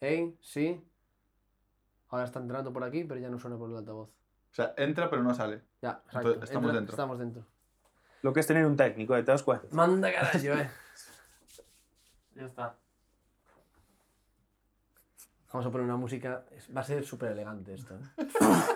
Ey, sí. Ahora está entrando por aquí, pero ya no suena por el altavoz. O sea, entra pero no sale. Ya, exacto. Entonces, estamos Entra- dentro. Estamos dentro. Lo que es tener un técnico, ¿eh? ¿te das cuenta? Manda carajo, eh. Ya está. Vamos a poner una música. Va a ser súper elegante esto. ¿eh?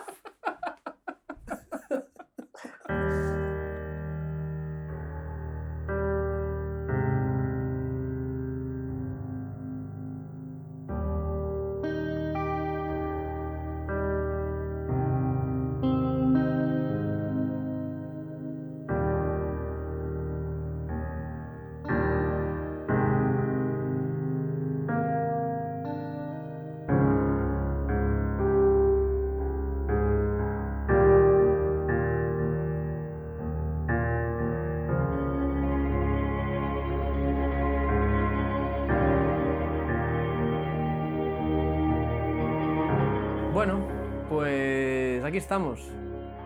estamos.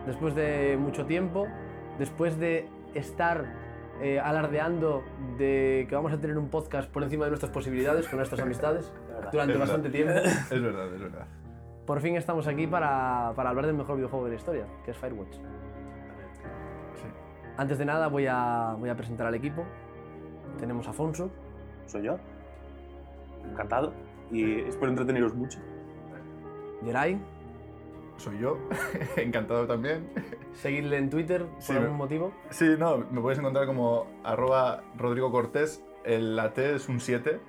Después de mucho tiempo, después de estar eh, alardeando de que vamos a tener un podcast por encima de nuestras posibilidades con nuestras amistades durante Es bastante tiempo, Es verdad, es verdad. por fin estamos aquí para, para hablar del mejor videojuego de la historia, que es Firewatch. Sí. Antes de nada voy a, voy a presentar al equipo. Tenemos a Afonso, Soy yo. Encantado. Y espero entreteneros mucho. Geray, Soy yo. Encantado también. seguidle en Twitter por Sí, algún me- motivo. Sí, no, me puedes encontrar como arroba Rodrigo Cortés. El, la T es un 7.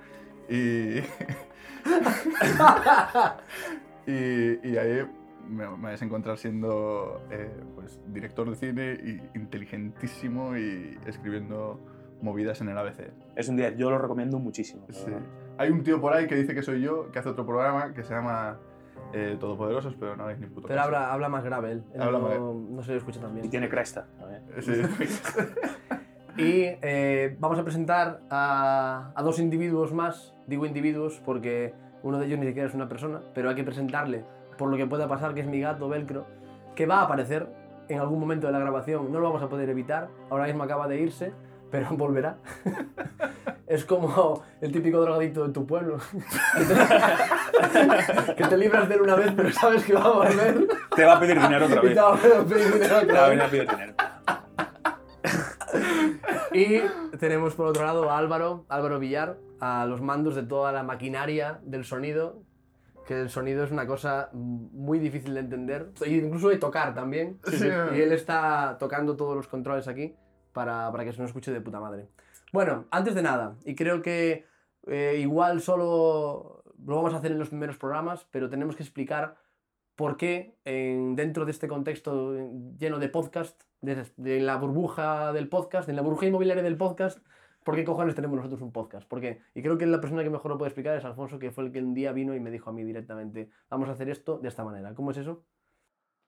Y, y, y ahí me, me vais a encontrar siendo eh, pues, director de cine y inteligentísimo y escribiendo movidas en el ABC. Es un día, yo lo recomiendo muchísimo. Sí. Hay un tío por ahí que dice que soy yo, que hace otro programa que se llama eh, Todopoderosos, pero no es ni puto Pero caso. habla, habla más grave él. Él Habla no, más- no se le escucha tan Y bien. tiene cresta. Sí. Y eh, vamos a presentar a, a dos individuos más. Digo individuos porque uno de ellos ni siquiera es una persona, pero hay que presentarle por lo que pueda pasar, que es mi gato Velcro, que va a aparecer en algún momento de la grabación. No lo vamos a poder evitar. Ahora mismo acaba de irse, pero volverá. es como el típico drogadicto de tu pueblo. que te libras de él una vez, pero sabes que va a volver. Te va a pedir dinero otra Y vez. te va a pedir dinero Te otra va a vez. venir a pedir dinero. Y tenemos por otro lado a Álvaro, Álvaro Villar, a los mandos de toda la maquinaria del sonido, que el sonido es una cosa muy difícil de entender, e incluso de tocar también. Sí, sí. Y él está tocando todos los controles aquí para, para que se nos escuche de puta madre. Bueno, antes de nada, y creo que eh, igual solo lo vamos a hacer en los primeros programas, pero tenemos que explicar por qué en- dentro de este contexto lleno de podcast, de, la burbuja del podcast, de la burbuja inmobiliaria del podcast, ¿por qué cojones tenemos nosotros un podcast? ¿Por qué? Y creo que la persona que mejor lo puede explicar es Alfonso, que fue el que un día vino y me dijo a mí directamente, vamos a hacer esto de esta manera. ¿Cómo es eso?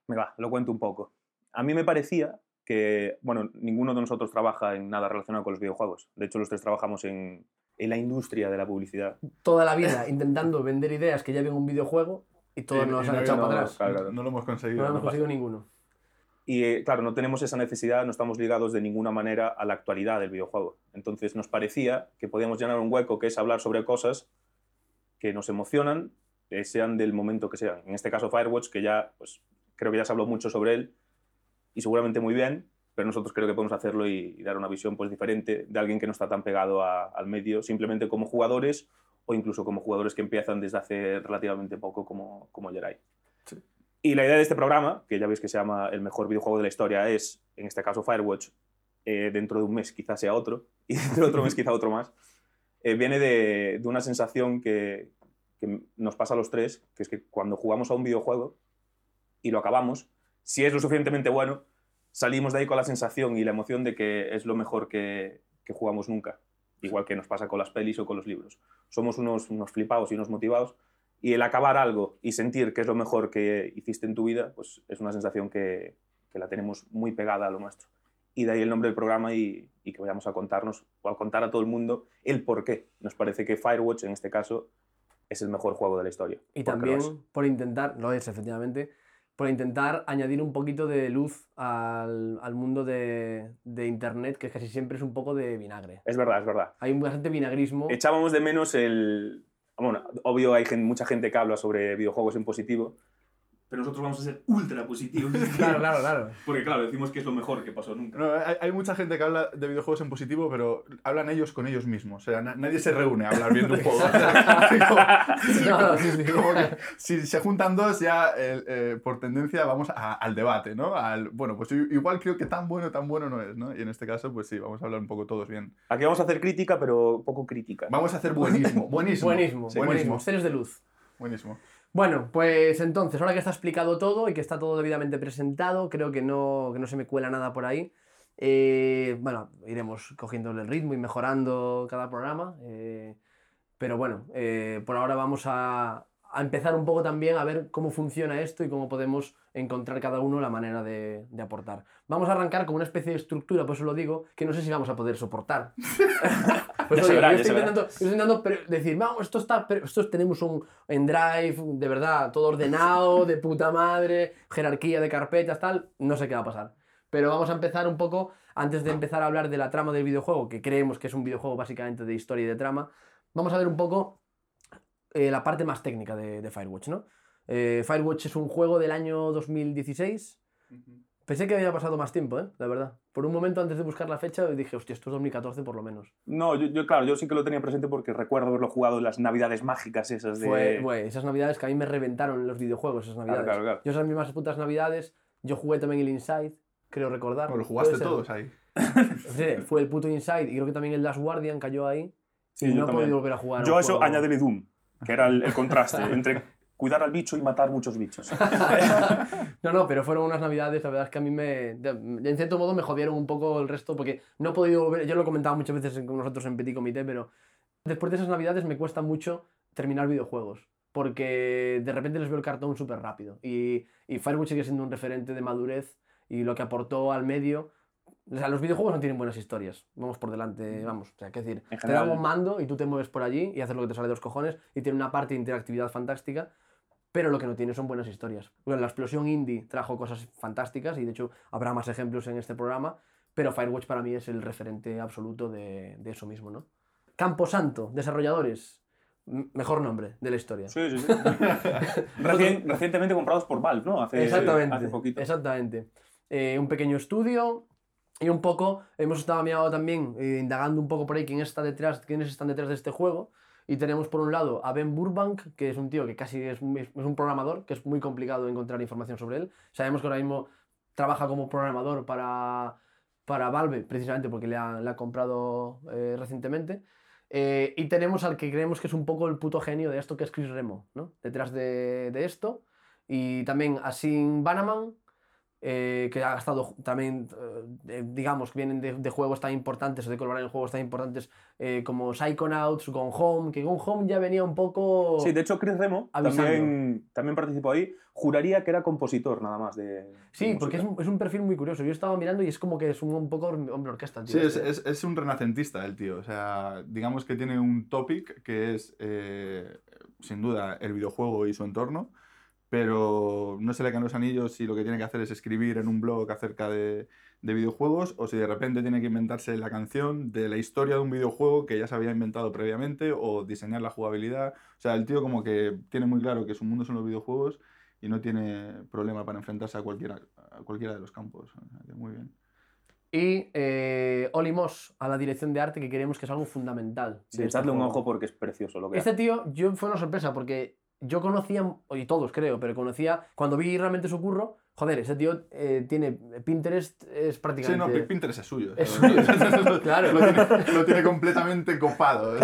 Venga, lo cuento un poco. A mí me parecía que, bueno, ninguno de nosotros trabaja en nada relacionado con los videojuegos. De hecho, los tres trabajamos en, en la industria de la publicidad. Toda la vida intentando vender ideas que ya ven un videojuego y todos Y- nos y han echado no- para atrás. Claro, claro. No lo hemos conseguido. No hemos ¿no? conseguido ninguno. Y eh, claro, no tenemos esa necesidad, no estamos ligados de ninguna manera a la actualidad del videojuego. Entonces nos parecía que podíamos llenar un hueco que es hablar sobre cosas que nos emocionan, eh, sean del momento que sean. En este caso Firewatch, que ya, pues creo que ya se habló mucho sobre él y seguramente muy bien, pero nosotros creo que podemos hacerlo y, y dar una visión pues diferente de alguien que no está tan pegado a- al medio, simplemente como jugadores o incluso como jugadores que empiezan desde hace relativamente poco como, como Jerai. Sí. Y la idea de este programa, que ya veis que se llama El mejor videojuego de la historia, es, en este caso Firewatch, eh, dentro de un mes quizás sea otro, y dentro de otro mes quizá otro más, eh, viene de, de una sensación que, que nos pasa a los tres, que es que cuando jugamos a un videojuego y lo acabamos, si es lo suficientemente bueno, salimos de ahí con la sensación y la emoción de que es lo mejor que, que jugamos nunca, igual que nos pasa con las pelis o con los libros. Somos unos, unos flipados y unos motivados y el acabar algo y sentir que es lo mejor que hiciste en tu vida, pues es una sensación que, que la tenemos muy pegada a lo nuestro. Y de ahí el nombre del programa y, y que vayamos a contarnos o a contar a todo el mundo el por qué. Nos parece que Firewatch, en este caso, es el mejor juego de la historia. Y también por intentar, lo es efectivamente, por intentar añadir un poquito de luz al, al mundo de, de Internet, que casi siempre es un poco de vinagre. Es verdad, es verdad. Hay bastante vinagrismo. Echábamos de menos el, Bueno, obvio hay gen- mucha gente que habla sobre videojuegos en positivo, Pero nosotros vamos a ser ultra positivos. Claro, claro, claro. Porque claro, decimos que es lo mejor que pasó nunca. No, hay, hay mucha gente que habla de videojuegos en positivo, pero hablan ellos con ellos mismos. O sea, na- nadie se reúne a hablar bien de un juego. Si se juntan dos, ya eh, eh, por tendencia vamos a- al debate, ¿no? Al, bueno, pues igual creo que tan bueno, tan bueno no es, ¿no? Y en este caso, pues sí, vamos a hablar un poco todos bien. aquí vamos a hacer crítica, pero poco crítica. Vamos a hacer buenísimo, buenísimo. Buenísimo, Sí, buenísimo. Seres de luz. Buenísimo. Bueno, pues entonces, ahora que está explicado todo y que está todo debidamente presentado, creo que no, que no se me cuela nada por ahí. Eh, bueno, iremos cogiendo el ritmo y mejorando cada programa. eh, pero bueno, eh, por ahora vamos a, a empezar un poco también a ver cómo funciona esto y cómo podemos encontrar cada uno la manera de, de aportar. Vamos a arrancar con una especie de estructura, por eso lo digo, que no sé si vamos a poder soportar. Digo, verá, yo estoy intentando, yo estoy intentando pre- decir, vamos, esto está, pero esto tenemos un en Drive, de verdad, todo ordenado, de puta madre, jerarquía de carpetas, tal, no sé qué va a pasar. Pero vamos a empezar un poco, antes de empezar a hablar de la trama del videojuego, que creemos que es un videojuego básicamente de historia y de trama, vamos a ver un poco eh, la parte más técnica de, de Firewatch, ¿no? Eh, Firewatch es un juego del año 2016. Pensé que había pasado más tiempo, ¿eh? La verdad. Por un momento antes de buscar la fecha dije, hostia, esto es 2014 por lo menos. No, yo, yo, claro, yo sí que lo tenía presente porque recuerdo haberlo jugado en las navidades mágicas esas de... Fue, fue esas navidades que a mí me reventaron los videojuegos, esas navidades. claro, claro. Yo esas mismas putas navidades, yo jugué también el Inside, creo recordar. Bueno, lo jugaste ser. todos ahí. Sí, fue el puto Inside y creo que también el Last Guardian cayó ahí. Sí, y yo no he podido volver a jugar. Yo a eso juego. añádele Doom, que era el, el contraste entre cuidar al bicho y matar muchos bichos. no, no, pero fueron unas navidades, la verdad es que a mí me. En cierto modo me jodieron un poco el resto porque no he podido volver. Yo lo he comentado muchas veces con nosotros en Petit Comité, pero después de esas navidades me cuesta mucho terminar videojuegos. Porque de repente les veo el cartón súper rápido. Y, y Firewatch sigue siendo un referente de madurez y lo que aportó al medio. O sea, los videojuegos no tienen buenas historias. Vamos por delante, vamos. O sea, qué decir, En te dan general- un mando y tú te mueves por allí y haces lo que te sale de los cojones y tiene una parte de interactividad fantástica, pero lo que no tiene son buenas historias. Bueno, la explosión indie trajo cosas fantásticas y de hecho habrá más ejemplos en este programa, pero Firewatch para mí es el referente absoluto de, de eso mismo, ¿no? Camposanto, desarrolladores, mejor nombre de la historia. Sí, sí, sí. Recien- recientemente comprados por Valve, ¿no? Hace, Exactamente. Hace poquito. Exactamente. Eh, un pequeño estudio y un poco, hemos estado mirando también, eh, indagando un poco por ahí quién está detrás, quiénes están detrás de este juego. Y tenemos por un lado a Ben Burbank, que es un tío que casi es, un- es un programador, que es muy complicado encontrar información sobre él. Sabemos que ahora mismo trabaja como programador para, para Valve, precisamente porque le ha, le ha comprado eh, recientemente. Eh, y tenemos al que creemos que es un poco el puto genio de esto, que es Chris Remo, ¿no? Detrás de, de esto. Y también a Sin Banaman, eh, que ha estado también, eh, de- digamos, que vienen de, de juegos tan importantes o de colaborar en juegos tan importantes eh, como Psychonauts, Gone Home, que Gone Home ya venía un poco... Sí, de hecho Chris Remo también, también participó ahí. Juraría que era compositor nada más de... Sí, de porque es un, es un perfil muy curioso. Yo estaba mirando y es como que es un, un poco hombre orquesta. tío, Sí, es, es, es un renacentista el tío. O sea, digamos que tiene un topic que es, eh, sin duda, el videojuego y su entorno, pero no se le caen los anillos si lo que tiene que hacer es escribir en un blog acerca de, de videojuegos o si de repente tiene que inventarse la canción de la historia de un videojuego que ya se había inventado previamente o diseñar la jugabilidad. O sea, el tío como que tiene muy claro que su mundo son los videojuegos y no tiene problema para enfrentarse a cualquiera, a cualquiera de los campos. O sea, que muy bien. Y eh, Oli Moss a la dirección de Sí, yo conocía, y todos creo, pero conocía, cuando vi realmente su curro, joder, ese tío eh, tiene Pinterest, es Sí, prácticamente... no, Pinterest es suyo. Es suyo, claro. Lo tiene, lo tiene completamente copado. ¿eh?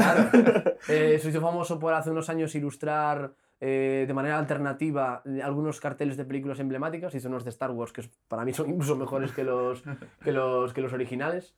Eh, se hizo famoso por hace unos años ilustrar eh, de manera alternativa algunos carteles de películas emblemáticas. Hizo unos de Star Wars que para mí son incluso mejores que los, que los, que los originales.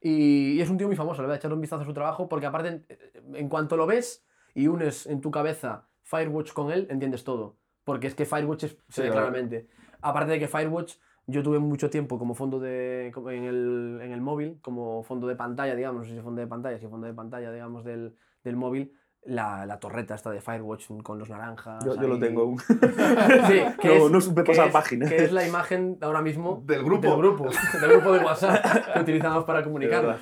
Y, y es un tío muy famoso, le voy a echar un vistazo a su trabajo porque aparte, en, en cuanto lo ves y unes en tu cabeza Firewatch con él, entiendes todo. Porque es que Firewatch es, se Sí, ve claro. claramente. Aparte de que Firewatch, yo tuve mucho tiempo como fondo de, como en, el, en el móvil, como fondo de pantalla, digamos, no sé si fondo de pantalla, si fondo de pantalla, digamos, del, del móvil, la, la torreta esta de Firewatch con los naranjas. Yo, yo lo tengo aún. Sí, que No, es, no supe que pasar es- página. Que es la imagen ahora mismo Del grupo. del grupo, del grupo de WhatsApp que utilizamos para comunicarnos.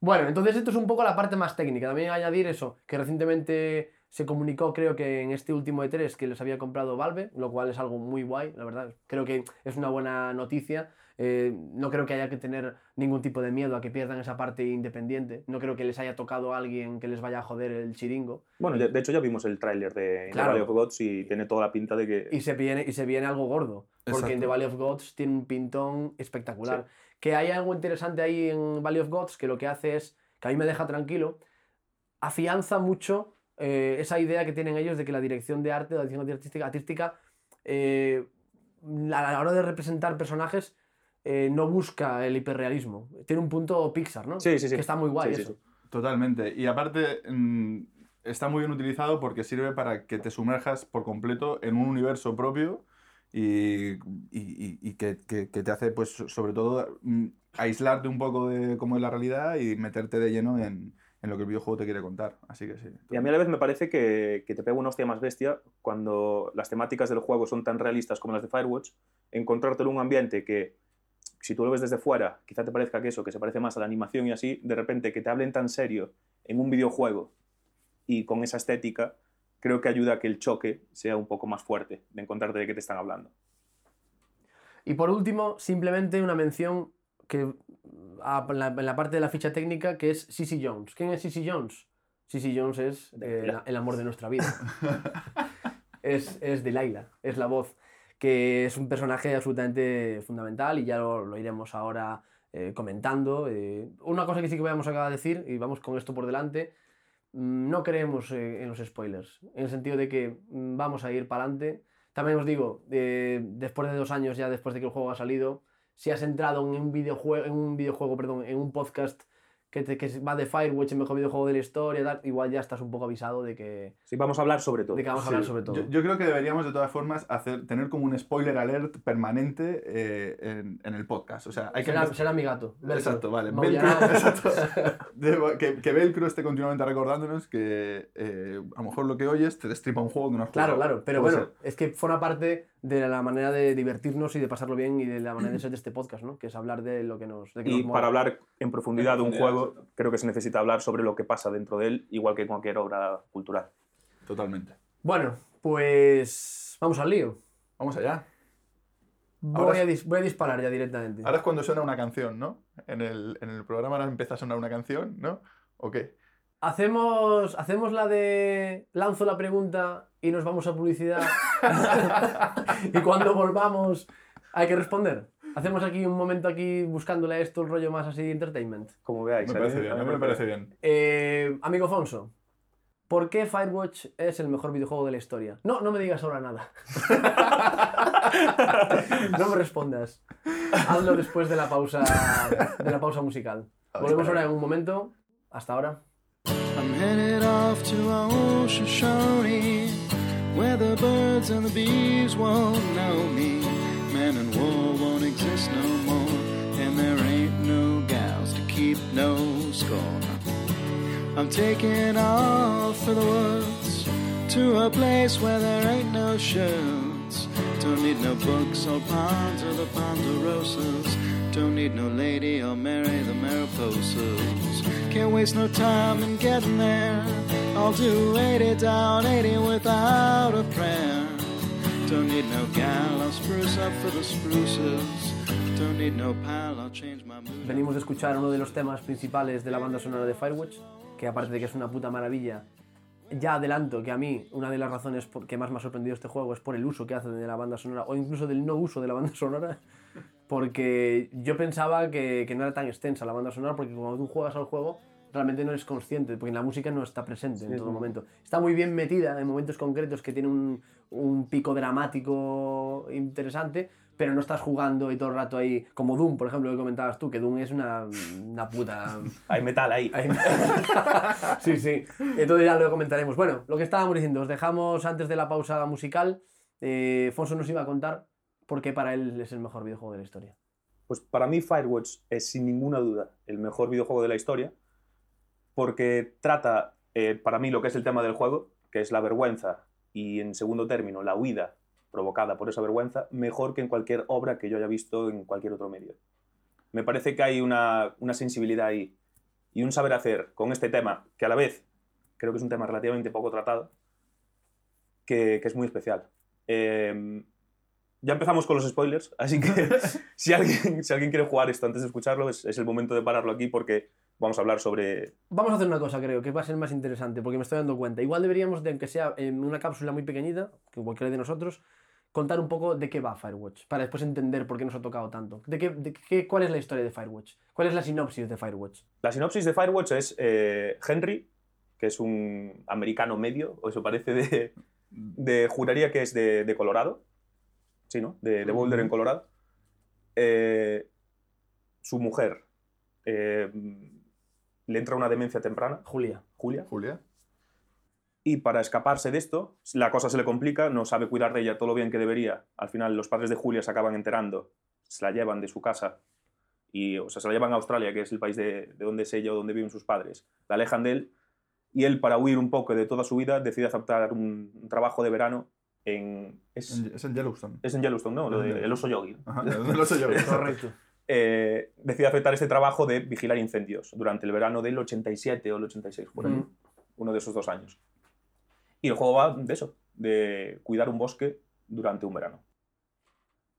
Bueno, entonces esto es un poco la parte más técnica. También añadir eso, que recientemente se comunicó, creo que en este último E3, que les había comprado Valve, lo cual es algo muy guay, la verdad. Creo que es una buena noticia. Eh, no creo que haya que tener ningún tipo de miedo a que pierdan esa parte independiente. No creo que les haya tocado a alguien que les vaya a joder el chiringo. Bueno, de, de hecho ya vimos el tráiler de Claro. The Valley of Gods y tiene toda la pinta de que... Y se viene, y se viene algo gordo. Porque en. The Valley of Gods tiene un pintón espectacular. Que hay algo interesante ahí en Valley of Gods que lo que hace es, que a mí me deja tranquilo, afianza mucho eh, esa idea que tienen ellos de que la dirección de arte, la dirección artística, artística eh, a la hora de representar personajes, eh, no busca el hiperrealismo. Tiene un punto Pixar, ¿no? Sí, sí, sí. Que está muy guay Sí, eso. sí. Totalmente. Y aparte, mm, está muy bien utilizado porque sirve para que te sumerjas por completo en un universo propio y, y- y- y que, que- que te hace, pues, sobre todo, mm, aislarte un poco de cómo es la realidad y meterte de lleno en, en lo que el videojuego te quiere contar. Así que sí. Y a mí a la vez me parece que, que te pega una hostia más bestia cuando las temáticas del juego son tan realistas como las de Firewatch, encontrarte en un ambiente que, si tú lo ves desde fuera, quizá te parezca que eso, que se parece más a la animación y así, de repente que te hablen tan serio en un videojuego y con esa estética, creo que ayuda a que el choque sea un poco más fuerte de encontrarte de qué te están hablando. Y por último, simplemente una mención que a- en, la, en la parte de la ficha técnica que es Sissy Jones. ¿Quién es Sissy Jones? Sissy Jones es eh, la- el amor de nuestra vida. es, es Delilah, es la voz, que es un personaje absolutamente fundamental y ya lo, lo iremos ahora eh, comentando. Eh, una cosa que sí que vamos a decir, y vamos con esto por delante, mm, no creemos en los spoilers, en el sentido de que mm, vamos a ir para adelante. También os digo, después de dos años ya después de que el juego ha salido, si has entrado en un videojuego, en un videojuego, perdón, en un podcast que, te- que va de Firewatch, el mejor videojuego de la historia, tal, igual ya estás un poco avisado de que, Sí, vamos a hablar sobre todo. de que vamos a Sí, hablar sobre todo. Yo, yo creo que deberíamos de todas formas hacer, tener como un spoiler alert permanente eh, en, en el podcast. O sea, hay que será, empe- será mi gato. Velcro. Exacto, vale. Velcro, exacto. De- que, que Velcro esté continuamente recordándonos que eh, a lo mejor lo que oyes te destripa un juego que no has Claro, jugado. claro, pero Puede bueno, es que forma parte de la manera de divertirnos y de pasarlo bien y de la manera de ser de este podcast, ¿no? Que es hablar de lo que nos, de que Y nos para hablar en profundidad de un juego, creo que se necesita hablar sobre lo que pasa dentro de él, igual que cualquier obra cultural. Totalmente. Bueno, pues vamos al lío. Vamos allá. Voy, a, dis- voy a disparar ya directamente. Ahora es cuando suena una canción, ¿no? En el, en el programa ahora empieza a sonar una canción, ¿no? ¿O qué? Hacemos, hacemos la de lanzo la pregunta y nos vamos a publicidad. y cuando volvamos hay que responder. Hacemos aquí un momento aquí buscándole a esto el rollo más así de entertainment. Como veáis. Me ¿eh? parece bien, a mí me parece bien. Eh, amigo Fonso, ¿por qué Firewatch es el mejor videojuego de la historia? No, no me digas ahora nada. no me respondas. Hazlo después de la pausa, de la pausa musical. Volvemos ahora en un momento. Hasta ahora. Headed off to Ocean where the birds and the bees won't know me. Man and war won't exist no more, and there ain't no gals to keep no score. I'm taking off for the woods to a place where there ain't no shirts. Don't need no books or ponds or the ponderosas. Don't need no lady or marry the mariposas. Can't waste no time in getting there. I'll do 80 down, 80 without a prayer. Don't need no gal, I'll spruce up for the spruces. Don't need no pal, I'll change my mood. Venimos de escuchar uno de los temas principales de la banda sonora de Firewatch, que aparte de que es una puta maravilla, ya adelanto que a mí una de las razones por- que más me ha sorprendido este juego es por el uso que hacen de la banda sonora, o incluso del no uso de la banda sonora, porque yo pensaba que, que no era tan extensa la banda sonora, porque cuando tú juegas al juego realmente no eres consciente, porque la música no está presente en todo momento. Está muy bien metida en momentos concretos que tiene un, un pico dramático interesante, pero no estás jugando y todo el rato ahí, como Doom, por ejemplo, que comentabas tú, que Doom es una, una puta... Hay metal ahí. Ahí- sí, sí. Entonces ya lo comentaremos. Bueno, lo que estábamos diciendo, os dejamos antes de la pausa musical. Eh, Fonso nos iba a contar por qué para él es el mejor videojuego de la historia. Pues para mí Firewatch es sin ninguna duda el mejor videojuego de la historia porque trata eh, para mí lo que es el tema del juego, que es la vergüenza y en segundo término la huida provocada por esa vergüenza, mejor que en cualquier obra que yo haya visto en cualquier otro medio. Me parece que hay una, una sensibilidad ahí y un saber hacer con este tema, que a la vez creo que es un tema relativamente poco tratado, que, que es muy especial. Eh, ya empezamos con los spoilers, así que si alguien, si alguien quiere jugar esto antes de escucharlo, es, es el momento de pararlo aquí porque vamos a hablar sobre... Vamos a hacer una cosa, creo, que va a ser más interesante, porque me estoy dando cuenta. Igual deberíamos, de, aunque sea en una cápsula muy pequeñita, que cualquiera de nosotros, contar un poco de qué va Firewatch, para después entender por qué nos ha tocado tanto. De qué, de qué, ¿Cuál es la historia de Firewatch? ¿Cuál es la sinopsis de Firewatch? La sinopsis de Firewatch es eh, Henry, que es un americano medio, o eso parece de, de juraría que es de, de Colorado, sí, ¿no? De, de Boulder en Colorado. Eh, su mujer eh, le entra una demencia temprana, Julia. Julia, Julia. y para escaparse de esto, la cosa se le complica, no sabe cuidar de ella todo lo bien que debería. Al final, los padres de Julia se acaban enterando, se la llevan de su casa, y, o sea, se la llevan a Australia, que es el país de, de donde es ella o donde viven sus padres. La alejan de él, y él, para huir un poco de toda su vida, decide aceptar un, un trabajo de verano en. Es, En- Es en Yellowstone. es en Yellowstone, ¿no? Lo de- el oso yogi. Correcto. Eh, decide aceptar este trabajo de vigilar incendios durante el verano del 87 o el 86, por ahí. Mm. uno de esos dos años. Y el juego va de eso, de cuidar un bosque durante un verano.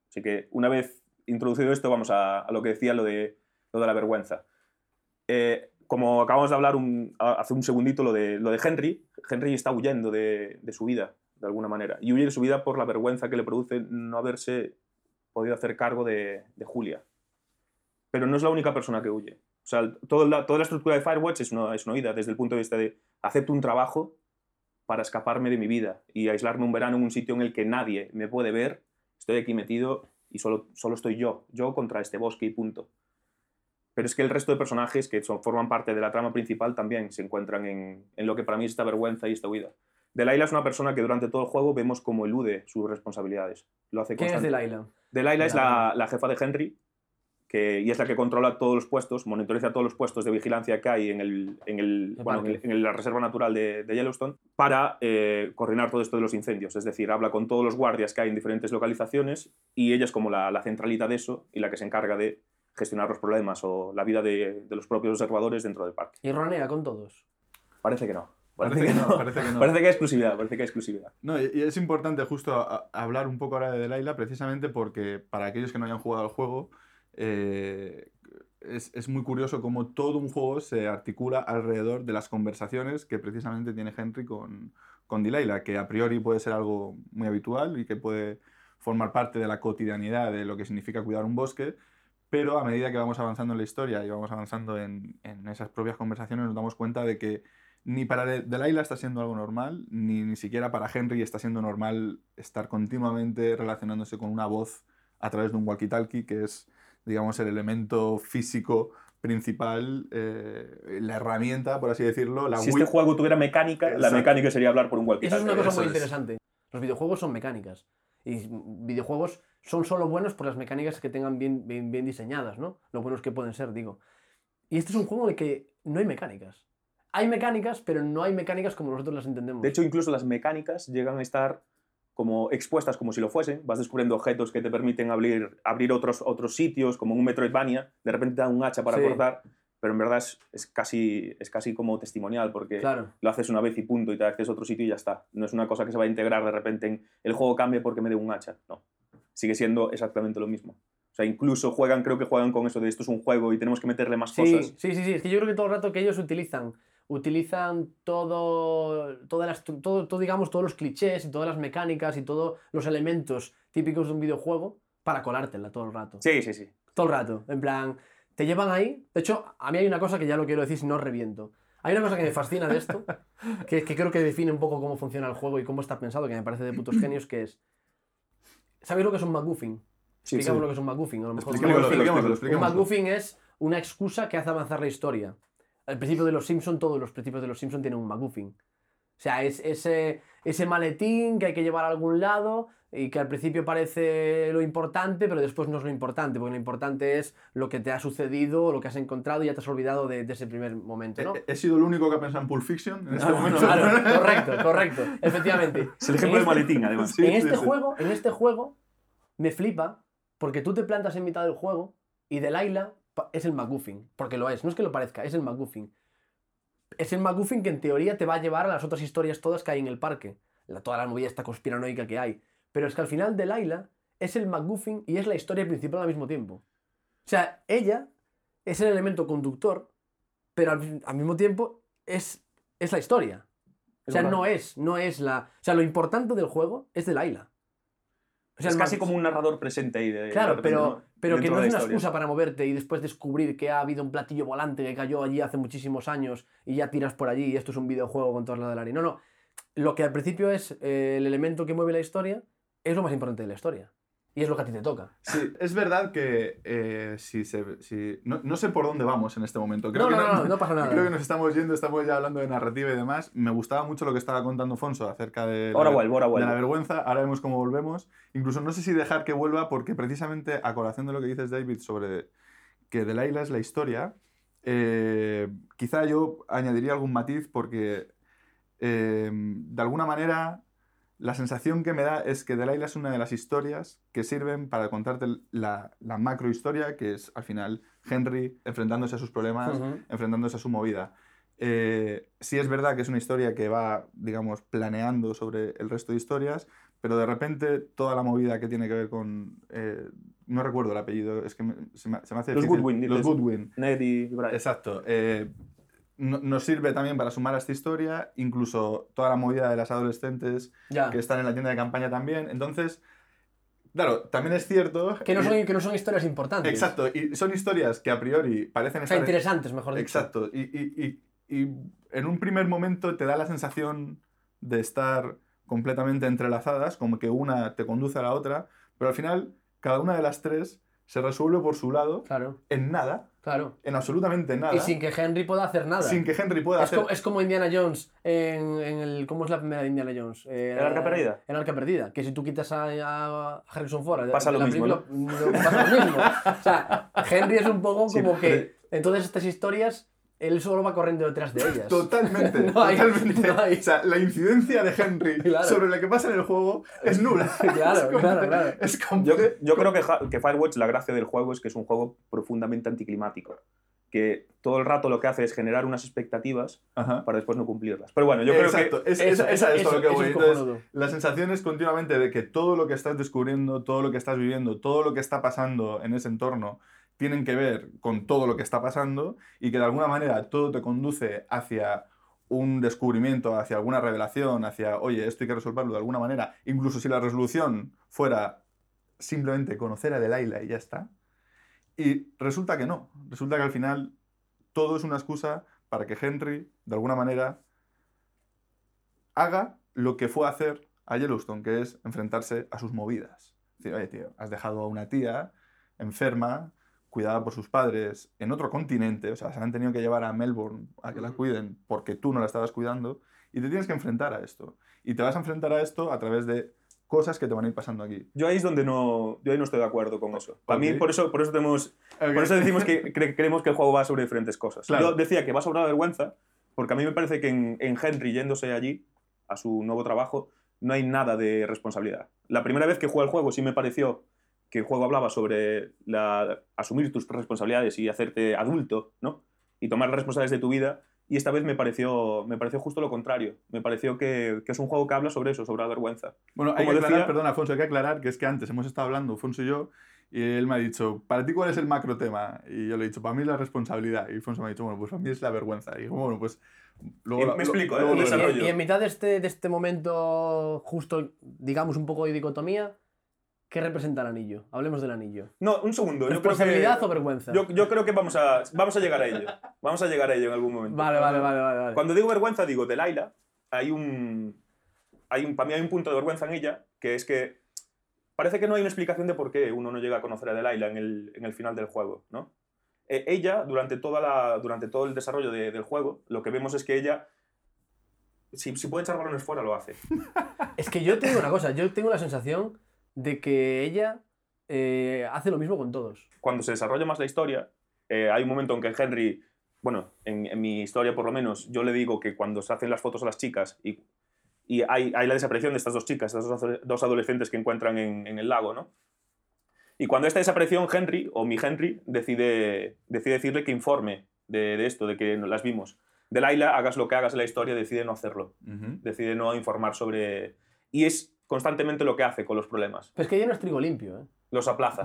Así que una vez introducido esto, vamos a, a lo que decía, lo de, lo de la vergüenza. Eh, como acabamos de hablar un- hace un segundito, lo de, lo de Henry, Henry está huyendo de, de su vida, de alguna manera. Y huye de su vida por la vergüenza que le produce no haberse podido hacer cargo de, Julia. Pero no es la única persona que huye. O sea, toda la, toda la estructura de Firewatch es una, es una huida desde el punto de vista de acepto un trabajo para escaparme de mi vida y aislarme un verano en un sitio en el que nadie me puede ver, estoy aquí metido y solo, solo estoy yo, yo contra este bosque y punto. Pero es que el resto de personajes que forman parte de la trama principal también se encuentran en, en lo que para mí es esta vergüenza y esta huida. Delilah es una persona que durante todo el juego vemos como elude sus responsabilidades. Lo hace ¿Quién es Delilah? Delilah es la, la jefa de Henry que, y es la que controla todos los puestos, monitoriza todos los puestos de vigilancia que hay en, el, en, el, El bueno, en, la reserva natural de, de Yellowstone para eh, coordinar todo esto de los incendios. Es decir, habla con todos los guardias que hay en diferentes localizaciones y ella es como la, la centralita de eso y la que se encarga de gestionar los problemas o la vida de, de los propios observadores dentro del parque. Y ronea con todos. Parece que no. Parece que no, parece que no. Parece que hay exclusividad, parece que hay exclusividad. No, y y es importante justo a- a- hablar un poco ahora de Delilah, precisamente porque para aquellos que no hayan jugado al juego, eh, es, es muy curioso cómo todo un juego se articula alrededor de las conversaciones que precisamente tiene Henry con, con Delilah, que a priori puede ser algo muy habitual y que puede formar parte de la cotidianidad de lo que significa cuidar un bosque, pero a medida que vamos avanzando en la historia y vamos avanzando en, en esas propias conversaciones nos damos cuenta de que ni para De- Delilah está siendo algo normal, ni, ni siquiera para Henry está siendo normal estar continuamente relacionándose con una voz a través de un walkie-talkie, que es, digamos, el elemento físico principal, eh, la herramienta, por así decirlo, la Si Wii- este juego tuviera mecánica, la Exacto. mecánica sería hablar por un walkie Eso es una cosa Eso muy es. interesante. Los videojuegos son mecánicas. Y videojuegos son solo buenos por las mecánicas que tengan bien, bien, bien diseñadas, ¿no? Lo buenos que pueden ser, digo. Y este es un juego en el que no hay mecánicas. Hay mecánicas, pero no hay mecánicas como nosotros las entendemos. De hecho, incluso las mecánicas llegan a estar como expuestas como si lo fuesen. Vas descubriendo objetos que te permiten abrir, abrir otros, otros sitios, como en un Metroidvania. De repente te dan un hacha para Sí. cortar, pero en verdad es, es casi, es casi como testimonial, porque Claro. lo haces una vez y punto, y te a otro sitio y ya está. No es una cosa que se va a integrar de repente en el juego cambia porque me dé un hacha. No. Sigue siendo exactamente lo mismo. O sea, incluso juegan, creo que juegan con eso de esto es un juego y tenemos que meterle más Sí, cosas. sí, sí, sí. Es que yo creo que todo el rato que ellos utilizan, utilizan todo, todas las, todo, todo, digamos, todos los clichés y todas las mecánicas y todos los elementos típicos de un videojuego para colártela todo el rato. Sí, sí, sí. Todo el rato. En plan, te llevan ahí. De hecho, a mí hay una cosa que ya lo quiero decir si no reviento. Hay una cosa que me fascina de esto, que, que creo que define un poco cómo funciona el juego y cómo está pensado, que me parece de putos genios, que es... ¿Sabéis lo que es un MacGuffin? Sí, Explicamos sí. lo que es un MacGuffin. A lo mejor un. MacGuffin es una excusa que hace avanzar la historia. Al principio de los Simpson, todos los principios de los Simpson tienen un MacGuffin. O sea, es ese, ese maletín que hay que llevar a algún lado y que al principio parece lo importante, pero después no es lo importante, porque lo importante es lo que te ha sucedido, lo que has encontrado y ya te has olvidado de, de ese primer momento, ¿no? He, he sido el único que ha pensado en Pulp Fiction en este momento. claro, correcto, correcto, efectivamente. Es el ejemplo del este- maletín, además. Sí, en este sí. juego, en este juego, me flipa porque tú te plantas en mitad del juego y Delilah es el MacGuffin, porque lo es, no es que lo parezca, es el MacGuffin. Es el MacGuffin que en teoría te va a llevar a las otras historias todas que hay en el parque, la, toda la movida esta conspiranoica que hay. Pero es que al final de Laila es el MacGuffin y es la historia principal al mismo tiempo. O sea, ella es el elemento conductor, pero al, al mismo tiempo es, es la historia. O sea, no es, no es la... O sea, lo importante del juego es de Laila. O sea, es casi como un narrador presente ahí. De, Claro, de pero, pero que no de es la una excusa para moverte y después descubrir que ha habido un platillo volante que cayó allí hace muchísimos años y ya tiras por allí y esto es un videojuego con todas las del área. No, no. Lo que al principio es eh, el elemento que mueve la historia es lo más importante de la historia. Y es lo que a ti te toca. Sí, es verdad que eh, si se, si, no, no sé por dónde vamos en este momento. Creo No, que no, no, no pasa nada. Creo que nos estamos yendo, estamos ya hablando de narrativa y demás. Me gustaba mucho lo que estaba contando Fonso acerca de, Ahora la, vuelvo, ahora de la vuelvo. vergüenza. Ahora vemos cómo volvemos. Incluso no sé si dejar que vuelva porque precisamente a colación de lo que dices, David, sobre que Delilah es la historia, eh, quizá yo añadiría algún matiz porque eh, de alguna manera la sensación que me da es que Delilah es una de las historias que sirven para contarte la, la macro historia, que es al final Henry enfrentándose a sus problemas, enfrentándose a su movida. Eh, sí es verdad que es una historia que va, digamos, planeando sobre el resto de historias, pero de repente toda la movida que tiene que ver con... eh, no recuerdo el apellido, es que me- se, me, se me hace Los difícil. Goodwin, Los. Goodwin. Ned y Brian. Exacto. eh, no- nos sirve también para sumar a esta historia, incluso toda la movida de las adolescentes Ya. que están en la tienda de campaña también. Entonces, claro, también es cierto... Que no, y- son, que no son historias importantes. Exacto, y son historias que a priori parecen O sea, estar... interesantes, mejor dicho. Exacto, y, y- y- y en un primer momento te da la sensación de estar completamente entrelazadas, como que una te conduce a la otra, pero al final cada una de las tres se resuelve por su lado Claro, en nada, claro. en absolutamente nada, Y sin que Henry pueda hacer nada. sin que Henry pueda Es hacer... como, es como Indiana Jones en, en el. ¿Cómo es la primera de Indiana Jones? Eh, ¿El Arca Perdida? El arca perdida. Que si tú quitas a, a Harrison Ford. Pasa lo mismo, película, no pasa lo mismo. O sea, Henry es un poco Sí, como pero- que. En todas estas historias, él solo va corriendo detrás de ellas. Totalmente, No hay- totalmente. no hay. O sea, la incidencia de Henry Claro. sobre lo que pasa en el juego es nula. Claro, Es como- claro, claro. Es como... Yo, yo creo que, que Firewatch, la gracia del juego es que es un juego profundamente anticlimático. Que todo el rato lo que hace es generar unas expectativas Ajá. para después no cumplirlas. Pero bueno, yo creo Exacto, que. es, Eso- es- es a esto eso- lo que voy. es Entonces, la sensación es continuamente de que todo lo que estás descubriendo, todo lo que estás viviendo, todo lo que está pasando en ese entorno, tienen que ver con todo lo que está pasando y que de alguna manera todo te conduce hacia un descubrimiento, hacia alguna revelación, hacia, oye, esto hay que resolverlo de alguna manera, incluso si la resolución fuera simplemente conocer a Delilah y ya está. Y resulta que no, resulta que al final todo es una excusa para que Henry, de alguna manera, haga lo que fue a hacer a Yellowstone, que es enfrentarse a sus movidas. Es decir, oye, tío, has dejado a una tía enferma, cuidada por sus padres, en otro continente, o sea, se han tenido que llevar a Melbourne a que la cuiden porque tú no la estabas cuidando, y te tienes que enfrentar a esto. Y te vas a enfrentar a esto a través de cosas que te van a ir pasando aquí. Yo ahí es donde no, yo ahí no estoy de acuerdo con eso. Para mí, por eso, por eso, tenemos, por eso decimos que cre- creemos que el juego va sobre diferentes cosas. Claro. Yo decía que va sobre la vergüenza, porque a mí me parece que en, en Henry yéndose allí a su nuevo trabajo no hay nada de responsabilidad. La primera vez que jugué el juego sí me pareció que el juego hablaba sobre la, asumir tus responsabilidades y hacerte adulto, ¿no? Y tomar las responsabilidades de tu vida. Y esta vez me pareció, me pareció justo lo contrario. Me pareció que, que es un juego que habla sobre eso, sobre la vergüenza. Bueno, hay Como que aclarar, decía- perdón, Alfonso, hay que aclarar que es que antes hemos estado hablando, Alfonso y yo, y él me ha dicho, ¿para ti cuál es el macro tema? Y yo le he dicho, para mí es la responsabilidad. Y Alfonso me ha dicho, bueno, pues para mí es la vergüenza. Y digo, bueno, pues... Luego, Y lo- me lo- explico, ¿eh? luego lo veremos. Y en mitad de este, de este momento, justo, digamos, un poco de dicotomía, ¿qué representa el anillo? Hablemos del anillo. No, un segundo. Yo creo que- ¿Responsabilidad o vergüenza? Yo, yo creo que vamos a, vamos a llegar a ello. Vamos a llegar a ello en algún momento. Vale, vale, vale, vale. vale. Cuando digo vergüenza, digo de Laila. Hay un, hay un. Para mí hay un punto de vergüenza en ella, que es que parece que no hay una explicación de por qué uno no llega a conocer a Delilah en el, en el final del juego, ¿no? Eh, ella, durante, toda la, durante todo el desarrollo de- del juego, lo que vemos es que ella, si, si puede echar balones fuera, lo hace. Es que yo tengo una cosa, yo tengo la sensación de que ella eh, hace lo mismo con todos. cuando se desarrolla más la historia, eh, hay un momento en que Henry, bueno, en, en mi historia por lo menos, yo le digo que cuando se hacen las fotos a las chicas y, y hay, hay la desaparición de estas dos chicas, estas dos, dos adolescentes que encuentran en, en el lago, ¿no? Y cuando esta desaparición, Henry, o mi Henry, decide, decide decirle que informe de, de esto, de que no- las vimos. Delilah, hagas lo que hagas en la historia, decide no hacerlo. Decide no informar sobre... Y es constantemente lo que hace con los problemas. Pero es que ya no es trigo limpio, ¿eh? Los aplaza.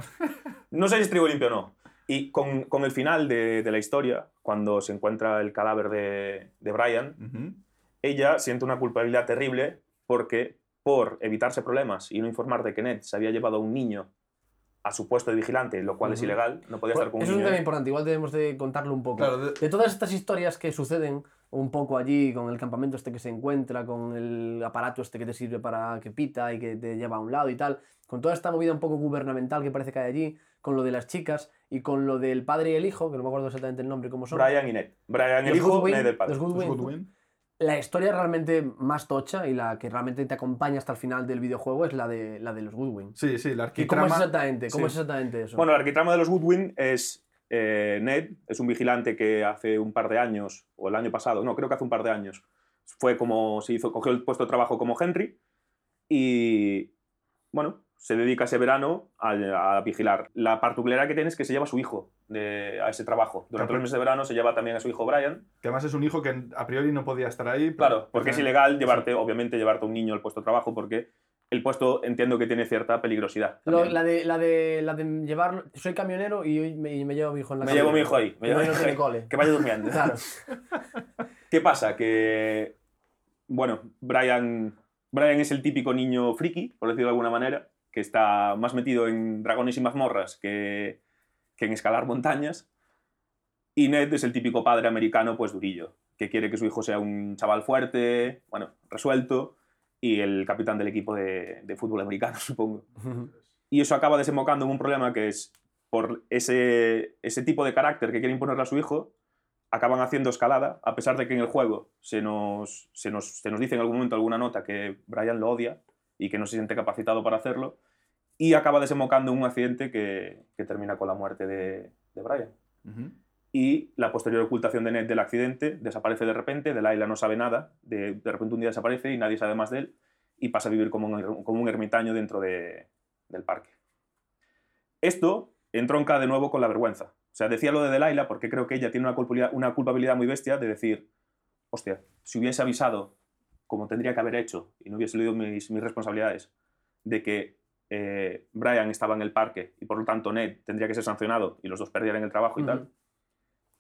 No sé si es trigo limpio o no. Y con, con el final de, de la historia, cuando se encuentra el cadáver de, de Brian, ella siente una culpabilidad terrible porque por evitarse problemas y no informar de que Ned se había llevado a un niño a su puesto de vigilante, lo cual es ilegal, no podía estar con Eso es un un niño. tema importante, igual tenemos de contarlo un poco. Claro, de- De todas estas historias que suceden un poco allí, con el campamento este que se encuentra, con el aparato este que te sirve para que pita y que te lleva a un lado y tal, con toda esta movida un poco gubernamental que parece que hay allí, con lo de las chicas y con lo del padre y el hijo, que no me acuerdo exactamente el nombre, cómo son. Brian y Ned. Brian el Los hijo, Goodwin, Ned el padre. los Goodwin. Los Goodwin. La historia realmente más tocha y la que realmente te acompaña hasta el final del videojuego es la de, la de los Goodwin. Sí, sí, la ¿Y cómo es arquitrama. exactamente? ¿Cómo sí. es exactamente eso? Bueno, el arquitrama de los Woodwin es eh, Ned, es un vigilante que hace un par de años, o el año pasado, no, creo que hace un par de años, fue como se hizo, cogió el puesto de trabajo como Henry y, bueno, se dedica ese verano a, a vigilar. La particularidad que tiene es que se lleva a su hijo de- a ese trabajo. Durante los meses de verano se lleva también a su hijo Brian. Que además es un hijo que a priori no podía estar ahí. pero- Claro, porque es ilegal llevarte, obviamente, llevarte a un niño al puesto de trabajo porque el puesto entiendo que tiene cierta peligrosidad. Lo- la, de, la, de, la de llevarlo. Soy camionero y hoy me, y me llevo a mi hijo en la Me llevo a mi hijo ahí, me llevo a mi hijo ahí. cole. Que vaya durmiendo. Claro. ¿Qué pasa? Que, bueno, Brian, Brian es el típico niño friki, por decirlo de alguna manera, que está más metido en dragones y mazmorras que, que en escalar montañas. Y Ned es el típico padre americano, pues durillo, que quiere que su hijo sea un chaval fuerte, bueno, resuelto, y el capitán del equipo de, fútbol americano, supongo. Y eso acaba desembocando en un problema que es, por ese, ese tipo de carácter que quiere imponerle a su hijo, acaban haciendo escalada, a pesar de que en el juego se nos, se nos, se nos dice en algún momento alguna nota que Brian lo odia y que no se siente capacitado para hacerlo, y acaba desembocando en un accidente que, que termina con la muerte de, de Brian. Y la posterior ocultación de Ned del accidente desaparece de repente, Delilah no sabe nada, de, de repente un día desaparece y nadie sabe más de él, y pasa a vivir como un, como un ermitaño dentro de- del parque. Esto entronca de nuevo con la vergüenza. O sea, decía lo de Delilah porque creo que ella tiene una culpabilidad, una culpabilidad muy bestia de decir, hostia, si hubiese avisado como tendría que haber hecho y no hubiese leído mis, mis responsabilidades de que eh, Brian estaba en el parque y por lo tanto Ned tendría que ser sancionado y los dos perdieran el trabajo y tal,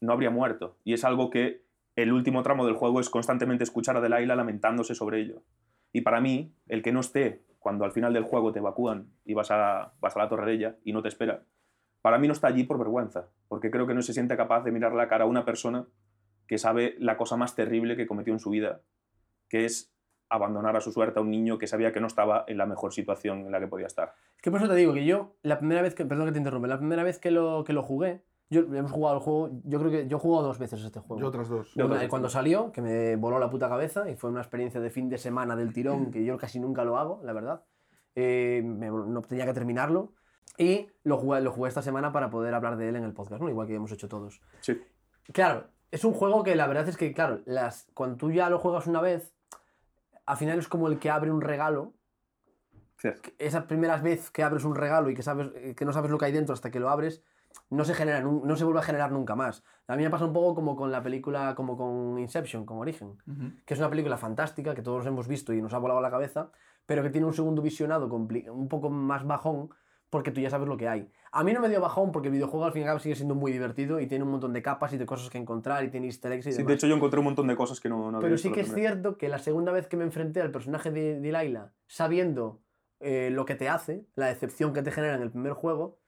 no habría muerto. Y es algo que el último tramo del juego es constantemente escuchar a Delilah lamentándose sobre ello. Y para mí, el que no esté cuando al final del juego te evacúan y vas a, vas a la torre de ella y no te espera, para mí no está allí por vergüenza, porque creo que no se siente capaz de mirar la cara a una persona que sabe la cosa más terrible que cometió en su vida, que es abandonar a su suerte a un niño que sabía que no estaba en la mejor situación en la que podía estar. Es que por eso te digo que yo, la primera vez que. Perdón que te interrumpe, la primera vez que lo, que lo jugué, yo hemos jugado el juego, yo creo que yo he jugado dos veces este juego. Yo otras dos. Yo Una, otras cuando dos. salió, que me voló la puta cabeza y fue una experiencia de fin de semana del tirón que yo casi nunca lo hago, la verdad. Eh, me- no tenía que terminarlo. Y lo jugué, lo jugué esta semana para poder hablar de él en el podcast, ¿no? igual que hemos hecho todos. Sí. Claro, es un juego que la verdad es que, claro, las, cuando tú ya lo juegas una vez, al final es como el que abre un regalo Cierto. esa primera vez que abres un regalo y que, sabes, eh, que no sabes lo que hay dentro hasta que lo abres, no se, genera, no se vuelve a generar nunca más. A mí me pasa un poco como con la película, como con Inception, con Origen, que es una película fantástica que todos hemos visto y nos ha volado la cabeza, pero que tiene un segundo visionado un poco más bajón porque tú ya sabes lo que hay. A mí no me dio bajón porque el videojuego al fin y al cabo sigue siendo muy divertido y tiene un montón de capas y de cosas que encontrar y tiene easter eggs y Sí, demás. de hecho, yo encontré un montón de cosas que no, no había Pero sí que es primera. cierto que la segunda vez que me enfrenté al personaje de Delilah, sabiendo eh, lo que te hace, la decepción que te genera en el primer juego,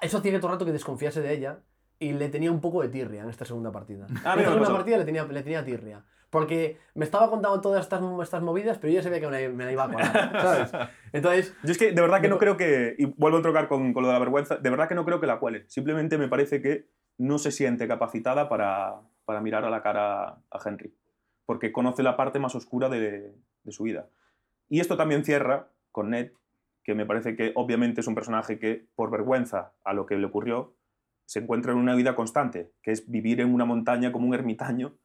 eso hacía que todo el rato que desconfiase de ella y le tenía un poco de tirria en esta segunda partida. Ah, en esta segunda pasó. partida le tenía, le tenía tirria. Porque me estaba contando todas estas, estas movidas, pero yo ya sabía que me me la iba a colar, ¿sabes? Entonces, Yo es que de verdad que no creo que, y vuelvo a trocar con, con lo de la vergüenza, de verdad que no creo que la cuele. Simplemente me parece que no se siente capacitada para, para mirar a la cara a Henry, porque conoce la parte más oscura de, de su vida. Y esto también cierra con Ned, que me parece que obviamente es un personaje que, por vergüenza a lo que le ocurrió, se encuentra en una vida constante, que es vivir en una montaña como un ermitaño,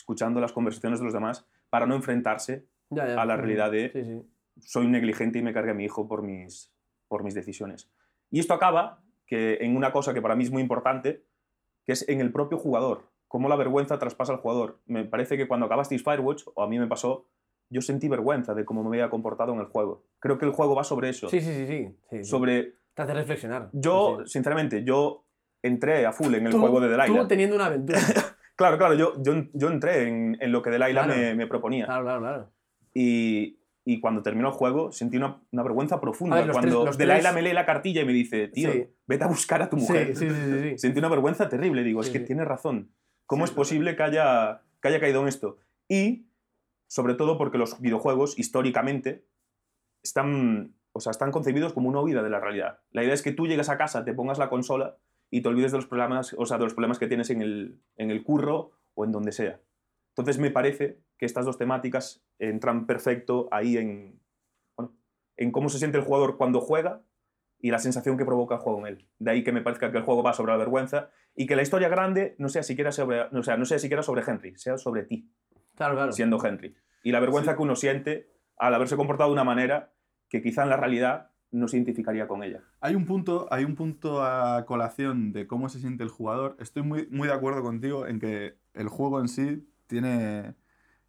escuchando las conversaciones de los demás, para no enfrentarse ya, ya. A la realidad de- Sí, sí. soy negligente y me cargué a mi hijo por mis, por mis decisiones. Y esto acaba que en una cosa que para mí es muy importante, que es en el propio jugador, cómo la vergüenza traspasa al jugador. Me parece que cuando acabasteis Firewatch, o a mí me pasó, yo sentí vergüenza de cómo me había comportado en el juego. Creo que el juego va sobre eso. Sí, sí, sí, sí. sí. Sobre... Te hace reflexionar. Yo, Sí, sí. sinceramente, yo entré a full en el Tú- juego de Delilah. Tú teniendo una aventura. Claro, claro, yo, yo, yo entré en, en lo que Delilah Claro. me, me proponía. claro, claro, claro. Y, y cuando terminó el juego sentí una, una vergüenza profunda. Ver, cuando tres- me lee la cartilla y me dice, tío, Sí. vete a buscar a tu mujer. Sí, sí, sí. Sentí una vergüenza terrible. Digo, es que tienes razón. ¿Cómo es posible que haya, que haya caído en esto? Y, sobre todo, porque los videojuegos, históricamente, están, o sea, están concebidos como una huida de la realidad. La idea es que tú llegues a casa, te pongas la consola y te olvides de los problemas, o sea, de los problemas que tienes en el, en el curro o en donde sea. Entonces me parece que estas dos temáticas entran perfecto ahí en, bueno, en cómo se siente el jugador cuando juega y la sensación que provoca el juego en él. De ahí que me parezca que el juego va sobre la vergüenza y que la historia grande no sea siquiera sobre, o sea, no sea siquiera sobre Henry, sea sobre ti, Claro, claro. siendo Henry. Y la vergüenza que uno siente al haberse comportado de una manera que quizá en la realidad no se identificaría con ella. Hay un punto, hay un punto a colación de cómo se siente el jugador. Estoy muy, muy de acuerdo contigo en que el juego en sí tiene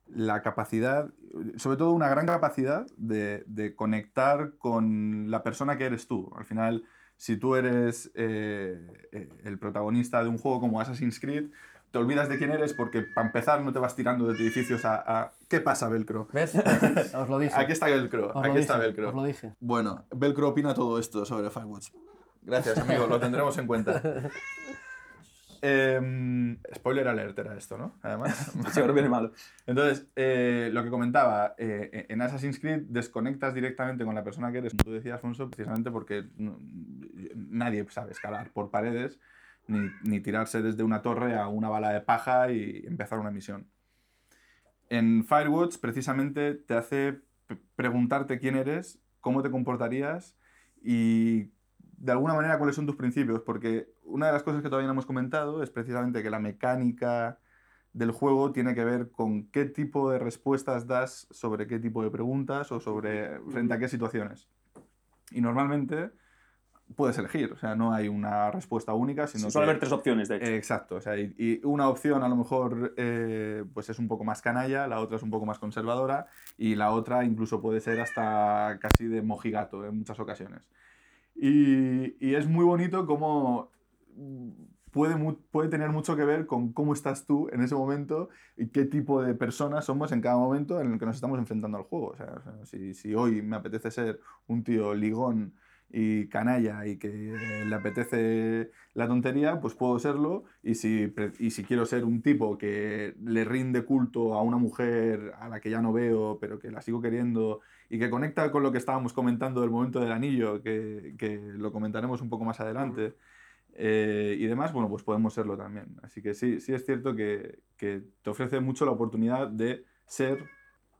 la capacidad, sobre todo una gran capacidad de, de conectar con la persona que eres tú. Al final, si tú eres eh, eh, el protagonista de un juego como Assassin's Creed, te olvidas de quién eres porque para empezar no te vas tirando de edificios a, a- ¿qué pasa, Velcro? ¿Ves? Os lo dije. Aquí está Velcro, Os aquí está dije, Velcro. Os lo dije. Bueno, Velcro opina todo esto sobre Firewatch. Gracias, amigo, lo tendremos en cuenta. Em, spoiler alert era esto, ¿no? Además. Ahora viene malo. Entonces, eh, lo que comentaba, eh, en Assassin's Creed desconectas directamente con la persona que eres, tú decías, Alfonso, precisamente porque nadie sabe escalar por paredes ni, ni tirarse desde una torre a una bala de paja y empezar una misión. En Firewatch, precisamente, te hace preguntarte quién eres, cómo te comportarías y de alguna manera cuáles son tus principios, porque una de las cosas que todavía no hemos comentado es precisamente que la mecánica del juego tiene que ver con qué tipo de respuestas das sobre qué tipo de preguntas o sobre frente a qué situaciones. Y normalmente puedes elegir, o sea, no hay una respuesta única, sino Suele que- haber tres opciones, de hecho. eh, Exacto, o sea, y, y una opción a lo mejor eh, pues es un poco más canalla, la otra es un poco más conservadora y la otra incluso puede ser hasta casi de mojigato en muchas ocasiones. Y, y es muy bonito cómo puede, puede tener mucho que ver con cómo estás tú en ese momento y qué tipo de persona somos en cada momento en el que nos estamos enfrentando al juego. O sea, si, si hoy me apetece ser un tío ligón y canalla y que le apetece la tontería, pues puedo serlo. Y si, y si quiero ser un tipo que le rinde culto a una mujer a la que ya no veo, pero que la sigo queriendo y que conecta con lo que estábamos comentando del momento del anillo, que, que lo comentaremos un poco más adelante, eh, y demás, bueno, pues podemos serlo también. Así que sí, sí es cierto que, que te ofrece mucho la oportunidad de ser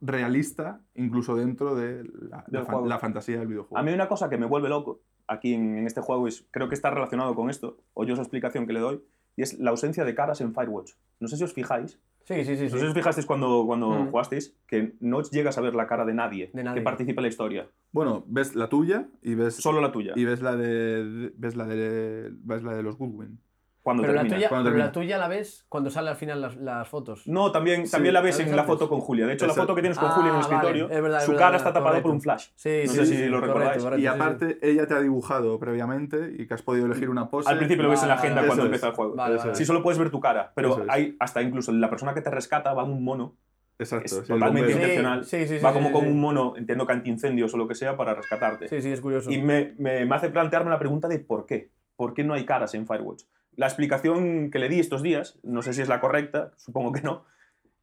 realista, incluso dentro de la, la fan- la fantasía del videojuego. A mí una cosa que me vuelve loco aquí en, en este juego es, creo que está relacionado con esto, o yo esa explicación que le doy, y es la ausencia de caras en Firewatch. No sé si os fijáis, Sí, sí, sí. no sí. sé si os fijasteis cuando, cuando Mm. jugasteis, que no llegas a ver la cara de nadie, De nadie. que participe en la historia, Bueno, ves la tuya y ves, solo la tuya, y ves la de, ves la de, ves la de los Goodwin. Cuando Pero, la termina. tuya, cuando pero la termina. tuya la ves cuando sale al final las, las fotos. No, también, Sí, también la ves ¿sabes en la foto con Julia. De hecho, la Exacto. foto que tienes con Ah, Julia en el vale, escritorio, es verdad, es su verdad, cara está tapada correcto. por un flash. Sí, No sí, sé sí, si sí, lo correcto, recordáis. correcto, Y sí, sí. aparte, ella te ha dibujado previamente y que has podido elegir una pose. Al principio lo ves en la Vale, agenda vale. cuando empieza el juego. Vale, vale. Sí, solo puedes ver tu cara, pero hay hasta incluso la persona que te rescata va en un mono, Exacto, es sí, totalmente intencional. Sí, sí, sí, va sí, como sí, con sí. un mono, entiendo que antiincendios o lo que sea, para rescatarte. Sí, sí, es curioso. Y me, me- me hace plantearme la pregunta de por qué. ¿Por qué no hay caras en Firewatch? La explicación que le di estos días, no sé si es la correcta, supongo que no,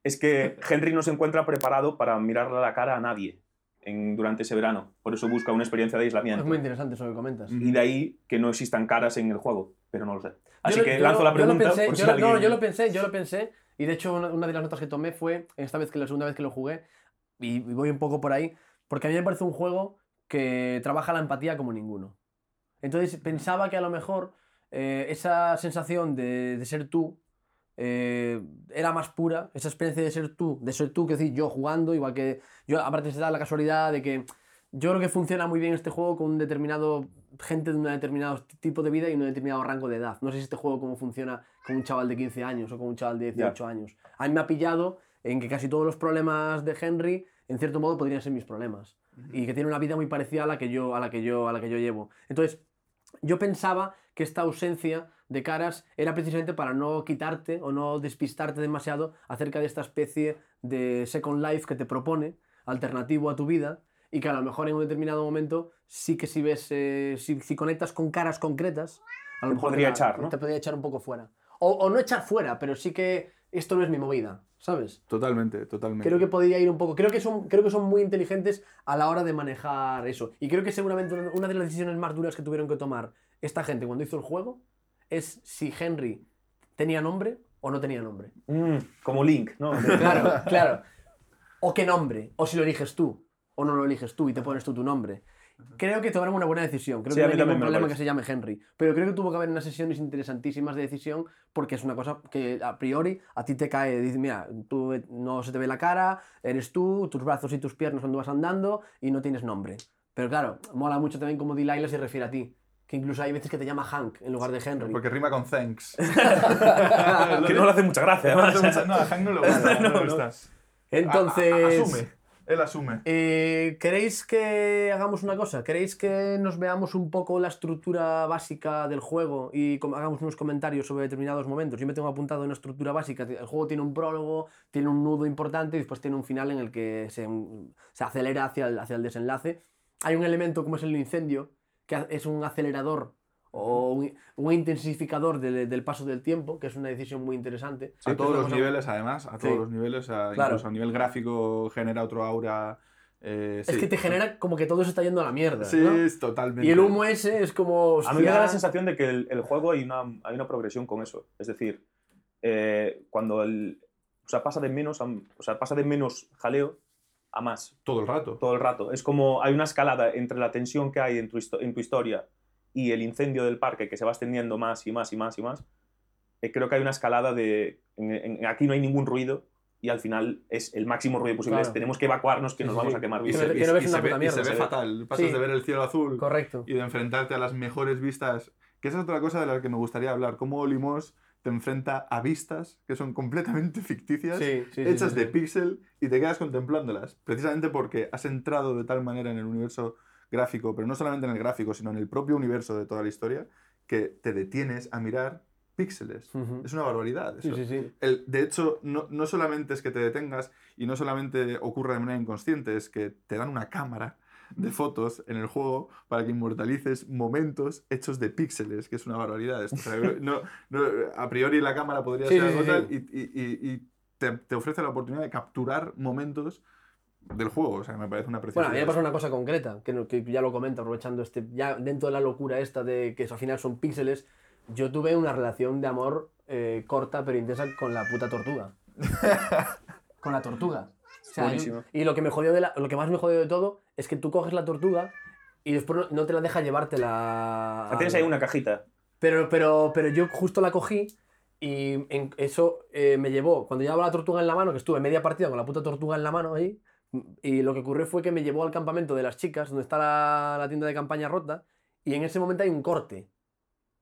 es que Henry no se encuentra preparado para mirarle la cara a nadie en- durante ese verano. Por eso busca una experiencia de aislamiento. Es muy interesante eso que comentas. Y de ahí que no existan caras en el juego, pero no lo sé. Así Yo que lanzo la yo lo pregunta. pensé, por si yo lo- alguien- No, yo lo pensé, yo lo pensé. Y de hecho, una, una de las notas que tomé fue, esta vez que la segunda vez que lo jugué, y, y voy un poco por ahí, porque a mí me parece un juego que trabaja la empatía como ninguno. Entonces pensaba que a lo mejor eh, esa sensación de, de ser tú eh, era más pura, esa experiencia de ser tú, de ser tú, que decir, yo jugando, igual que yo, aparte se da la casualidad de que yo creo que funciona muy bien este juego con un determinado gente de un determinado tipo de vida y un determinado rango de edad. No sé si este juego cómo funciona con un chaval de 15 años o con un chaval de 18 años. A mí me ha pillado en que casi todos los problemas de Henry, en cierto modo, podrían ser mis problemas. Y que tiene una vida muy parecida a la que yo, a la que yo, a la que yo llevo. Entonces, yo pensaba que esta ausencia de caras era precisamente para no quitarte o no despistarte demasiado acerca de esta especie de Second Life que te propone, alternativo a tu vida, y que a lo mejor en un determinado momento sí que si ves, eh, si, si conectas con caras concretas, a lo Te mejor podría te, echar, ¿no? te podría echar un poco fuera. O, o no echar fuera, pero sí que esto no es mi movida, ¿sabes? Totalmente, totalmente. Creo que podría ir un poco. Creo que son, creo que son muy inteligentes a la hora de manejar eso. Y creo que seguramente una- de las decisiones más duras que tuvieron que tomar esta gente cuando hizo el juego es si Henry tenía nombre o no tenía nombre. Mm, como Link, ¿no? Claro, claro. O qué nombre, o si lo eliges tú, o no lo eliges tú y te pones tú tu nombre. Creo que tomaron una buena decisión. Creo Sí, que a no hay ningún problema que se llame Henry. Pero creo que tuvo que haber unas sesiones interesantísimas de decisión porque es una cosa que a priori a ti te cae. Dices, mira, tú eh, no se te ve la cara, eres tú, tus brazos y tus piernas cuando vas andando y no tienes nombre. Pero claro, mola mucho también como Delilah se refiere a ti. Que incluso hay veces que te llama Hank en lugar de Henry. Porque rima con thanks. que no le hace mucha gracia, No, además. no, a Hank no le gusta. no, No. Entonces... A- a- asume. Él asume. Eh, ¿Queréis que hagamos una cosa? ¿Queréis que nos veamos un poco la estructura básica del juego y hagamos unos comentarios sobre determinados momentos? Yo me tengo apuntado una estructura básica. El juego tiene un prólogo, tiene un nudo importante y después tiene un final en el que se, se acelera hacia el, hacia el desenlace. Hay un elemento como es el incendio, que es un acelerador o un, un intensificador del, del paso del tiempo, que es una decisión muy interesante. a todos los cosa- niveles, además, a todos Sí. los niveles, a- Claro. incluso a nivel gráfico genera otro aura. eh, Es sí. que te genera como que todo se está yendo a la mierda. Sí, ¿no? es totalmente. Y el humo ese es como. A mí me da la sensación de que el, el juego hay una, hay una progresión con eso. Es decir, eh, cuando el. O sea, pasa de menos a, o sea, pasa de menos jaleo a más Todo el rato. todo el rato. Es como hay una escalada entre la tensión que hay en tu, en tu historia y el incendio del parque que se va extendiendo más y más y más y más. Eh, creo que hay una escalada de. en- en- aquí no hay ningún ruido y al final es el máximo ruido posible. Claro. Es, tenemos que evacuarnos que Sí, nos sí, vamos sí. a quemar Y se, y ve, puta y mierda, se ve se ve. fatal. Pasas Sí. de ver el cielo azul Correcto. y de enfrentarte a las mejores vistas. Que esa es otra cosa de la que me gustaría hablar. Cómo Olimos te enfrenta a vistas que son completamente ficticias, Sí, sí, sí, hechas sí, de sí. píxel y te quedas contemplándolas. Precisamente porque has entrado de tal manera en el universo gráfico, pero no solamente en el gráfico, sino en el propio universo de toda la historia, que te detienes a mirar píxeles. Es una barbaridad. Sí, eso. sí, sí. El- de hecho, no, no solamente es que te detengas y no solamente ocurre de manera inconsciente, es que te dan una cámara de fotos en el juego para que inmortalices momentos hechos de píxeles, que es una barbaridad. esto. O sea, no- no- a priori la cámara podría Sí, ser sí, algo sí, tal sí. y, y- y- y te, te ofrece la oportunidad de capturar momentos del juego. O sea, me parece una Bueno, preciosidad. a mí me pasa una cosa concreta, que, ya lo comento, aprovechando este. Ya dentro de la locura esta de que al final son píxeles, yo tuve una relación de amor eh, corta pero intensa con la puta tortuga. con la tortuga. O sea, Buenísimo. y lo que, me jodió de la- lo que más me jodió de todo es que tú coges la tortuga y después no, no te la deja llevártela. Tienes al- ahí una cajita. Pero, pero, pero yo justo la cogí y en- eso eh, me llevó, cuando llevaba la tortuga en la mano, que estuve media partida con la puta tortuga en la mano ahí, y lo que ocurrió fue que me llevó al campamento de las chicas, donde está la, la tienda de campaña rota, y en ese momento hay un corte.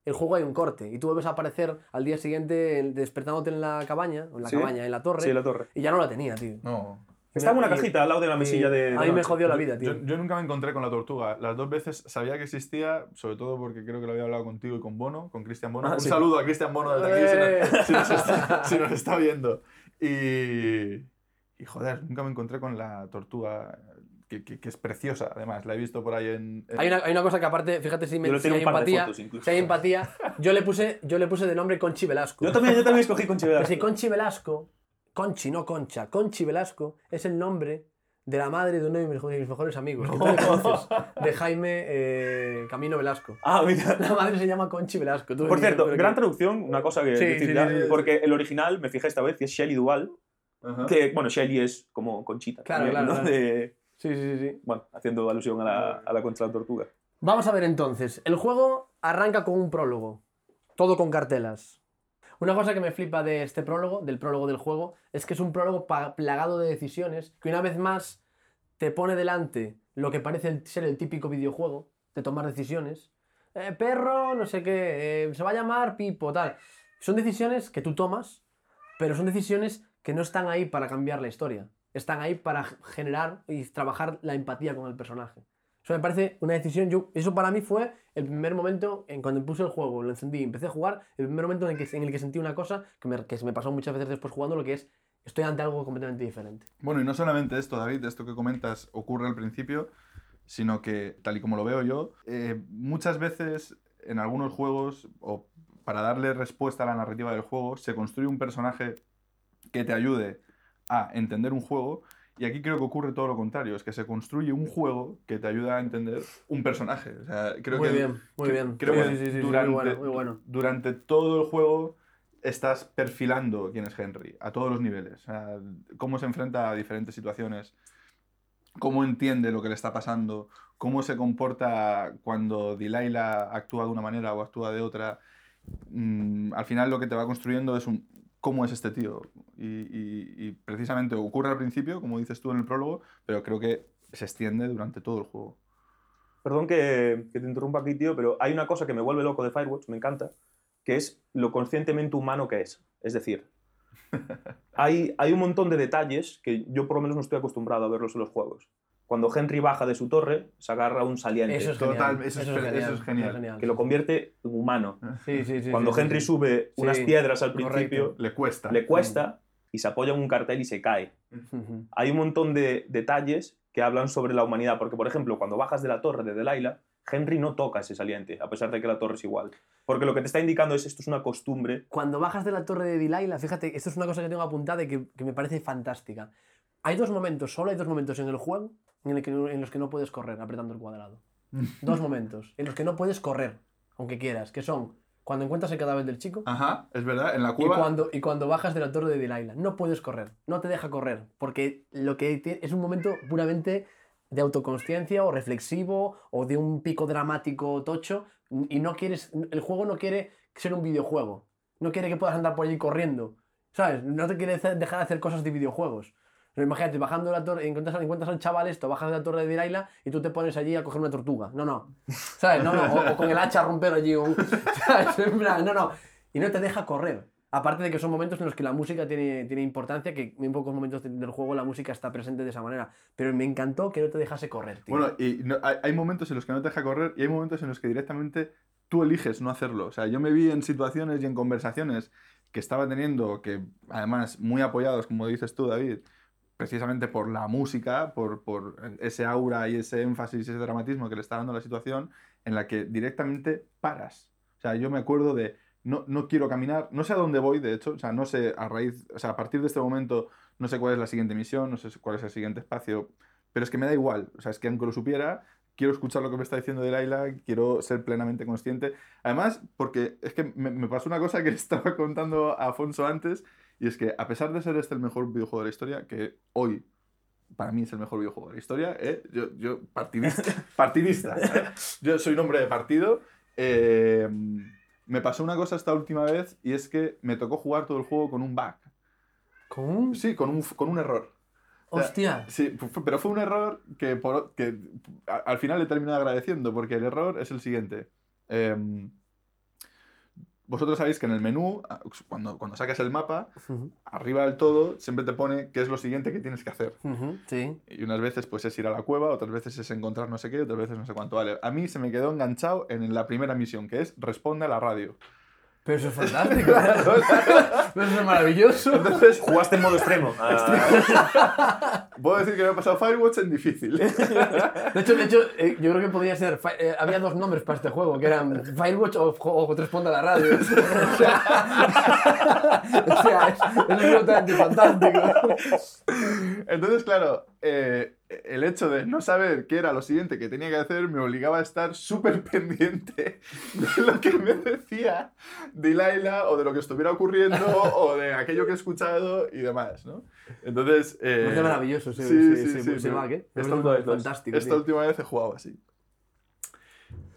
El juego hay un corte, y tú vuelves a aparecer al día siguiente el- despertándote en la cabaña, o en la Sí. cabaña, en la torre, Sí, la torre. y ya no la tenía, tío. No. Está en una cajita al lado de la mesilla de. A mí me jodió la Yo- vida, tío. Yo, yo nunca me encontré con la tortuga. Las dos veces sabía que existía, sobre todo porque creo que lo había hablado contigo y con Bono, con Cristian Bono. Ah, Un sí. saludo a Cristian Bono desde aquí si nos, si nos está, si nos está viendo. Y, y joder, nunca me encontré con la tortuga, que, que- que es preciosa además. La he visto por ahí en... en- Hay una, hay una cosa que aparte, fíjate si, me, Yo si hay empatía, si hay empatía, yo le puse, yo le puse de nombre Conchi Velasco. Yo también, yo también escogí con Pero si Conchi Velasco, Conchi, no Concha, Conchi Velasco es el nombre de la madre de uno de mis, de mis mejores amigos, le conoces, de Jaime eh, Camino Velasco. Ah, mira. La madre se llama Conchi Velasco. tú Por cierto, gran que- traducción, una cosa que Sí, decir sí, ya, sí, sí. porque el original, me fijé esta vez, que es Shelly Dual, Ajá. que, bueno, Shelly es como Conchita. Claro, también, claro, ¿no? claro. De- Sí, sí, sí, bueno, haciendo alusión a la, a la contra la tortuga. Vamos a ver entonces. El juego arranca con un prólogo. Todo con cartelas. Una cosa que me flipa de este prólogo, del prólogo del juego, es que es un prólogo plagado de decisiones que una vez más te pone delante lo que parece ser el típico videojuego de tomar decisiones. eh, perro, no sé qué, eh, se va a llamar Pipo, tal. Son decisiones que tú tomas, pero son decisiones que no están ahí para cambiar la historia. Están ahí para generar y trabajar la empatía con el personaje. Eso me parece una decisión. Yo, eso para mí fue el primer momento en cuando puse el juego, lo encendí empecé a jugar, el primer momento en el que, sentí una cosa que me, se me pasó muchas veces después jugando, lo que es estoy ante algo completamente diferente. Bueno, y no solamente esto, David, esto que comentas ocurre al principio, sino que, tal y como lo veo yo, eh, muchas veces en algunos juegos, o para darle respuesta a la narrativa del juego, se construye un personaje que te ayude a entender un juego. Y aquí creo que ocurre todo lo contrario, es que se construye un juego que te ayuda a entender un personaje. O sea, creo muy que, bien, muy que- bien. creo Sí, que sí, durante, muy bueno, muy bueno. durante todo el juego estás perfilando quién es Henry, a todos los niveles. O sea, cómo se enfrenta a diferentes situaciones, cómo entiende lo que le está pasando, cómo se comporta cuando Delilah actúa de una manera o actúa de otra. Mm, al final lo que te va construyendo es un cómo es este tío. Y, y- y precisamente ocurre al principio, como dices tú en el prólogo, pero creo que se extiende durante todo el juego. Perdón que, que te interrumpa aquí, tío, pero hay una cosa que me vuelve loco de Firewatch, me encanta, que es lo conscientemente humano que es. Es decir, hay, hay un montón de detalles que yo por lo menos no estoy acostumbrado a verlos en los juegos. Cuando Henry baja de su torre, se agarra un saliente Eso es Total, genial. eso es pre- eso es genial. que lo convierte en humano. Sí, sí, sí. Cuando sí, sí, Henry sí. sube unas Sí, piedras al correcto. principio, Le cuesta. le cuesta y se apoya en un cartel y se cae. Ujú. hay un montón de detalles que hablan sobre la humanidad. Porque, por ejemplo, cuando bajas de la torre de Delilah, Henry no toca ese saliente, a pesar de que la torre es igual. Porque lo que te está indicando es esto es una costumbre. Cuando bajas de la torre de Delilah, fíjate, esto es una cosa que tengo apuntada y que, que me parece fantástica. Hay dos momentos, solo hay dos momentos en el juego en, el que- en los que no puedes correr apretando el cuadrado. dos momentos en los que no puedes correr, aunque quieras, que son cuando encuentras el cadáver del chico Ajá, es verdad, en la y cueva. cuando, y cuando bajas de la torre de Delilah. No puedes correr, no te deja correr, porque lo que es un momento puramente de autoconsciencia o reflexivo o de un pico dramático tocho y no quieres, el juego no quiere ser un videojuego, no quiere que puedas andar por allí corriendo, ¿sabes? No te quiere dejar de hacer cosas de videojuegos. Pero imagínate, bajando la torre, encuentras, encuentras al chaval esto, bajas de la torre de Delilah y tú te pones allí a coger una tortuga. No, no. ¿Sabes? No, no. O, o con el hacha a romper allí un... ¿Sabes? En plan, no, no. Y no te deja correr. Aparte de que son momentos en los que la música tiene, tiene importancia, que en pocos momentos de- del juego la música está presente de esa manera. Pero me encantó que no te dejase correr, tío. Bueno, y no- hay, hay momentos en los que no te deja correr y hay momentos en los que directamente tú eliges no hacerlo. O sea, yo me vi en situaciones y en conversaciones que estaba teniendo, que además muy apoyados, como dices tú, David, precisamente por la música, por, por ese aura y ese énfasis ese dramatismo que le está dando la situación, en la que directamente paras. O sea, yo me acuerdo de, no, no quiero caminar, no sé a dónde voy, de hecho, o sea, no sé a raíz, o sea, a partir de este momento, no sé cuál es la siguiente misión, no sé cuál es el siguiente espacio, pero es que me da igual, o sea, es que aunque lo supiera, quiero escuchar lo que me está diciendo Delilah, quiero ser plenamente consciente. Además, porque es que me, me pasó una cosa que le estaba contando a Afonso antes, y es que a pesar de ser este el mejor videojuego de la historia, que hoy para mí es el mejor videojuego de la historia, ¿eh? yo, yo partidista, partidista ¿eh? yo soy un hombre de partido, eh, me pasó una cosa esta última vez y es que me tocó jugar todo el juego con un bug. ¿Con un... Sí, con un, con un error. ¡Hostia! Sí, pero fue un error que, por- que al final le terminé agradeciendo, porque el error es el siguiente. Vosotros sabéis que en el menú, a- cuando, cuando sacas el mapa, arriba del todo siempre te pone qué es lo siguiente que tienes que hacer. Sí. Y unas veces pues es ir a la cueva, otras veces es encontrar no sé qué, otras veces no sé cuánto. Vale, a mí se me quedó enganchado en la primera misión, que es responde a la radio. Pero eso es fantástico. Pero eso es maravilloso. Entonces, Jugaste en modo extremo. Ah, puedo decir que me he pasado Firewatch en difícil. De hecho, de hecho eh, yo creo que podría ser. eh, había dos nombres para este juego, que eran Firewatch o, o Responde a la radio. o sea, o sea, es, es absolutamente fantástico. Entonces, claro, eh, el hecho de no saber qué era lo siguiente que tenía que hacer me obligaba a estar súper pendiente de lo que me decía Dilaila o de lo que estuviera ocurriendo o de aquello que he escuchado y demás, ¿no? Entonces... Eh, es maravilloso, sí. Sí, sí, sí. sí, sí va, ¿qué? Esta, última vez, fantástico, esta última vez he jugado así.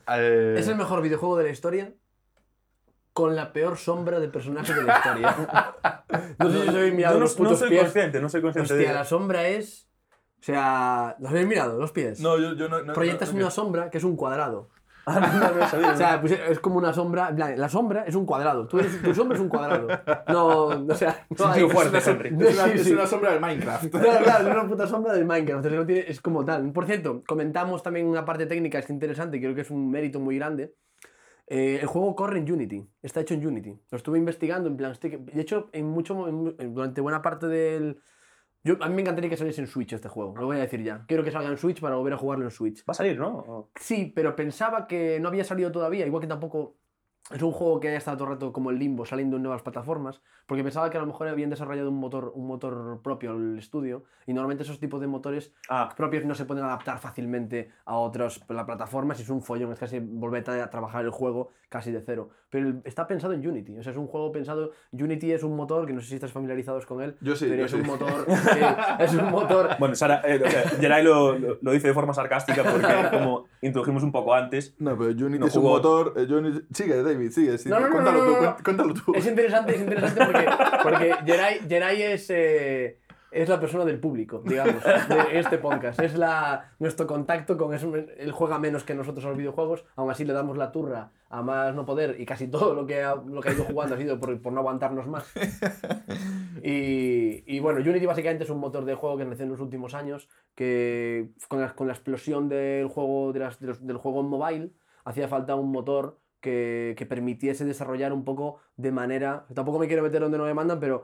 Eh... ¿Es el mejor videojuego de la historia? con la peor sombra de personaje de la historia. no sé si soy mirado no, los putos no soy pies. consciente, no soy consciente. Hostia, de... la sombra es o sea, ¿los habéis mirado? Los pies. No, yo, yo no... no- Proyectas no- una sombra que es un cuadrado. Ah, no, no sabía. O sea, pues es como una sombra. en plan, La sombra es un cuadrado. Tú eres, tu sombra es un cuadrado. No, o sea, no hay. Fuerte, Es una, es una- es una sombra del Minecraft. Claro, claro, es una puta sombra del Minecraft. o sea, no tiene- es como tal. Por cierto, comentamos también una parte técnica que es interesante, creo que es un mérito muy grande. Eh, el juego corre en Unity, está hecho en Unity. Lo estuve investigando en plan. De hecho, en mucho, en- durante buena parte del. Yo, a mí me encantaría que saliese en Switch este juego, lo voy a decir ya. Quiero que salga en Switch para volver a jugarlo en Switch. Va a salir, ¿no? O- Sí, pero pensaba que no había salido todavía, igual que tampoco es un juego que haya estado todo el rato como el limbo, saliendo en nuevas plataformas, porque pensaba que a lo mejor habían desarrollado un motor, un motor propio el estudio, y normalmente esos tipos de motores Ah, propios no se pueden adaptar fácilmente a otras pla- plataformas y es un follón, es casi volver a trabajar el juego casi de cero. Pero está pensado en Unity, o sea, es un juego pensado, Unity es un motor, que no sé si estás familiarizados con él, Yo sí, pero yo es sí. un motor, es un motor bueno, Sara, eh, o sea, Geray lo, lo, lo dice de forma sarcástica porque, como introdujimos un poco antes, No, pero Unity No es un motor. eh, Unity- Sigue, David, sigue. sí. No, no, no, cuéntalo no, tú, no, no. cuen- cuéntalo tú. Es interesante, es interesante porque, porque Jerai, Jerai es, eh, es la persona del público, digamos, de este podcast. Es nuestro contacto con eso. Él juega menos que nosotros a los videojuegos, aún así le damos la turra a más no poder y casi todo lo que ha, lo que ha ido jugando ha sido por, por no aguantarnos más. Y, y bueno, Unity básicamente es un motor de juego que nació en los últimos años, que con la, con la explosión del juego, de las- del juego en mobile, hacía falta un motor que, que permitiese desarrollar un poco de manera... Tampoco me quiero meter donde no me mandan, pero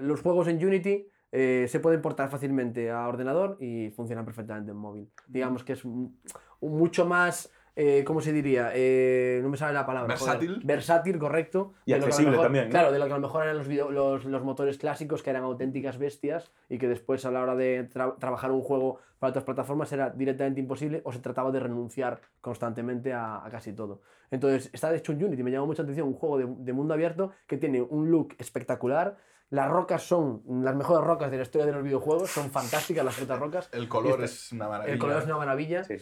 los juegos en Unity eh, se pueden portar fácilmente a ordenador y funcionan perfectamente en móvil. Digamos que es un- un mucho más... eh, ¿Cómo se diría? Eh, no me sale la palabra. joder. ¿Versátil? Versátil, correcto. Y de accesible mejor- también, ¿no? Claro, de lo que a lo mejor eran los, video- los, los motores clásicos, que eran auténticas bestias y que después a la hora de tra- trabajar un juego para otras plataformas era directamente imposible o se trataba de renunciar constantemente a, a casi todo. Entonces, está hecho en Unity, me llamó mucha atención, un juego de, de mundo abierto que tiene un look espectacular. Las rocas son las mejores rocas de la historia de los videojuegos, son fantásticas las putas rocas. El color Y es una maravilla. El color es una maravilla. sí.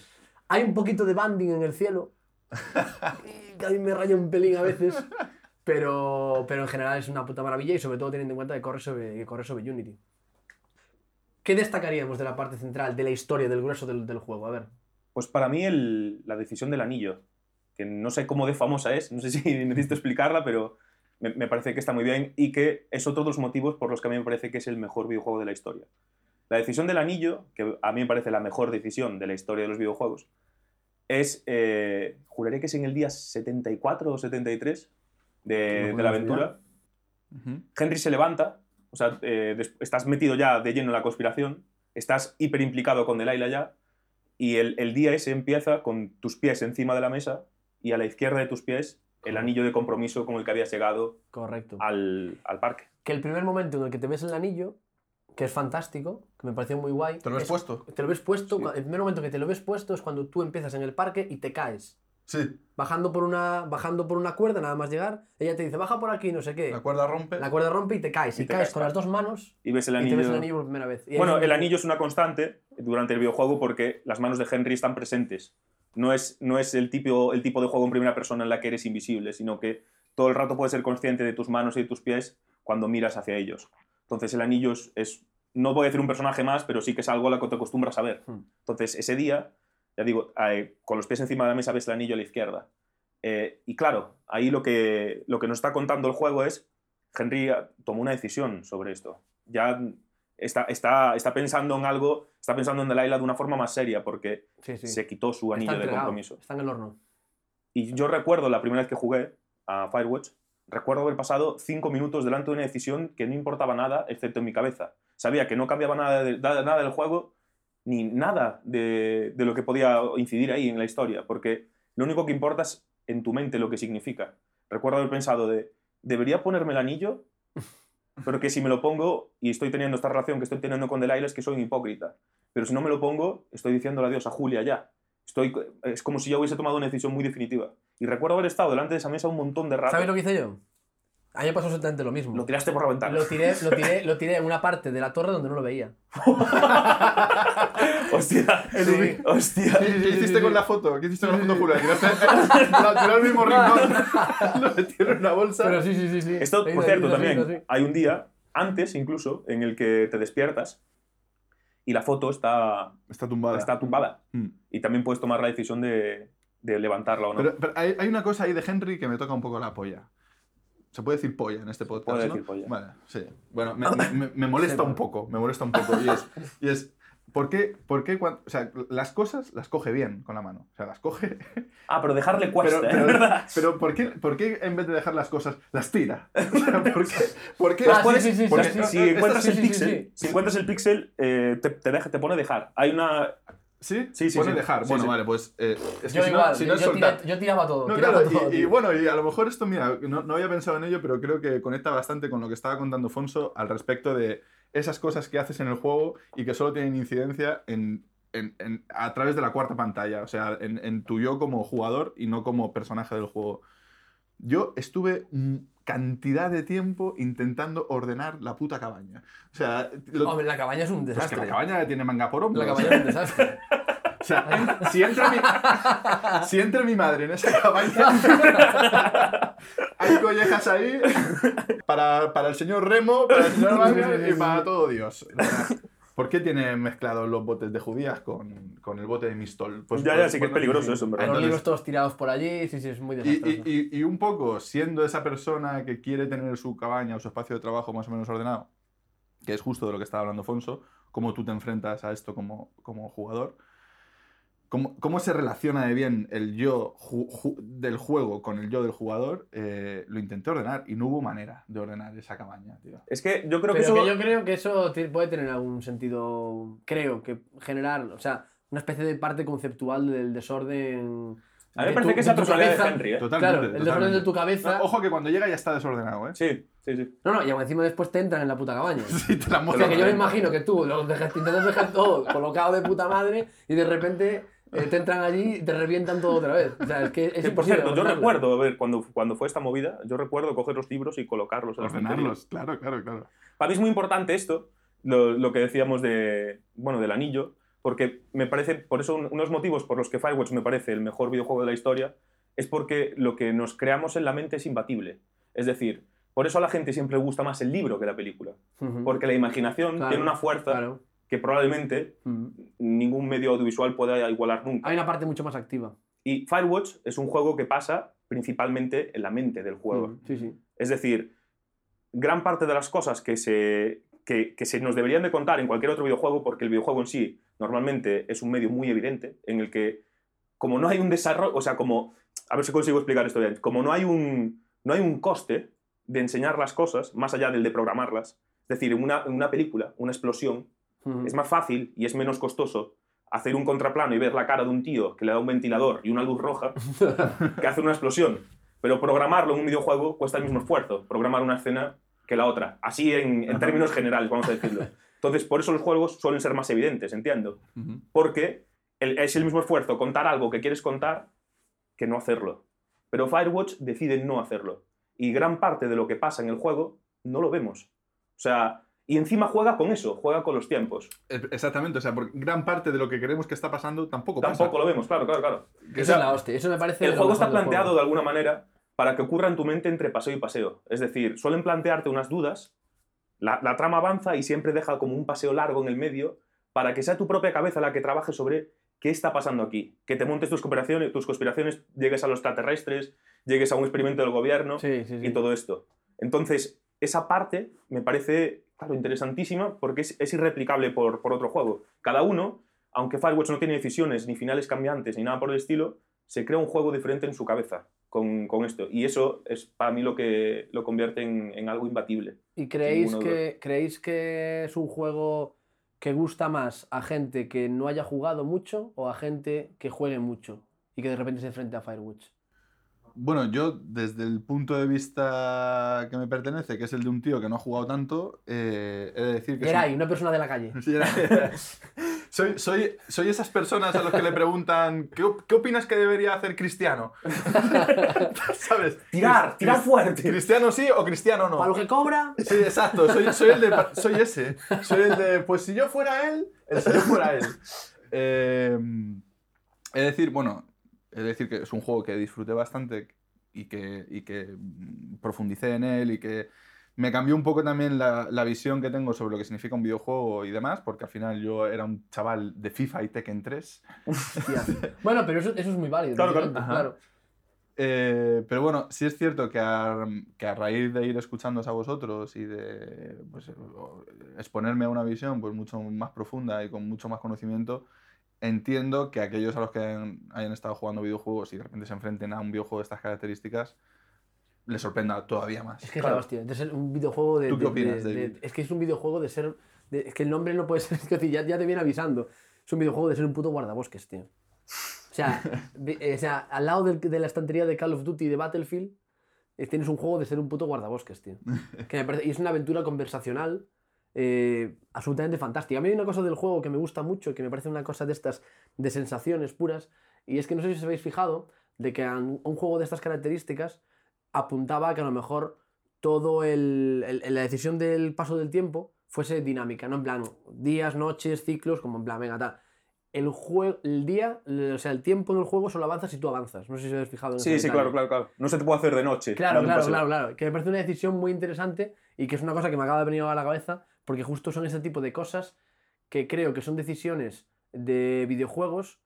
Hay un poquito de banding en el cielo. y que a mí me raya un pelín a veces. Pero, pero en general es una puta maravilla y sobre todo teniendo en cuenta que corre sobre, que corre sobre Unity. ¿Qué destacaríamos de la parte central, de la historia, del grueso del, del juego? A ver. Pues para mí el- la decisión del anillo, que no sé cómo de famosa es, no sé si necesito explicarla, pero me, me parece que está muy bien y que es otro de los motivos por los que a mí me parece que es el mejor videojuego de la historia. La decisión del anillo, que a mí me parece la mejor decisión de la historia de los videojuegos, es, eh, juraré que es en el día 74 o 73 de, No de la aventura. Henry se levanta, o sea, eh, estás metido ya de lleno en la conspiración, estás hiper implicado con Delilah ya, y el, el día ese empieza con tus pies encima de la mesa y a la izquierda de tus pies el anillo de compromiso con el que habías llegado Correcto. al, al parque. Que el primer momento en el que te ves el anillo, que es fantástico, que me pareció muy guay. ¿Te lo ves es- puesto? Te lo ves puesto. Sí. El primer momento que te lo ves puesto es cuando tú empiezas en el parque y te caes. Sí. Bajando por una, bajando por una cuerda, nada más llegar, ella te dice, baja por aquí, no sé qué. La cuerda rompe. La cuerda rompe y te caes. Y Y, te caes caes, con las dos manos Y ves el y anillo. te ves el anillo por primera vez. Y Bueno, el anillo es una constante durante el videojuego porque las manos de Henry están presentes. No es, no es el, tipo, el tipo de juego en primera persona en la que eres invisible, sino que todo el rato puedes ser consciente de tus manos y de tus pies cuando miras hacia ellos. Entonces el anillo es, es- no voy a decir un personaje más, pero sí que es algo a lo que te acostumbras a ver. Hmm. Entonces ese día, ya digo, con los pies encima de la mesa ves el anillo a la izquierda. Eh, y claro, ahí lo que, lo que nos está contando el juego es, Henry tomó una decisión sobre esto. Ya está, está, está pensando en algo, está pensando en Delilah de una forma más seria, porque Sí, sí. se quitó su Está anillo de compromiso. Está en el horno. Y yo recuerdo la primera vez que jugué a Firewatch, recuerdo haber pasado cinco minutos delante de una decisión que no importaba nada, excepto en mi cabeza. Sabía que no cambiaba nada, de- nada, nada del juego, ni nada de, de lo que podía incidir ahí en la historia, porque lo único que importa es en tu mente lo que significa. Recuerdo haber pensado de, ¿debería ponerme el anillo? Pero que si me lo pongo y estoy teniendo esta relación que estoy teniendo con Delilah es que soy un hipócrita. Pero si no me lo pongo, estoy diciéndole adiós a Julia ya. Estoy, es como si ya hubiese tomado una decisión muy definitiva. Y recuerdo haber estado delante de esa mesa un montón de rato. ¿Sabes lo que hice yo? A mí me pasó exactamente lo mismo. Lo tiraste por la ventana. Lo tiré, lo, tiré, lo tiré en una parte de la torre donde no lo veía. Hostia. Sí. Hostia. ¿Qué, hiciste con la foto? ¿Qué hiciste con la foto? ¿Tiraste la tiró al mismo rincón? lo metieron en una bolsa. Pero sí, sí, sí. sí. Esto, por cierto, también ido, sí. hay un día, antes incluso, en el que te despiertas y la foto está, Está tumbada. está tumbada. Mm. Y también puedes tomar la decisión de, de levantarla o no. Pero, pero hay, hay una cosa ahí de Henry que me toca un poco la polla. Se puede decir polla en este podcast, puede ¿no? decir polla. Vale, sí. Bueno, me, me- me- me molesta un poco, me molesta un poco. Y es, y es ¿por qué, por qué cuan- o sea, las cosas las coge bien con la mano? O sea, las coge... Ah, pero dejarle cuesta, Pero, ¿eh? ¿verdad? pero ¿por, qué, ¿por qué en vez de dejar las cosas las tira? O sea, ¿por qué? ¿Por qué? Ah, Puedes- sí, sí, sí, porque- sí, si encuentras el sí. si encuentras el pixel, eh, te, te, deja, te pone dejar. Hay una. ¿Sí? Sí, sí, Pone sí. dejar. Sí, bueno, sí. vale, pues... eh, es que Yo si igual, no, si no es yo, tira- yo tiraba todo. No, tiraba claro, todo, y, y bueno, y a lo mejor esto, mira, no, no había pensado en ello, pero creo que conecta bastante con lo que estaba contando Fonso al respecto de esas cosas que haces en el juego y que solo tienen incidencia en, en- en- a través de la cuarta pantalla, o sea, en, en tu yo como jugador y no como personaje del juego. Yo estuve cantidad de tiempo intentando ordenar la puta cabaña. O sea, lo- Hombre, la cabaña es un pues que desastre. la cabaña tiene manga por hombro. La cabaña es un desastre. sea, si entra, mi, si entra mi madre en esa cabaña, hay collejas ahí para, para el señor Remo, para el señor Wagner y para todo Dios. ¿Por qué tiene mezclados los botes de judías con, con el bote de Mistol? Pues, Ya, ya, sí que es peligroso eso, en verdad. Los Entonces- libros todos tirados por allí, sí, sí, es muy y, desastroso. y- y- y un poco, siendo esa persona que quiere tener su cabaña o su espacio de trabajo más o menos ordenado, que es justo de lo que estaba hablando Fonso, cómo tú te enfrentas a esto como, como jugador, cómo, cómo se relaciona de bien el yo ju- ju- del juego con el yo del jugador, eh, lo intenté ordenar y no hubo manera de ordenar esa cabaña, tío. Es que yo creo que eso. que yo creo que eso puede tener algún sentido, creo, que generar, o sea, una especie de parte conceptual del desorden. A mí me de parece tu- que es la de tu personalidad de cabeza. Henry, ¿eh? Totalmente. Claro, el desorden de tu cabeza. No, ojo que cuando llega ya está desordenado, ¿eh? Sí, sí, sí. No, no, y aún encima después te entran en la puta cabaña. Sí, te la O sea, que yo me imagino que tú los dejas, te intentas dejar todo colocado de puta madre y de repente eh, te entran allí y te revientan todo otra vez. O sea, es que es Que, por cierto, yo recuerdo, a ver, cuando, cuando fue esta movida, yo recuerdo coger los libros y colocarlos en. Ordenarlos, claro, claro, claro. Para mí es muy importante esto, lo, lo que decíamos de, bueno, del anillo, porque me parece, por eso un- unos motivos por los que Firewatch me parece el mejor videojuego de la historia, es porque lo que nos creamos en la mente es imbatible. Es decir, por eso a la gente siempre le gusta más el libro que la película, Ujú. porque la imaginación Claro, tiene una fuerza Claro. Que probablemente Ujú. ningún medio audiovisual pueda igualar nunca. Hay una parte mucho más activa. Y Firewatch es un juego que pasa principalmente en la mente del juego. Ujú. Sí, sí. Es decir, gran parte de las cosas que se, que, que se nos deberían de contar en cualquier otro videojuego, porque el videojuego en sí normalmente es un medio muy evidente, en el que como no hay un desarrollo, o sea, como, a ver si consigo explicar esto bien, como no hay un, no hay un coste de enseñar las cosas, más allá del de programarlas, es decir, en una, en una película, una explosión, Es más fácil y es menos costoso hacer un contraplano y ver la cara de un tío que le da un ventilador y una luz roja que hacer una explosión. Pero programarlo en un videojuego cuesta el mismo esfuerzo, programar una escena que la otra. Así en, en términos generales, vamos a decirlo. Entonces, por eso los juegos suelen ser más evidentes, entiendo. Porque el- es el mismo esfuerzo contar algo que quieres contar que no hacerlo. Pero Firewatch decide no hacerlo. Y gran parte de lo que pasa en el juego no lo vemos. O sea, y encima juega con eso, juega con los tiempos. Exactamente, o sea, porque gran parte de lo que creemos que está pasando tampoco, Tampoco pasa. lo vemos, claro, claro, claro. Que Eso sea, es la hostia. Eso me parece. El juego está planteado juego. de alguna manera para que ocurra en tu mente entre paseo y paseo. Es decir, suelen plantearte unas dudas, la, la trama avanza y siempre deja como un paseo largo en el medio para que sea tu propia cabeza la que trabaje sobre qué está pasando aquí. Que te montes tus conspiraciones, tus conspiraciones llegues a los extraterrestres, llegues a un experimento del gobierno Sí, sí, sí. y todo esto. Entonces, esa parte me parece, claro, interesantísima porque es, es irreplicable por, por otro juego. Cada uno, aunque Firewatch no tiene decisiones ni finales cambiantes ni nada por el estilo, se crea un juego diferente en su cabeza con, con esto. Y eso es para mí lo que lo convierte en, en algo imbatible. ¿Y creéis que, creéis que es un juego que gusta más a gente que no haya jugado mucho o a gente que juegue mucho y que de repente se enfrente a Firewatch? Bueno, yo desde el punto de vista que me pertenece, que es el de un tío que no ha jugado tanto, eh, he de decir que... un- Geray, una persona de la calle. Sí, era- soy, soy, soy esas personas a los que le preguntan ¿qué, op- qué opinas que debería hacer Cristiano? ¿Sabes? Tirar, tirar fuerte. ¿Cristiano sí o Cristiano no? Para lo que cobra. Sí, exacto, soy, soy el de, soy ese. Soy el de, pues si yo fuera él, el si yo fuera él. Eh, es decir, bueno, es decir que es un juego que disfruté bastante y que, y que mm, profundicé en él y que Me cambió un poco también la, la visión que tengo sobre lo que significa un videojuego y demás, porque al final yo era un chaval de FIFA y Tekken 3. Hostia. bueno, pero eso, eso es muy válido. Claro, claro. claro. Eh, pero bueno, sí es cierto que a, que a raíz de ir escuchándoos a vosotros y de pues, exponerme a una visión pues, mucho más profunda y con mucho más conocimiento, entiendo que aquellos a los que hayan, hayan estado jugando videojuegos y de repente se enfrenten a un videojuego de estas características, les sorprenda todavía más. Es que es Claro. la hostia. Ser un videojuego de. ¿Tú qué de- opinas, de- David? de- es que es un videojuego de ser. es que el nombre no puede ser. Es que ya, ya te viene avisando. Es un videojuego de ser un puto guardabosques, tío. O sea, eh, o sea al lado de la estantería de Call of Duty y de Battlefield, eh, tienes un juego de ser un puto guardabosques, tío. Que me parece, y es una aventura conversacional eh, absolutamente fantástica. A mí hay una cosa del juego que me gusta mucho, que me parece una cosa de estas de sensaciones puras, y es que no sé si os habéis fijado de que un juego de estas características apuntaba a que a lo mejor todo el- la decisión del paso del tiempo fuese dinámica, ¿no? En plan, días, noches, ciclos, como en plan, venga, tal. El, juego, el día, o sea, el tiempo en el juego solo avanza si tú avanzas. No sé si habéis fijado en ese Sí, sí, detalle. claro, claro, claro. No se te puede hacer de noche. Claro, claro, claro, claro. Que me parece una decisión muy interesante y que es una cosa que me acaba de venir a la cabeza porque justo son ese tipo de cosas que creo que son decisiones de videojuegos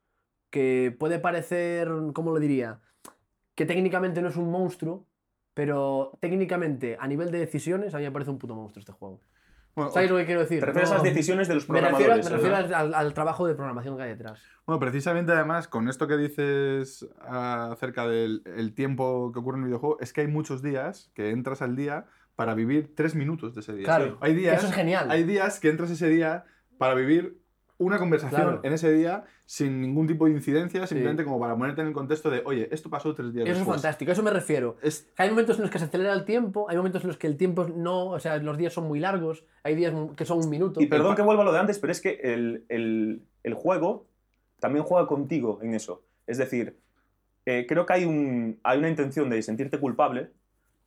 que puede parecer, ¿cómo lo diría? Que técnicamente no es un monstruo, pero técnicamente a nivel de decisiones a mí me parece un puto monstruo este juego. Bueno, ¿Sabéis lo que quiero decir? Te refieres a las decisiones de los Me refiero, programadores. me refiero al, trabajo de programación que hay detrás. Bueno, precisamente además, con esto que dices acerca del el tiempo que ocurre en el videojuego, es que hay muchos días que entras al día para vivir tres minutos de ese día. Claro, hay días, eso es genial. Hay días que entras ese día para vivir una conversación Claro. en ese día sin ningún tipo de incidencia, simplemente como para ponerte en el contexto de, oye, esto pasó tres días Eso es después. fantástico, a eso me refiero. Es- Hay momentos en los que se acelera el tiempo, hay momentos en los que el tiempo no, o sea, los días son muy largos, hay días que son un minuto. Y perdón que vuelva a lo de antes, pero es que el, el- el juego también juega contigo en eso. Es decir, eh, creo que hay, un, hay una intención de sentirte culpable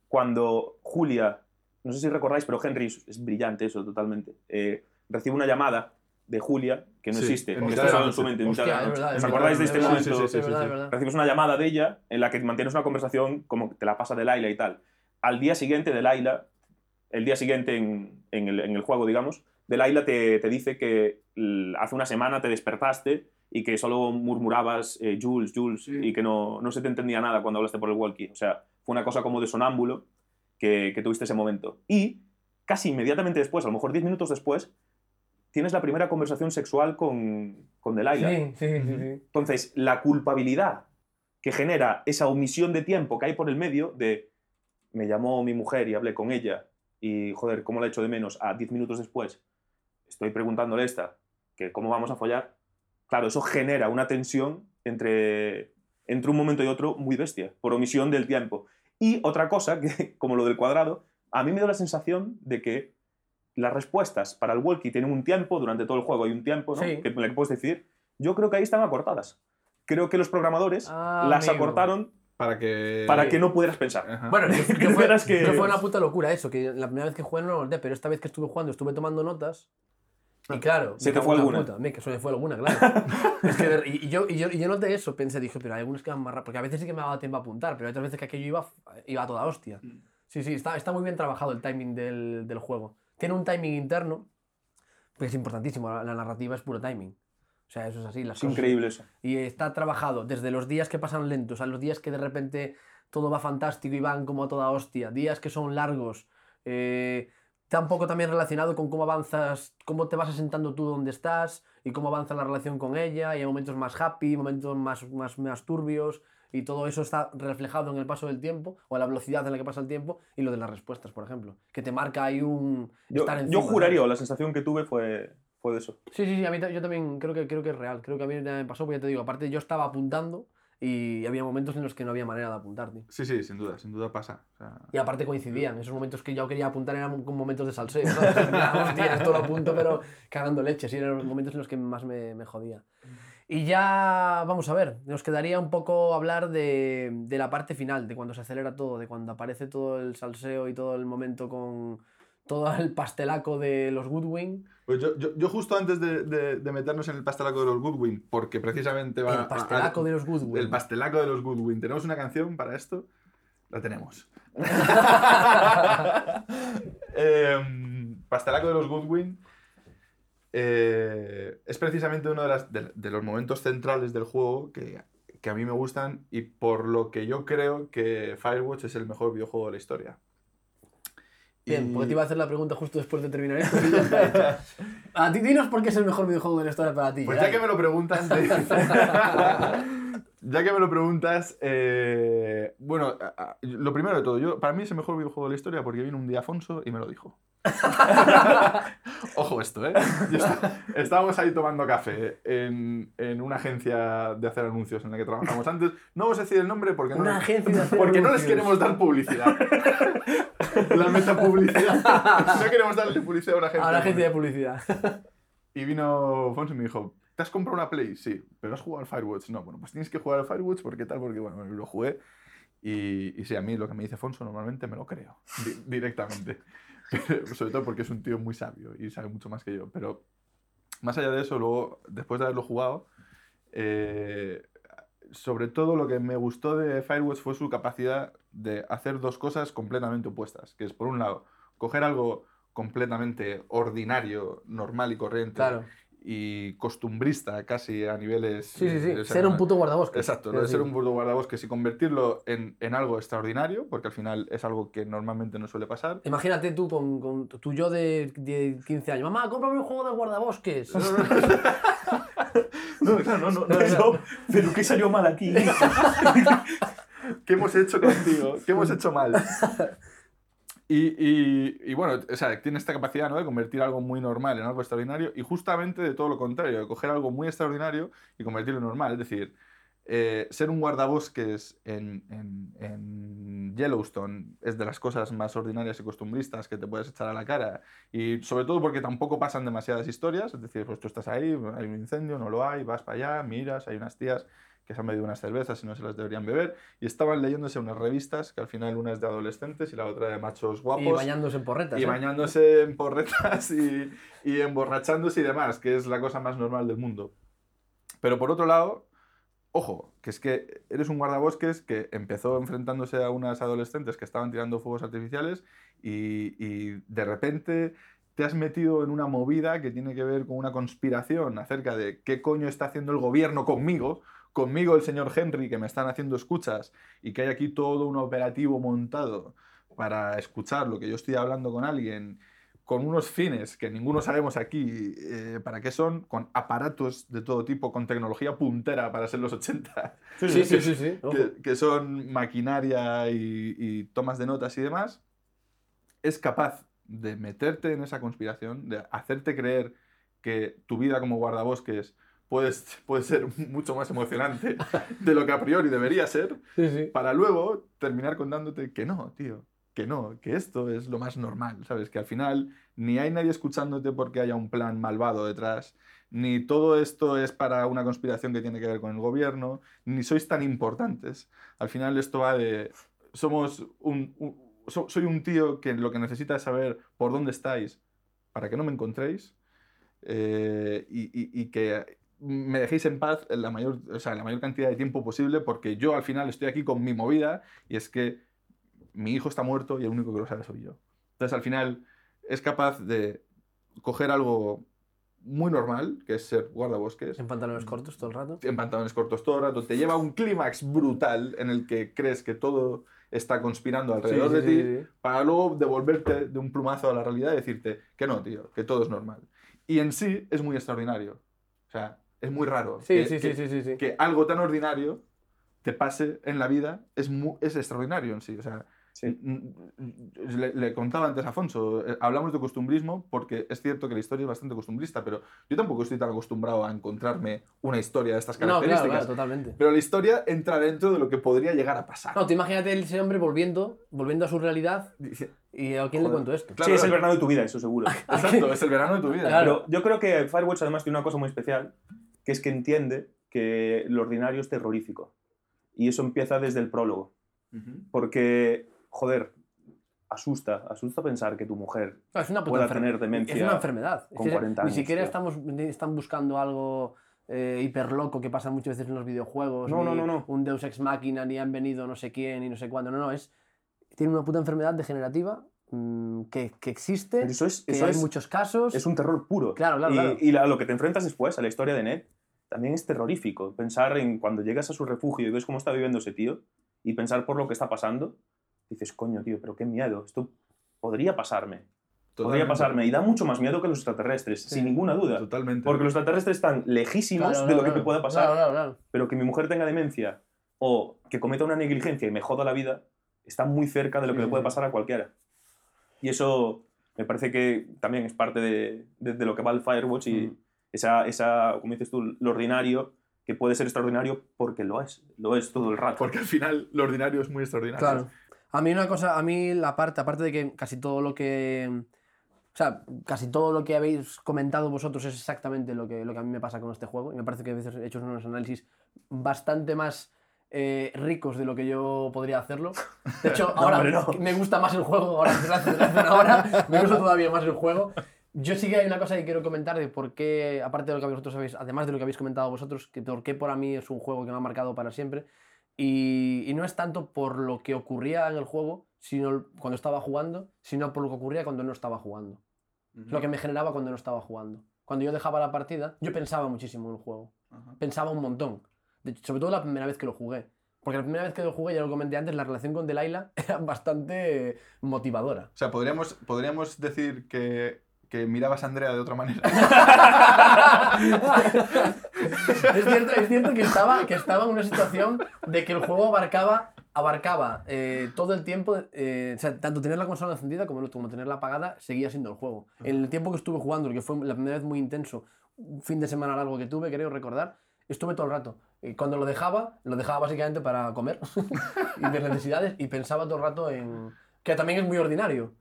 cuando Julia, no sé si recordáis, pero Henry es, es brillante eso totalmente, eh, recibe una llamada de Julia que no Sí, existe, porque mitad está la en su mente. en mitad de Hostia, la noche. verdad, ¿Os acordáis de este es verdad, momento? sí, verdad, recibes una llamada de ella en la que mantienes una conversación como que te la pasa de Laila y tal. Al día siguiente de Laila, el día siguiente en, en el, en el juego, digamos, de Laila te, te dice que hace una semana te despertaste y que solo murmurabas eh, Jules, Jules, Sí. y que no, no se te entendía nada cuando hablaste por el walkie. O sea, fue una cosa como de sonámbulo que, que tuviste ese momento. Y casi inmediatamente después, a lo mejor 10 minutos después, tienes la primera conversación sexual con, con Delilah. Sí, sí, sí. Entonces, la culpabilidad que genera esa omisión de tiempo que hay por el medio de me llamó mi mujer y hablé con ella y, joder, ¿cómo la echo de menos? A 10 minutos después estoy preguntándole esta, que cómo vamos a follar. Claro, eso genera una tensión entre, entre un momento y otro muy bestia, por omisión del tiempo. Y otra cosa, que como lo del cuadrado, a mí me da la sensación de que las respuestas para el walkie tienen un tiempo, durante todo el juego hay un tiempo, ¿no? Sí. Que, en el que puedes decidir. Yo creo que ahí están acortadas. Creo que los programadores Ah, las amigo. acortaron Para que... para que no pudieras pensar. Ajá. Bueno, que, que Que fue, que- que fue una puta locura eso, que la primera vez que jugué no lo noté, pero esta vez que estuve jugando estuve tomando notas. Y claro, ¿Se te fue alguna? puta. Me, que se me fue alguna, claro. Es que y, y yo, y, yo, y yo noté eso, pensé, dije, pero hay algunos que van más rápido. Porque a veces sí que me daba tiempo a apuntar, pero hay otras veces que aquello iba, iba a toda hostia. Sí, sí, está, está muy bien trabajado el timing del, del juego. Tiene un timing interno, que es importantísimo. La, la narrativa es puro timing. O sea, eso es así. Las Es cosas- increíble eso. y está trabajado desde los días que pasan lentos a los días que de repente todo va fantástico y van como a toda hostia, días que son largos, eh, está un poco también relacionado con cómo avanzas, cómo te vas asentando tú donde estás y cómo avanza la relación con ella, y hay momentos más happy, momentos más, más, más turbios, y todo eso está reflejado en el paso del tiempo, o en la velocidad en la que pasa el tiempo, y lo de las respuestas, por ejemplo, que te marca ahí un... Yo, estar yo encima, juraría, o ¿sabes? la sensación que tuve fue, fue de eso. Sí, sí, sí, a mí yo también creo que, creo que es real. Creo que a mí también me pasó, porque ya te digo, aparte yo estaba apuntando y había momentos en los que no había manera de apuntar, tío. Sí, sí, sin duda, sin duda pasa. O sea, Y aparte coincidían, esos momentos que yo quería apuntar eran con momentos de salseo, ¿sabes? Hostia, esto lo apunto, pero cagando leche, sí, eran los momentos en los que más me, me jodía. Y ya, vamos a ver, nos quedaría un poco hablar de, de la parte final, de cuando se acelera todo, de cuando aparece todo el salseo y todo el momento con todo el pastelaco de los Goodwin. Pues yo, yo, yo justo antes de, de- de meternos en el pastelaco de los Goodwin, porque precisamente va... El pastelaco a- de los Goodwin. El pastelaco de los Goodwin. Tenemos una canción para esto. La tenemos. Em, Pastelaco de los Goodwin eh, es precisamente uno de, las- de- de los momentos centrales del juego que, que a mí me gustan y por lo que yo creo que Firewatch es el mejor videojuego de la historia. Bien, Y- porque te iba a hacer la pregunta justo después de terminar esto. y ya está hecha. A ti, dinos por qué es el mejor videojuego de la historia para ti. Pues ya que me lo preguntas, te- ya que me lo preguntas, eh, bueno, lo primero de todo, yo, para mí es el mejor videojuego de la historia porque vino un día Afonso y me lo dijo. Ojo esto, ¿eh? Está- estábamos ahí tomando café en, en una agencia de hacer anuncios en la que trabajamos antes. No vamos a decir el nombre porque no, Una agencia de hacer porque no les queremos dar publicidad. la metapublicidad. No queremos darle publicidad a una agencia. A la agencia de publicidad. Y vino Fonso y me dijo, ¿te has comprado una Play? Sí, pero has jugado al Firewatch. No, bueno, pues tienes que jugar al Firewatch porque tal, porque bueno, lo jugué. Y, y sí, a mí lo que me dice Fonso normalmente me lo creo, di- directamente. Sobre todo porque es un tío muy sabio y sabe mucho más que yo. Pero más allá de eso, luego, después de haberlo jugado, eh, sobre todo lo que me gustó de Firewatch fue su capacidad de hacer dos cosas completamente opuestas. Que es, por un lado, coger algo completamente ordinario, normal y corriente, Claro. Y costumbrista casi a niveles... Sí, sí, sí. o sea, Ser un puto guardabosques. Exacto, lo de ser un puto guardabosques y convertirlo en, en algo extraordinario, porque al final es algo que normalmente no suele pasar. Imagínate tú con, con tu yo de, de 15 años. Mamá, cómprame un juego de guardabosques. No, no, no, no, pero ¿qué salió mal aquí? ¿Qué hemos hecho contigo? ¿Qué hemos hecho mal? Y, y- bueno, o sea, tiene esta capacidad ¿no? de convertir algo muy normal en algo extraordinario y justamente de todo lo contrario, de coger algo muy extraordinario y convertirlo en normal. Es decir, eh, ser un guardabosques en, en- en Yellowstone es de las cosas más ordinarias y costumbristas que te puedes echar a la cara. Y sobre todo porque tampoco pasan demasiadas historias. Es decir, pues tú estás ahí, hay un incendio, no lo hay, vas para allá, miras, hay unas tías que se han bebido unas cervezas y no se las deberían beber. Y estaban leyéndose unas revistas, que al final una es de adolescentes y la otra de machos guapos. y bañándose en porretas. Y ¿eh? bañándose en porretas y, y emborrachándose y demás, que es la cosa más normal del mundo. Pero por otro lado, ojo, que es que eres un guardabosques que empezó enfrentándose a unas adolescentes que estaban tirando fuegos artificiales y, y de repente te has metido en una movida que tiene que ver con una conspiración acerca de qué coño está haciendo el gobierno conmigo, conmigo el señor Henry, que me están haciendo escuchas y que hay aquí todo un operativo montado para escuchar lo que yo estoy hablando con alguien con unos fines que ninguno sabemos aquí eh, para qué son, con aparatos de todo tipo, con tecnología puntera para ser los 80, Sí, sí, sí. que, que son maquinaria y, y tomas de notas y demás, es capaz de meterte en esa conspiración, de hacerte creer que tu vida como guardabosques puede, puede ser mucho más emocionante de lo que a priori debería ser, Sí, sí. para luego terminar contándote que no, tío, que no, que esto es lo más normal, ¿sabes? Que al final ni hay nadie escuchándote porque haya un plan malvado detrás, ni todo esto es para una conspiración que tiene que ver con el gobierno, ni sois tan importantes. Al final esto va de... Somos un... un- so- soy un tío que lo que necesita es saber por dónde estáis para que no me encontréis eh, y, y- y que me dejéis en paz en la mayor, o sea, en la mayor cantidad de tiempo posible porque yo al final estoy aquí con mi movida y es que mi hijo está muerto y el único que lo sabe soy yo. Entonces al final es capaz de coger algo muy normal, que es ser guardabosques, En pantalones cortos todo el rato. en pantalones cortos todo el rato, te lleva a un clímax brutal en el que crees que todo está conspirando alrededor Sí, de ti, sí. para luego devolverte de un plumazo a la realidad y decirte que no, tío, que todo es normal. Y en sí es muy extraordinario. O sea, es muy raro. Sí, que, sí, que- sí, sí, sí, sí. que algo tan ordinario te pase en la vida es, es extraordinario en sí. O sea, Sí. le, le contaba antes a Afonso, eh, hablamos de costumbrismo porque es cierto que la historia es bastante costumbrista, pero yo tampoco estoy tan acostumbrado a encontrarme una historia de estas No, claro, características. claro, totalmente. Pero la historia entra dentro de lo que podría llegar a pasar. No, tú imagínate ese hombre volviendo, volviendo a su realidad Dice, y a quién le cuento esto. Claro, sí, es el verano de tu vida, eso seguro. Exacto, es el verano de tu vida. Claro. Pero yo creo que Firewatch además tiene una cosa muy especial, que es que entiende que lo ordinario es terrorífico. Y eso empieza desde el prólogo. Porque, joder, asusta, asusta pensar que tu mujer No, es una pueda enfer- tener demencia Es una enfermedad. Es con que 40 Ni años, siquiera tío. estamos, ni están buscando algo eh, hiperloco que pasa muchas veces en los videojuegos. No, no, ni no, no. Un Deus Ex Machina, ni han venido no sé quién, ni no sé cuándo. No, no, es. Tiene una puta enfermedad degenerativa mm, que, que existe, Pero eso es, que eso hay es, muchos casos. es un terror puro. Claro, claro, y, claro. y la- lo que te enfrentas después, a la historia de Ned, también es terrorífico. Pensar en cuando llegas a su refugio y ves cómo está viviendo ese tío y pensar por lo que está pasando, dices, coño, tío, pero qué miedo, esto podría pasarme. Podría pasarme. Y da mucho más miedo que los extraterrestres, Sí. sin ninguna duda. Totalmente. Porque los extraterrestres están lejísimos Claro, de lo que me pueda pasar. Claro, claro, claro. Pero que mi mujer tenga demencia o que cometa una negligencia y me joda la vida, está muy cerca de lo Sí, que le puede pasar a cualquiera. Y eso me parece que también es parte de, de- de lo que va el Firewatch y Mm. Esa, esa, como dices tú, lo ordinario, que puede ser extraordinario porque lo es, lo es todo el rato. Porque al final lo ordinario es muy extraordinario. Claro. A mí una cosa, a mí la parte, aparte de que casi todo lo que... O sea, casi todo lo que habéis comentado vosotros es exactamente lo que, lo que a mí me pasa con este juego. Y me parece que a veces he hecho unos análisis bastante más eh, ricos de lo que yo podría hacerlo. De hecho, No, ahora no. me gusta más el juego, ahora desde hace, desde hace una hora, me gusta todavía más el juego. Yo sí que hay una cosa que quiero comentar de por qué, aparte de lo que vosotros habéis, además de lo que habéis comentado vosotros, que por qué para mí es un juego que me ha marcado para siempre. Y, y no es tanto por lo que ocurría en el juego, sino cuando estaba jugando, sino por lo que ocurría cuando no estaba jugando. Es lo que me generaba cuando no estaba jugando. Cuando yo dejaba la partida, yo pensaba muchísimo en el juego. Ajá. Pensaba un montón. De hecho, sobre todo la primera vez que lo jugué. Porque la primera vez que lo jugué, ya lo comenté antes, la relación con Delilah era bastante motivadora. O sea, podríamos, podríamos decir que, que mirabas a Andrea de otra manera. es, cierto, es cierto que estaba, que estaba en una situación de que el juego abarcaba, abarcaba eh, todo el tiempo, eh, o sea, tanto tener la consola encendida como, como tenerla apagada, seguía siendo el juego. En el tiempo que estuve jugando, que fue la primera vez muy intenso, un fin de semana largo que tuve, creo recordar, estuve todo el rato. Y cuando lo dejaba, lo dejaba básicamente para comer y ver necesidades y pensaba todo el rato en... que también es muy ordinario.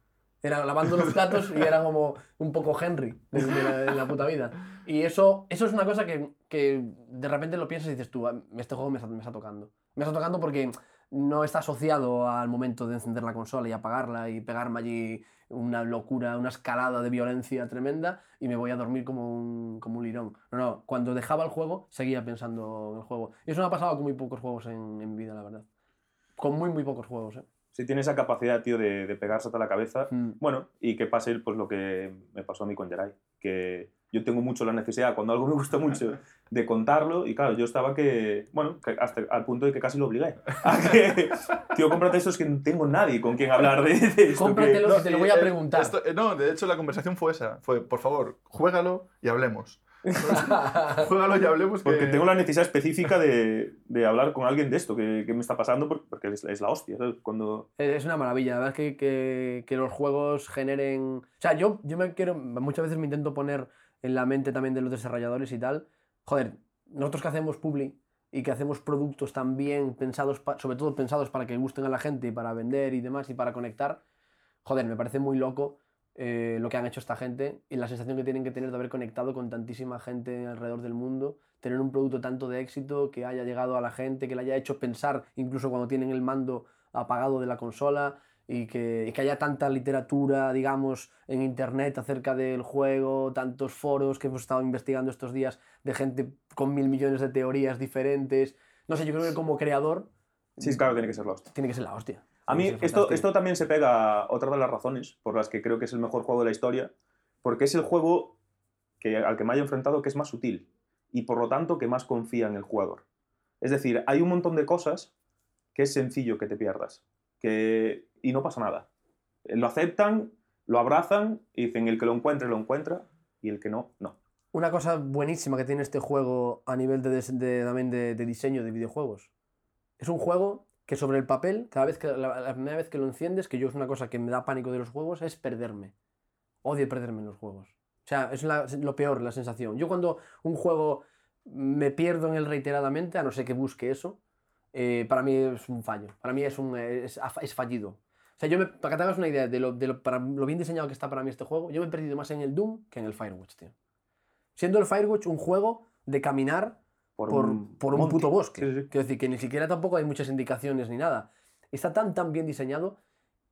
Era lavando los platos y era como un poco Henry de, de la, la puta vida. Y eso, eso es una cosa que, que de repente lo piensas y dices tú, "Ah, este juego me está, me está tocando. Me está tocando porque no está asociado al momento de encender la consola y apagarla y pegarme allí una locura, una escalada de violencia tremenda y me voy a dormir como un, como un lirón. No, no, cuando dejaba el juego seguía pensando en el juego. Y eso me ha pasado con muy pocos juegos en, en mi vida, la verdad. Con muy, muy pocos juegos, ¿eh? Si tiene esa capacidad, tío, de, de pegarse a la cabeza, Mm. Bueno, y que pase pues, lo que me pasó a mí con Jerai, que yo tengo mucho la necesidad, cuando algo me gusta mucho, de contarlo, y claro, yo estaba que, bueno, que hasta al punto de que casi lo obligué. A que, tío, cómprate esto, es que no tengo nadie con quien hablar de, de esto. Cómpratelo. que- que te lo voy a eh, preguntar. esto- eh, no, de hecho la conversación fue esa. Fue, por favor, juégalo y hablemos. juégalo y hablemos. Que... Porque tengo la necesidad específica de, de hablar con alguien de esto, que, que me está pasando, por- porque es, es la hostia, ¿sabes? Cuando... Es una maravilla, la verdad es que, que, que los juegos generen... O sea, yo, yo me quiero... Muchas veces me intento poner en la mente también de los desarrolladores y tal. Joder, nosotros que hacemos Publi y que hacemos productos también pensados, pa- sobre todo pensados para que gusten a la gente y para vender y demás y para conectar, joder, me parece muy loco eh, lo que han hecho esta gente y la sensación que tienen que tener de haber conectado con tantísima gente alrededor del mundo, tener un producto tanto de éxito que haya llegado a la gente, que le haya hecho pensar incluso cuando tienen el mando apagado de la consola y que, y que haya tanta literatura, digamos, en internet acerca del juego, tantos foros que hemos estado investigando estos días de gente con mil millones de teorías diferentes. No sé, yo creo que como creador Sí, claro, tiene que ser la hostia. tiene que ser la hostia. A mí esto, esto también se pega a otra de las razones por las que creo que es el mejor juego de la historia, porque es el juego que, al que me haya enfrentado que es más sutil y por lo tanto que más confía en el jugador. Es decir, hay un montón de cosas que es sencillo que te pierdas que, y no pasa nada. Lo aceptan, lo abrazan y dicen el que lo encuentre lo encuentra y el que no, no. Una cosa buenísima que tiene este juego a nivel de, también de, de diseño de videojuegos. Es un juego que sobre el papel, cada vez que la, primera vez que lo enciendes, que yo es una cosa que me da pánico de los juegos, es perderme. Odio perderme en los juegos. O sea, es lo peor, la sensación. Yo cuando un juego me pierdo en él reiteradamente, a no ser que busque eso, eh, para mí es un fallo. Para mí es, un, es, fallido. O sea, yo me, para que te una idea de, lo, de lo, para lo bien diseñado que está para mí este juego, yo me he perdido más en el Doom que en el Firewatch, tío. Siendo el Firewatch un juego de caminar por, por un monte. puto bosque. Sí, sí. Quiero decir que ni siquiera tampoco hay muchas indicaciones ni nada. Está tan, tan bien diseñado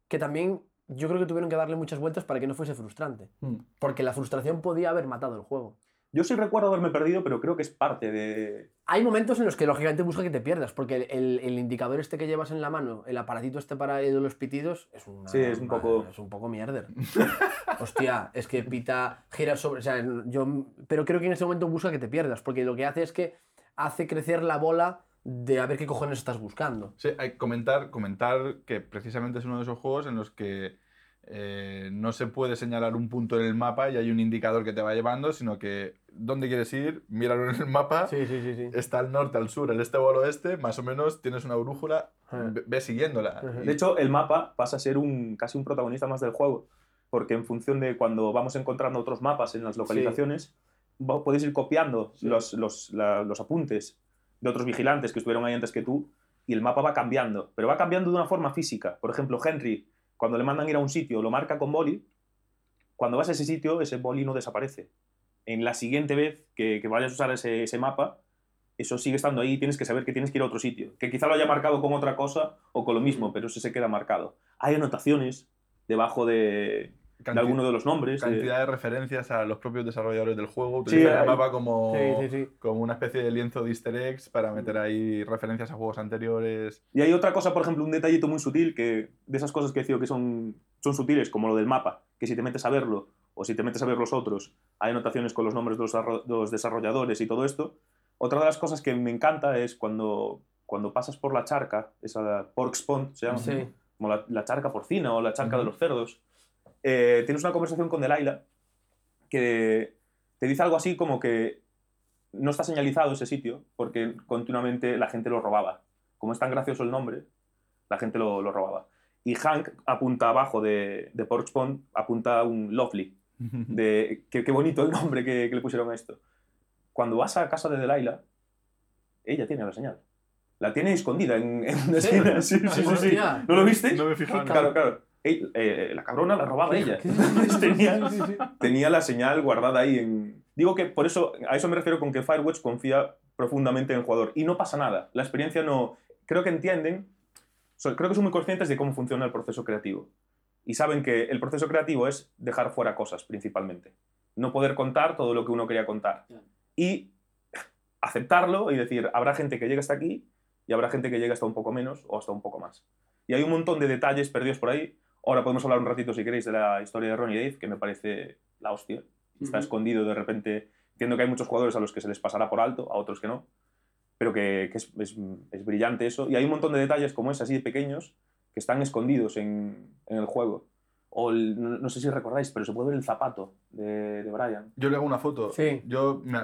que también yo creo que tuvieron que darle muchas vueltas para que no fuese frustrante. Mm. Porque la frustración podía haber matado el juego. Yo sí recuerdo haberme perdido, pero creo que es parte de... Hay momentos en los que lógicamente busca que te pierdas, porque el, el- el indicador este que llevas en la mano, el aparatito este para ir de los pitidos, es, una, Sí, es un poco- Es un poco mierder. Hostia, es que pita, gira sobre. O sea, yo. Pero creo que en ese momento busca que te pierdas, porque lo que hace es que hace crecer la bola de a ver qué cojones estás buscando. Sí, hay que comentar, comentar que precisamente es uno de esos juegos en los que eh, no se puede señalar un punto en el mapa y hay un indicador que te va llevando, sino que dónde quieres ir, míralo en el mapa, Sí, sí, sí. sí. está al norte, al sur, al este o al oeste, más o menos tienes una brújula, Ah. ve, ve siguiéndola. Ajá. De hecho, el mapa pasa a ser un, casi un protagonista más del juego, porque en función de cuando vamos encontrando otros mapas en las localizaciones, puedes ir copiando Sí. los, los, la- los apuntes de otros vigilantes que estuvieron ahí antes que tú, y el mapa va cambiando, pero va cambiando de una forma física. Por ejemplo, Henry, cuando le mandan ir a un sitio, lo marca con boli, cuando vas a ese sitio, ese boli no desaparece. En la siguiente vez que, que vayas a usar ese, ese mapa, eso sigue estando ahí y tienes que saber que tienes que ir a otro sitio. Que quizá lo haya marcado con otra cosa o con lo mismo, pero eso se queda marcado. Hay anotaciones debajo de, de canti- alguno de los nombres. de- cantidad de referencias a los propios desarrolladores del juego. Sí, el hay- mapa como, Sí, sí, sí. como una especie de lienzo de easter eggs para meter ahí referencias a juegos anteriores. Y hay otra cosa, por ejemplo, un detallito muy sutil, que de esas cosas que decía que son, son sutiles, como lo del mapa, que si te metes a verlo o si te metes a ver los otros, hay anotaciones con los nombres de los, de los desarrolladores y todo esto. Otra de las cosas que me encanta es cuando, cuando pasas por la charca, esa pork spawn, se llama, Sí. como la, la charca porcina o la charca de Ujú. los cerdos, eh, tienes una conversación con Delilah que te dice algo así como que no está señalizado ese sitio porque continuamente la gente lo robaba. Como es tan gracioso el nombre, la gente lo, lo robaba. Y Hank apunta abajo de, de Pork Spawn, apunta un Lovely. De, qué, qué bonito el nombre que, que le pusieron a esto. Cuando vas a casa de Delilah, ella tiene la señal. La tiene escondida en, en una ¿Sí? esquina. Sí, sí, sí, sí. ¿No lo viste? No me fijado. Claro, claro. Ey, eh, la cabrona la robaba ella. ¿Qué- Entonces tenía, Sí, sí. tenía la señal guardada ahí en... Digo que por eso, a eso me refiero con que Firewatch confía profundamente en el jugador. Y no pasa nada. La experiencia no... Creo que entienden, so- creo que son muy conscientes de cómo funciona el proceso creativo. Y saben que el proceso creativo es dejar fuera cosas, principalmente. No poder contar todo lo que uno quería contar. Y aceptarlo y decir, habrá gente que llegue hasta aquí y habrá gente que llegue hasta un poco menos o hasta un poco más. Y hay un montón de detalles perdidos por ahí. Ahora podemos hablar un ratito, si queréis, de la historia de Ronnie Dave, que me parece la hostia. Está Ujú. escondido de repente. Entiendo que hay muchos jugadores a los que se les pasará por alto, a otros que no. Pero que, que es, es- es brillante eso. Y hay un montón de detalles como ese, así de pequeños, que están escondidos en, en el juego. O el- no, no sé si recordáis, pero se puede ver el zapato de, de Brian. Yo le hago una foto. Sí. Yo, me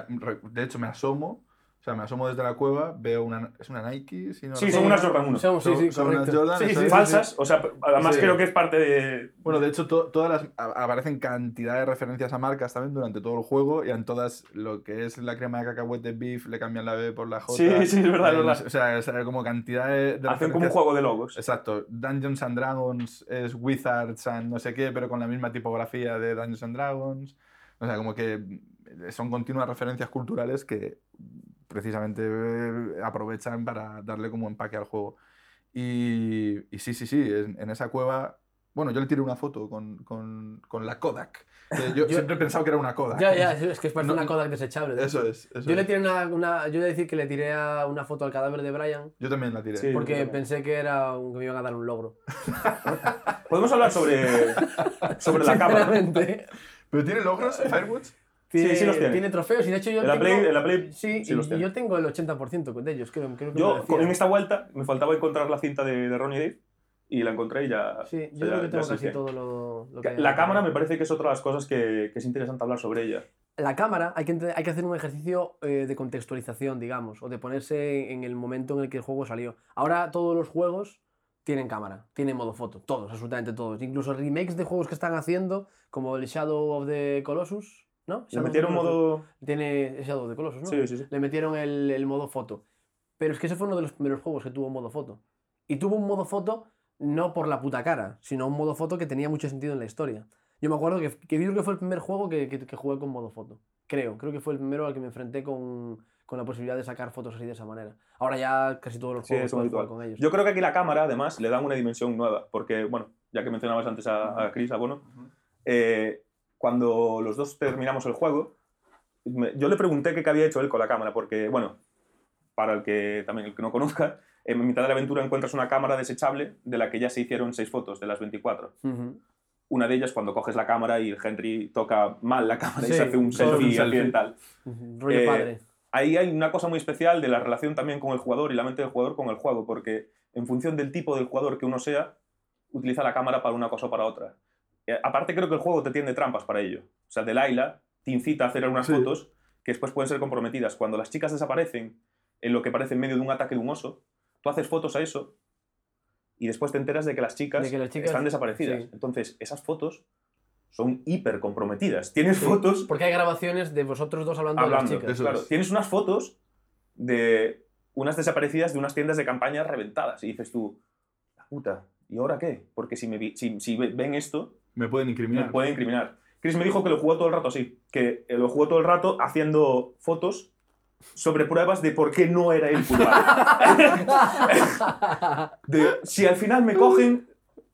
de hecho, me asomo. O sea, me asomo desde la cueva, veo una... ¿Es una Nike? Si no Sí, son unas Jordan 1. Son- sí, sí, Son unas. Jordan, Sí, sí, Falsas, o sea, además Sí. creo que es parte de... Bueno, de hecho, to- todas las aparecen cantidad de referencias a marcas también durante todo el juego y en todas lo que es la crema de cacahuete beef le cambian la B por la J. Sí, sí, es verdad, es Eh, verdad. O sea, o sea, como cantidad de, de Hacen como un juego de logos. Exacto. Dungeons and Dragons es Wizards and no sé qué, pero con la misma tipografía de Dungeons and Dragons. O sea, como que son continuas referencias culturales que precisamente eh, aprovechan para darle como empaque al juego. Y, y sí, sí, sí, en, en esa cueva... Bueno, yo le tiré una foto con, con, con la Kodak. yo, Yo- siempre he pensado que era una Kodak. Ya, ya, es que es parece No, una Kodak desechable. de Eso es. eso Yo le tiré una, una- yo he de decir que le tiré a- una foto al cadáver de Brian Yo también la tiré. Sí. porque pensé que era un, que me iban a dar un logro. Podemos hablar sobre, sobre la cámara. ¿Pero tiene logros Firewatch? Tiene, sí los tiene. tiene trofeos y de hecho yo En la tengo... Play- en la Play sí, sí y- los tiene. yo tengo el 80% de ellos, creo, creo que Yo, en esta vuelta, me faltaba encontrar la cinta de, de Ronnie Dave y la encontré y ya. Sí, yo ya- creo que tengo casi que- todo lo, lo que La cámara me parece que es otra de las cosas que, que es interesante hablar sobre ella. La cámara hay que, hay que hacer un ejercicio eh, de contextualización, digamos, o de ponerse en el momento en el que el juego salió. Ahora todos los juegos tienen cámara, tienen modo foto, todos, absolutamente todos. Incluso remakes de juegos que están haciendo, como el Shadow of the Colossus, ¿no? Le Shadow metieron modo. Tiene Shadow of the Colossus, ¿no? Sí, sí, sí. Le metieron el, el modo foto. Pero es que ese fue uno de los primeros juegos que tuvo modo foto. Y tuvo un modo foto no por la puta cara, sino un modo foto que tenía mucho sentido en la historia. Yo me acuerdo que, que creo que fue el primer juego que, que- que jugué con modo foto. Creo, creo que fue el primero al que me enfrenté con, con la posibilidad de sacar fotos así de esa manera. Ahora ya casi todos los Sí, juegos puedes habitual. jugar con ellos. Yo creo que aquí la cámara, además, le dan una dimensión nueva. Porque, bueno, ya que mencionabas antes a, a Chris, a Bono, eh, cuando los dos terminamos el juego, yo le pregunté qué había hecho él con la cámara, porque, bueno, para el que también el que no conozca, en mitad de la aventura encuentras una cámara desechable de la que ya se hicieron seis fotos de las 24. Ujú. Una de ellas cuando coges la cámara y Henry toca mal la cámara y Sí, se hace un solo un selfie selfie. accidental. Ujú. Rollo Eh, padre. Ahí hay una cosa muy especial de la relación también con el jugador y la mente del jugador con el juego, porque en función del tipo del jugador que uno sea, utiliza la cámara para una cosa o para otra. Eh, aparte creo que el juego te tiende trampas para ello. O sea, Delilah te incita a hacer unas Sí. fotos que después pueden ser comprometidas. Cuando las chicas desaparecen en lo que parece en medio de un ataque de un oso, tú haces fotos a eso y después te enteras de que las chicas, De que las chicas- están desaparecidas. sí. Entonces, esas fotos son hiper comprometidas. Tienes fotos Porque hay grabaciones de vosotros dos hablando, de hablando. las chicas. Eso claro, es. tienes unas fotos de unas desaparecidas de unas tiendas de campaña reventadas. Y dices tú, la puta, ¿y ahora qué? Porque si, me vi- si, si ve- ven esto, Me pueden me incriminar. pueden incriminar. Chris me dijo que lo jugó todo el rato así, que lo jugó todo el rato haciendo fotos sobre pruebas de por qué no era él culpable. De, si al final me cogen,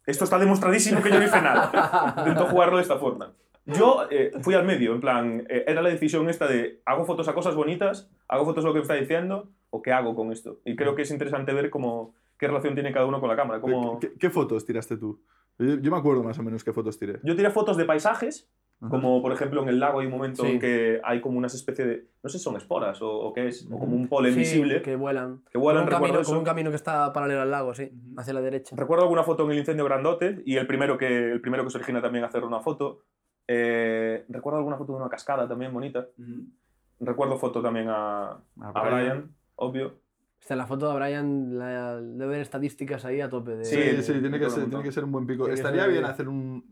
esto está demostradísimo que yo no hice nada. Intento jugarlo de esta forma. Yo eh, fui al medio, en plan, eh, era la decisión esta de hago fotos a cosas bonitas, hago fotos a lo que me está diciendo, o qué hago con esto. Y creo que es interesante ver cómo, qué relación tiene cada uno con la cámara. Cómo... ¿Qué, qué fotos tiraste tú? Yo, yo me acuerdo más o menos qué fotos tiré. Yo tiré fotos de paisajes, Ajá. como por ejemplo en el lago hay un momento Sí. en que hay como una especie de, no sé si son esporas o, o qué es, o como un Sí, polen visible, que, que vuelan. vuelan, Como un, recuerdo camino, eso. como un camino que está paralelo al lago, sí, hacia la derecha. Recuerdo alguna foto en el incendio grandote y el primero que, el primero que se origina también hacer una foto. Eh, recuerdo alguna foto de una cascada también bonita. Recuerdo foto también a, A a Brian, obvio. En la foto de Brian, la, debe haber estadísticas ahí a tope. De, Sí, Sí, sí, tiene, que ser, tiene que ser un buen pico. Estaría bien hacer un...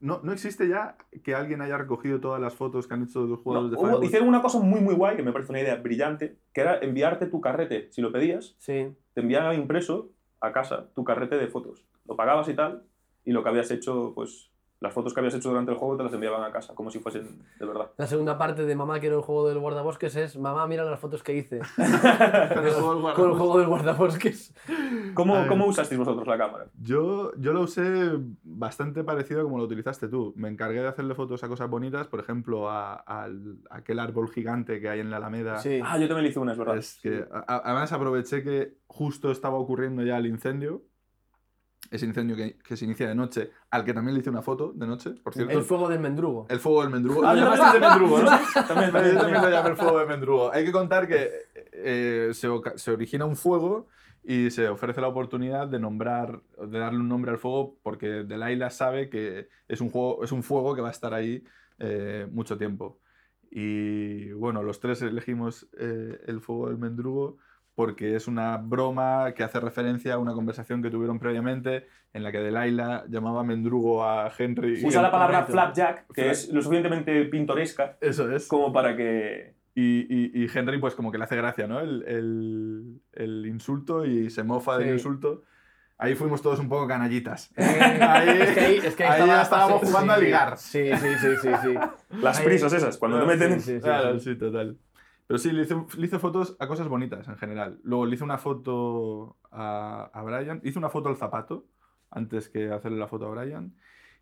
No, no existe ya que alguien haya recogido todas las fotos que han hecho los jugadores No, de Firewatch. hicieron una cosa muy muy guay que me parece una idea brillante, que era enviarte tu carrete, si lo pedías, Sí. te enviaban impreso a casa tu carrete de fotos. Lo pagabas y tal, y lo que habías hecho, pues las fotos que habías hecho durante el juego te las enviaban a casa, como si fuesen de verdad. La segunda parte de Mamá quiero el juego del guardabosques es Mamá mira las fotos que hice Con el juego del con el juego del guardabosques. ¿Cómo. ¿Cómo usasteis vosotros la cámara? Yo, yo lo usé bastante parecido a como lo utilizaste tú. Me encargué de hacerle fotos a cosas bonitas, por ejemplo, a, al- a aquel árbol gigante que hay en la Alameda. Sí. Ah, yo también le hice una, es verdad. Es que, a- a- además aproveché que justo estaba ocurriendo ya el incendio, ese incendio que, que se inicia de noche, al que también le hice una foto de noche, por cierto. El fuego del mendrugo. El fuego del mendrugo. Ah, también. mendrugo, ¿no? También, también, también lo el fuego de mendrugo. Hay que contar que eh, se origina un fuego y se ofrece la oportunidad de nombrar, de darle un nombre al fuego porque Delilah sabe que es un, juego, es un fuego que va a estar ahí eh, mucho tiempo. Y bueno, los tres elegimos eh, el fuego del mendrugo porque es una broma que hace referencia a una conversación que tuvieron previamente en la que Delilah llamaba mendrugo a Henry. Usa la palabra flapjack, que es lo suficientemente pintoresca Eso es. como para que... Y, y- y Henry, pues como que le hace gracia, ¿no? El, el- el insulto y se mofa del Sí. insulto. Ahí fuimos todos un poco canallitas. Eh, Ahí- es que ahí, es que ahí ahí estaba ya estábamos fase- jugando a sí, ligar. Sí, sí, sí, sí, sí. Las Ahí- prisas esas, cuando te meten... Sí, sí, sí, Claro, sí. sí, total. Pero sí, le hice, fotos a cosas bonitas en general. Luego le hice una foto a, a Brian. Hice una foto al zapato antes que hacerle la foto a Brian.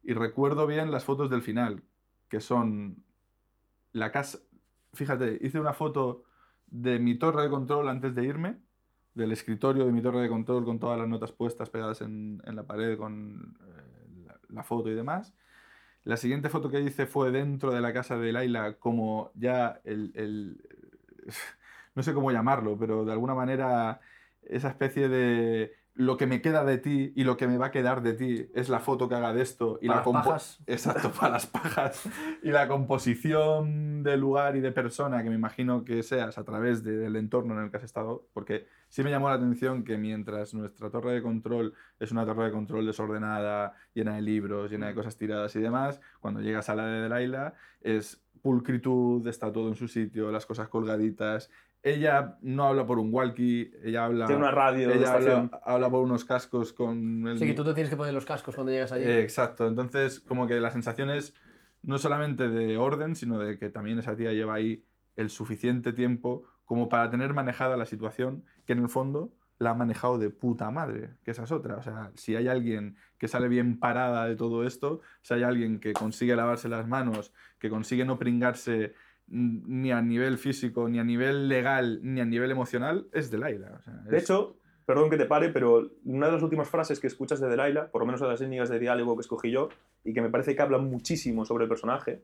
Y recuerdo bien las fotos del final, que son la casa... Fíjate, hice una foto de mi torre de control antes de irme, del escritorio de mi torre de control con todas las notas puestas pegadas en, en la pared con eh, la, foto y demás. La siguiente foto que hice fue dentro de la casa de Laila, como ya el- no sé cómo llamarlo, pero de alguna manera esa especie de lo que me queda de ti y lo que me va a quedar de ti es la foto que haga de esto y Para la las pajas. Exacto, para las pajas. Y la composición de lugar y de persona que me imagino que seas a través de- del entorno en el que has estado, porque sí me llamó la atención que mientras nuestra torre de control es una torre de control desordenada, llena de libros, llena de cosas tiradas y demás, cuando llegas a la de Delilah es pulcritud, está todo en su sitio, las cosas colgaditas. Ella no habla por un walkie, ella habla, Tiene una radio de ella habla, estación. habla por unos cascos con el Sí, que tú te tienes que poner los cascos cuando llegas allí. eh, exacto, entonces como que la sensación es no solamente de orden, sino de que también esa tía lleva ahí el suficiente tiempo como para tener manejada la situación, que en el fondo la ha manejado de puta madre, que esa es otra. O sea, si hay alguien que sale bien parada de todo esto, si hay alguien que consigue lavarse las manos, que consigue no pringarse ni a nivel físico, ni a nivel legal, ni a nivel emocional, es o sea, De hecho, perdón que te pare, pero una de las últimas frases que escuchas de Delilah, por lo menos de las líneas de diálogo que escogí yo, y que me parece que hablan muchísimo sobre el personaje,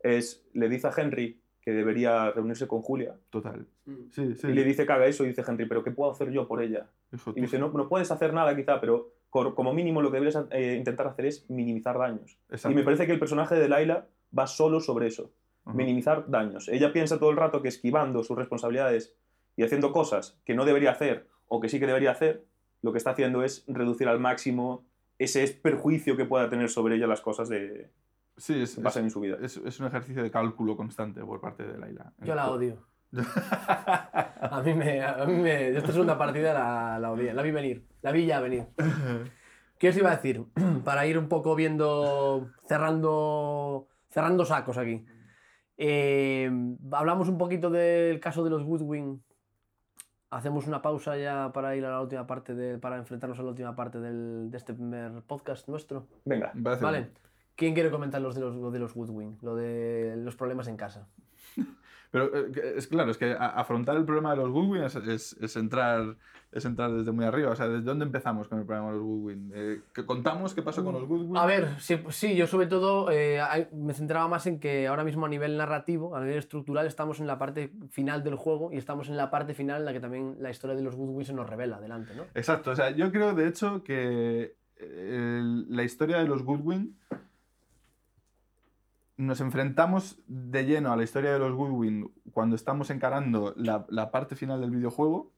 es, le dice a Henry que debería reunirse con Julia, Total. Mm. Sí, sí. y le dice que haga eso, y dice Henry, pero ¿qué puedo hacer yo por ella? Hijo, Y dice, no, no puedes hacer nada quizá, pero como mínimo lo que deberías eh, intentar hacer es minimizar daños. Exacto. Y me parece que el personaje de Delilah va solo sobre eso, Ajá. minimizar daños. Ella piensa todo el rato que esquivando sus responsabilidades y haciendo cosas que no debería hacer o que sí que debería hacer, lo que está haciendo es reducir al máximo ese perjuicio que pueda tener sobre ella las cosas de Sí, es, que pasan en su vida. es, es un ejercicio de cálculo constante por parte de Laila. Yo la odio. A mí me. A mí me esta segunda partida la, la odié. La vi venir. La vi ya venir. ¿Qué os iba a decir? Para ir un poco viendo. Cerrando. Cerrando sacos aquí. Eh, hablamos un poquito del caso de los Woodwing. Hacemos una pausa ya para ir a la última parte de, para enfrentarnos a la última parte del- de este primer podcast nuestro. Venga, Vale. ¿Quién quiere comentar los de los, lo de los Woodwing? Lo de los problemas en casa. Pero eh, es claro, es que afrontar el problema de los Goodwin es, es- es entrar, es entrar desde muy arriba. O sea, ¿desde dónde empezamos con el problema de los Goodwin? Eh, ¿que ¿Contamos qué pasó con los Goodwin? A ver, sí, sí, yo sobre todo eh, me centraba más en que ahora mismo a nivel narrativo, a nivel estructural, estamos en la parte final del juego y estamos en la parte final en la que también la historia de los Woodwing se nos revela adelante, ¿no? Exacto, o sea, yo creo de hecho que el- la historia de los Goodwin nos enfrentamos de lleno a la historia de los Goodwin cuando estamos encarando la, la parte final del videojuego,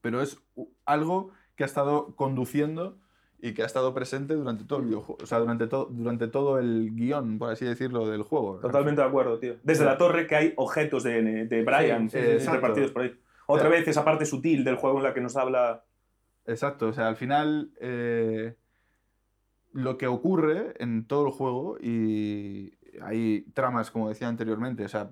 pero es algo que ha estado conduciendo y que ha estado presente durante todo el videojuego, o sea, durante, to- durante todo el guion, por así decirlo, del juego. totalmente de acuerdo, tío. Desde la torre que hay objetos de, de Brian Sí, sí, sí, eh, repartidos por ahí. Otra vez esa parte sutil del juego en la que nos habla Exacto, o sea, al final eh, lo que ocurre en todo el juego y hay tramas, como decía anteriormente, o sea,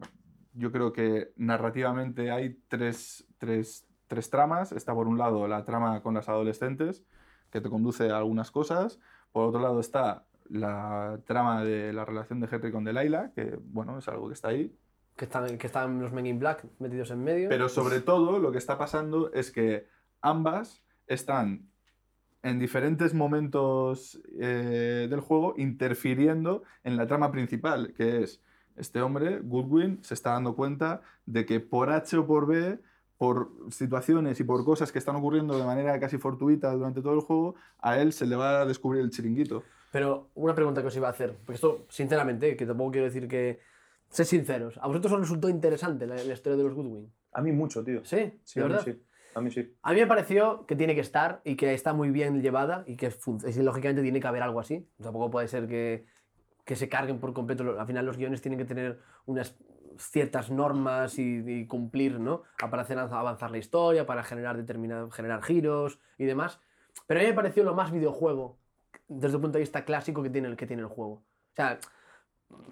yo creo que narrativamente hay tres, tres, tres tramas. Está por un lado la trama con las adolescentes, que te conduce a algunas cosas. Por otro lado está la trama de la relación de Henry con Delilah, que bueno, es algo que está ahí. Que están, que están los Men in Black metidos en medio. Pero sobre todo lo que está pasando es que ambas están en diferentes momentos eh, del juego interfiriendo en la trama principal, que es este hombre, Goodwin, se está dando cuenta de que por H o por B, por situaciones y por cosas que están ocurriendo de manera casi fortuita durante todo el juego, a él se le va a descubrir el chiringuito. Pero una pregunta que os iba a hacer, porque esto, sinceramente, que tampoco quiero decir que... Sé sinceros, ¿a vosotros os resultó interesante la, la historia de los Goodwin? A mí mucho, tío. ¿Sí? Sí, ¿De a mí verdad? sí. A mí sí. A mí me pareció que tiene que estar y que está muy bien llevada y que es- lógicamente tiene que haber algo así. Tampoco puede ser que, que se carguen por completo. Al final los guiones tienen que tener unas ciertas normas y, y cumplir, ¿no? Para hacer avanzar la historia, para generar, determinado, generar giros y demás. Pero a mí me pareció lo más videojuego desde el punto de vista clásico que tiene el, que tiene el juego. O sea,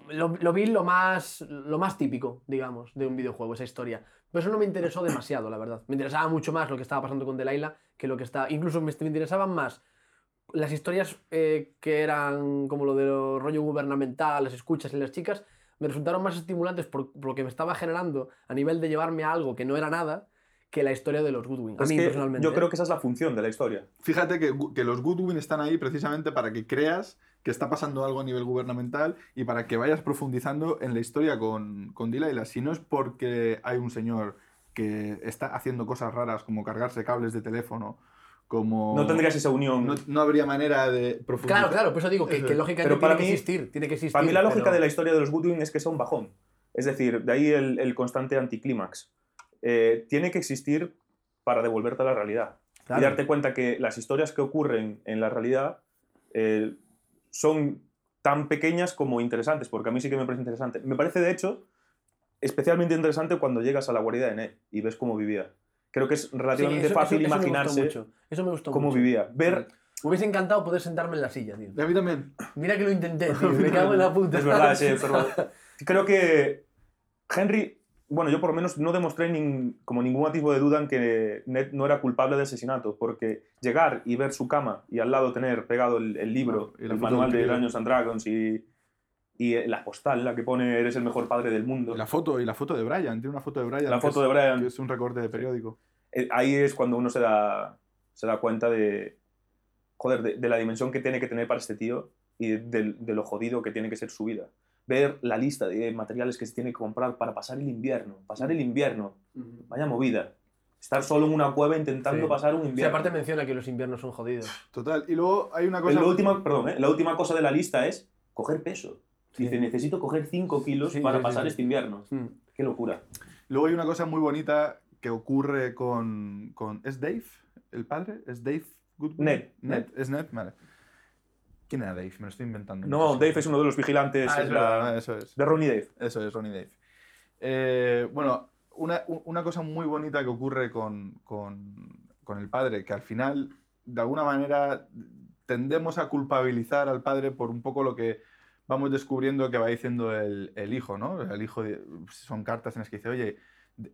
lo, lo vi lo más, lo más típico, digamos, de un videojuego, esa historia. Pero eso no me interesó demasiado, la verdad. Me interesaba mucho más lo que estaba pasando con Delilah que lo que está. Incluso me, me interesaban más las historias eh, que eran como lo de lo rollo gubernamental, las escuchas y las chicas, me resultaron más estimulantes por, por lo que me estaba generando a nivel de llevarme a algo que no era nada que la historia de los Goodwin. A Es mí que personalmente. yo creo que esa es la función de la historia. Fíjate que, que los Goodwin están ahí precisamente para que creas que está pasando algo a nivel gubernamental y para que vayas profundizando en la historia con, con Delilah. Si no es porque hay un señor que está haciendo cosas raras como cargarse cables de teléfono, como... No tendrías esa unión. No, no habría manera de profundizar. Claro, claro, por eso digo que, que lógicamente Pero para tiene que existir. Tiene que existir. Para mí la lógica pero- de la historia de los Goodwin es que sea un bajón. Es decir, de ahí el, el constante anticlímax. Eh, tiene que existir para devolverte a la realidad. Claro. Y darte cuenta que las historias que ocurren en la realidad eh, son tan pequeñas como interesantes, porque a mí sí que me parece interesante. Me parece, de hecho, especialmente interesante cuando llegas a la guarida de Ned y ves cómo vivía. Creo que es Sí, relativamente eso- fácil eso- eso me gustó imaginarse mucho. Eso me gustó cómo mucho. vivía. Ver, Me hubiese encantado poder sentarme en la silla, tío. A mí también. Mira que lo intenté, tío. Me cago en la puta. Es verdad, sí, es verdad. Creo que Henry, bueno, yo por lo menos no demostré nin- como ningún atisbo de duda en que Ned no era culpable de asesinato, porque llegar y ver su cama y al lado tener pegado el, el libro, la el manual de. Dungeons and Dragons y, y la postal, la que pone eres el mejor padre del mundo. La foto, y la foto de Brian, tiene una foto de Brian. La foto es- de Brian. Que es un recorte de periódico. Eh, Ahí es cuando uno se da, se da cuenta de, joder, de, de la dimensión que tiene que tener para este tío y de, de- de lo jodido que tiene que ser su vida. Ver la lista de materiales que se tiene que comprar para pasar el invierno. Pasar el invierno. Vaya movida. Estar solo en una cueva intentando Sí. pasar un Sí, invierno. aparte menciona que los inviernos son jodidos. Total. Y luego hay una cosa. la, última, perdón, ¿eh? la última cosa de la lista es coger peso. Dice, Sí. necesito coger 5 kilos Sí, para sí, sí, pasar sí. este invierno. Mm. Qué locura. Luego hay una cosa muy bonita que ocurre con. con ¿Es Dave? ¿El padre? ¿Es Dave Goodwin? Ned. Ned. ¿Es Ned? Vale. ¿Quién era Dave? Me lo estoy inventando. No. Dave es uno de los vigilantes Ah, es de, la- verdad, eso es. de Ronnie Dave. Eso es, Ronnie Dave. Eh, bueno, una, una cosa muy bonita que ocurre con, con- con el padre, que al final, de alguna manera, tendemos a culpabilizar al padre por un poco lo que vamos descubriendo que va diciendo el, el hijo, ¿no? El hijo, de- son cartas en las que dice, oye,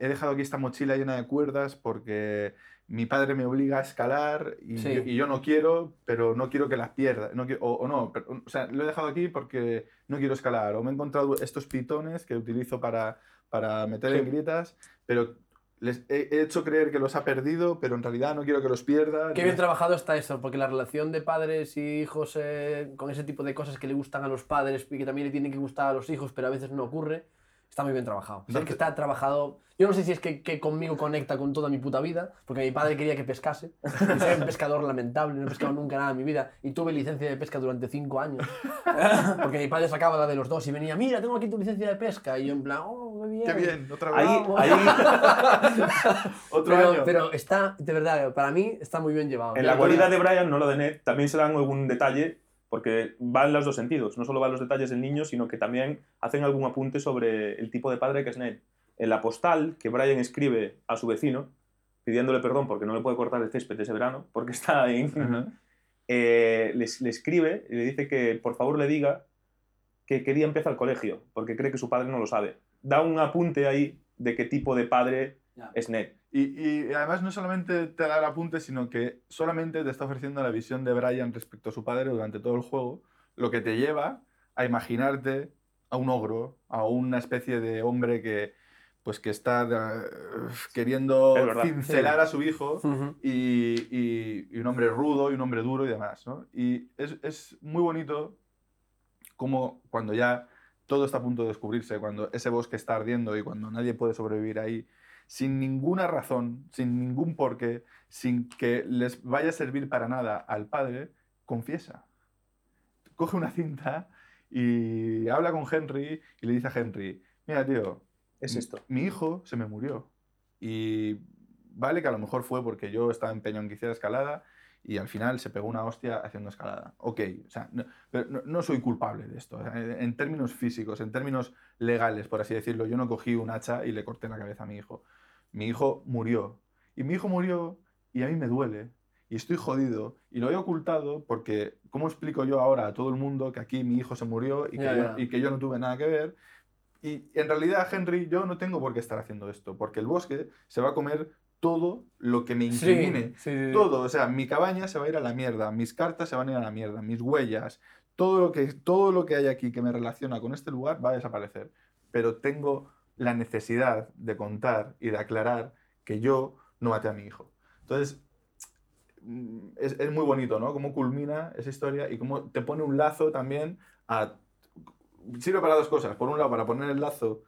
he dejado aquí esta mochila llena de cuerdas porque mi padre me obliga a escalar y, Sí. yo, y yo no quiero, pero no quiero que las pierda. No quiero- o, o no, pero- o sea, lo he dejado aquí porque no quiero escalar. O me he encontrado estos pitones que utilizo para, para meter en grietas, pero les he, he hecho creer que los ha perdido, pero en realidad no quiero que los pierda. Qué bien trabajado está eso, porque la relación de padres y hijos eh, con ese tipo de cosas que le gustan a los padres y que también le tienen que gustar a los hijos, pero a veces no ocurre, está muy bien trabajado. Es que está trabajado. Yo no sé si es que, que conmigo conecta con toda mi puta vida, porque mi padre quería que pescase. Y soy un pescador lamentable, no he pescado nunca nada en mi vida. Y tuve licencia de pesca durante cinco años. Porque mi padre sacaba la de los dos y venía, mira, tengo aquí tu licencia de pesca. Y yo en plan, oh, qué bien. Qué bien, otra vez. Ahí, ahí, Otro Pero, año. pero está, de verdad, para mí está muy bien llevado. en la cualidad de Brian, no lo de Ned, también se dan algún detalle, porque va en los dos sentidos. No solo van los detalles del niño, sino que también hacen algún apunte sobre el tipo de padre que es Ned. En la postal que Brian escribe a su vecino, pidiéndole perdón porque no le puede cortar el césped ese verano, porque está en, Ajá. eh, le, le escribe y le dice que por favor le diga que qué día empieza el colegio, porque cree que su padre no lo sabe. Da un apunte ahí de qué tipo de padre. Es Ned. Y, y además no solamente te da el apunte, sino que solamente te está ofreciendo la visión de Brian respecto a su padre durante todo el juego, lo que te lleva a imaginarte a un ogro, a una especie de hombre que, pues, que está eh, queriendo Es cincelar sí. a su hijo y, y- y un hombre rudo y un hombre duro y demás. ¿no? Y es, es muy bonito como cuando ya todo está a punto de descubrirse, cuando ese bosque está ardiendo y cuando nadie puede sobrevivir ahí, sin ninguna razón, sin ningún porqué, sin que les vaya a servir para nada al padre, confiesa. Coge una cinta y habla con Henry y le dice a Henry, mira tío, Es mi- esto. Mi hijo se me murió. Y vale que a lo mejor fue porque yo estaba empeñado en que hiciera escalada y al final se pegó una hostia haciendo escalada. Ok, o sea, no, pero no, no soy culpable de esto. En términos físicos, en términos legales, por así decirlo, yo no cogí un hacha y le corté la cabeza a mi hijo. Mi hijo murió. Y mi hijo murió y a mí me duele. Y estoy jodido. Y lo he ocultado porque, ¿cómo explico yo ahora a todo el mundo que aquí mi hijo se murió y que, Ya, yo, ya. y que yo no tuve nada que ver? Y en realidad, Henry, yo no tengo por qué estar haciendo esto, porque el bosque se va a comer todo lo que me incrimine. sí, sí, sí. Todo, o sea, mi cabaña se va a ir a la mierda, mis cartas se van a ir a la mierda, mis huellas, todo lo que, todo lo que hay aquí que me relaciona con este lugar va a desaparecer. Pero tengo la necesidad de contar y de aclarar que yo no maté a mi hijo. Entonces, mm, es, es muy bonito, ¿no? Cómo culmina esa historia y cómo te pone un lazo también a... Sirve para dos cosas. Por un lado, para poner el lazo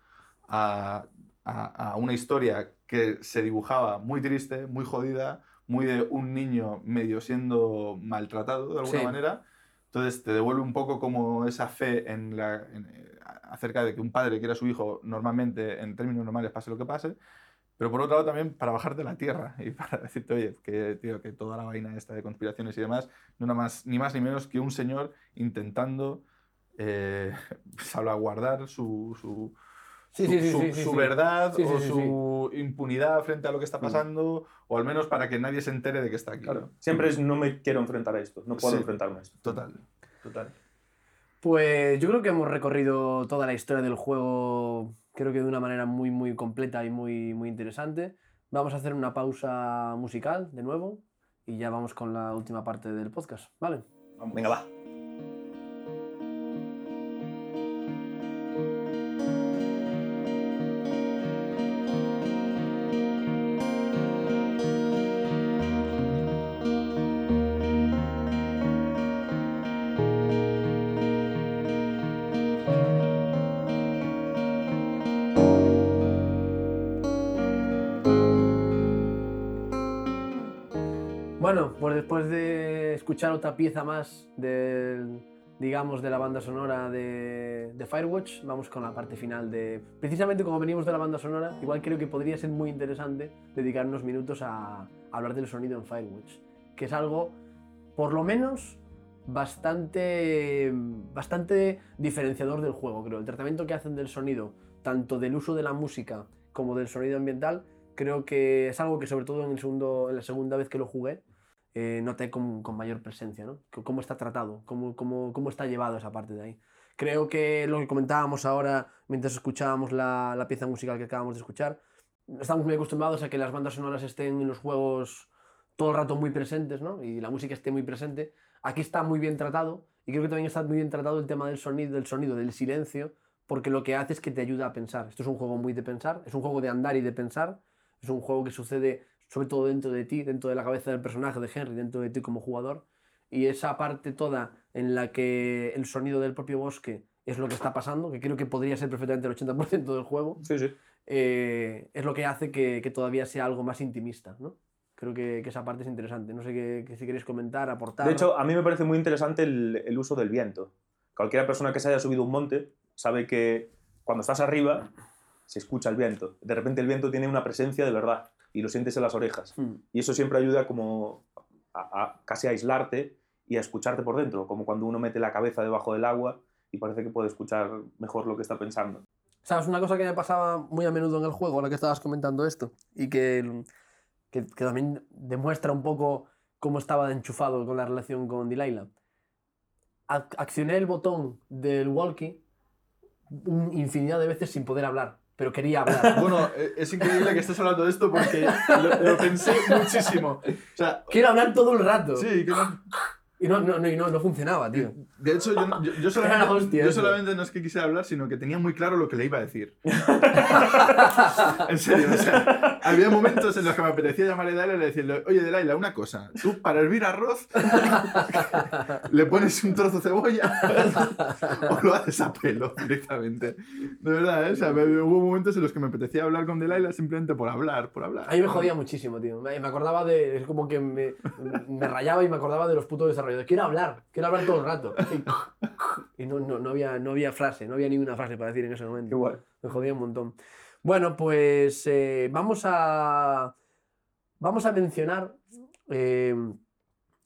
a, a- a una historia que se dibujaba muy triste, muy jodida, muy de un niño medio siendo maltratado de alguna Sí. manera. Entonces te devuelve un poco como esa fe en la, en, eh, acerca de que un padre quiera a su hijo normalmente, en términos normales, pase lo que pase. Pero por otro lado también para bajarte la tierra y para decirte, oye, que, tío, que toda la vaina esta de conspiraciones y demás, no nada más, ni más ni menos que un señor intentando eh, salvaguardar su, su, Sí, su, sí, sí, su- sí, sí, su sí. verdad Sí, sí, o sí, su impunidad frente a lo que está pasando, o al menos para que nadie se entere de que está aquí. Claro. Siempre es no me quiero enfrentar a esto, no puedo Sí. enfrentarme a esto. Total, total. Pues yo creo que hemos recorrido toda la historia del juego, creo que de una manera muy, muy completa y muy, muy interesante. Vamos a hacer una pausa musical de nuevo y ya vamos con la última parte del podcast, ¿vale? Venga, va. Después de escuchar otra pieza más digamos, de la banda sonora de, de Firewatch, vamos con la parte final de... Precisamente como venimos de la banda sonora, igual creo que podría ser muy interesante dedicar unos minutos a, a hablar del sonido en Firewatch, que es algo, por lo menos, bastante, bastante diferenciador del juego, creo. El tratamiento que hacen del sonido, tanto del uso de la música como del sonido ambiental, creo que es algo que sobre todo en, el segundo, en la segunda vez que lo jugué, eh, noté con, con mayor presencia, ¿no? Cómo está tratado, cómo, cómo, cómo está llevado esa parte de ahí. Creo que lo que comentábamos ahora mientras escuchábamos la, la pieza musical que acabamos de escuchar, estamos muy acostumbrados a que las bandas sonoras estén en los juegos todo el rato muy presentes, ¿no? Y la música esté muy presente. Aquí está muy bien tratado y creo que también está muy bien tratado el tema del sonido, del sonido, del silencio, porque lo que hace es que te ayuda a pensar. Esto es un juego muy de pensar, es un juego de andar y de pensar, es un juego que sucede sobre todo dentro de ti, dentro de la cabeza del personaje de Henry, dentro de ti como jugador. Y esa parte toda en la que el sonido del propio bosque es lo que está pasando, que creo que podría ser perfectamente el 80% del juego, Sí, sí. eh, es lo que hace que, que todavía sea algo más intimista, ¿no? Creo que, que esa parte es interesante. No sé qué, si queréis comentar, aportar. De hecho, a mí me parece muy interesante el, el uso del viento. Cualquier persona que se haya subido un monte sabe que cuando estás arriba se escucha el viento. De repente el viento tiene una presencia de verdad y lo sientes en las orejas. Hmm. Y eso siempre ayuda como a, a casi a aislarte y a escucharte por dentro, como cuando uno mete la cabeza debajo del agua y parece que puede escuchar mejor lo que está pensando. ¿Sabes? Una cosa que me pasaba muy a menudo en el juego, ahora que estabas comentando esto, y que, que, que también demuestra un poco cómo estaba enchufado con la relación con Delilah. Ac- Accioné el botón del walkie un infinidad de veces sin poder hablar, pero quería hablar. Bueno, eh, es increíble que estés hablando de esto porque lo, lo pensé muchísimo. O sea, Quiero hablar todo el rato. sí, que no- Y no, no, no, y no, no funcionaba, tío. De hecho, yo, yo, yo solamente, hostia yo solamente no es que quisiera hablar, sino que tenía muy claro lo que le iba a decir. en serio, o sea, había momentos en los que me apetecía llamar a Delilah y decirle, oye Delilah, una cosa, tú para hervir arroz le pones un trozo de cebolla o lo haces a pelo directamente. De verdad, ¿eh? O sea, me- hubo momentos en los que me apetecía hablar con Delilah simplemente por hablar, por hablar. A mí me jodía muchísimo, tío. Me me acordaba de. Es como que me, me rayaba y me acordaba de los putos desarrolladores. Quiero hablar, quiero hablar todo el rato. Y, y no, no, no, había, no había frase, no había ni una frase para decir en ese momento. Igual. Me jodía un montón. Bueno, pues eh, vamos a. Vamos a mencionar. eh,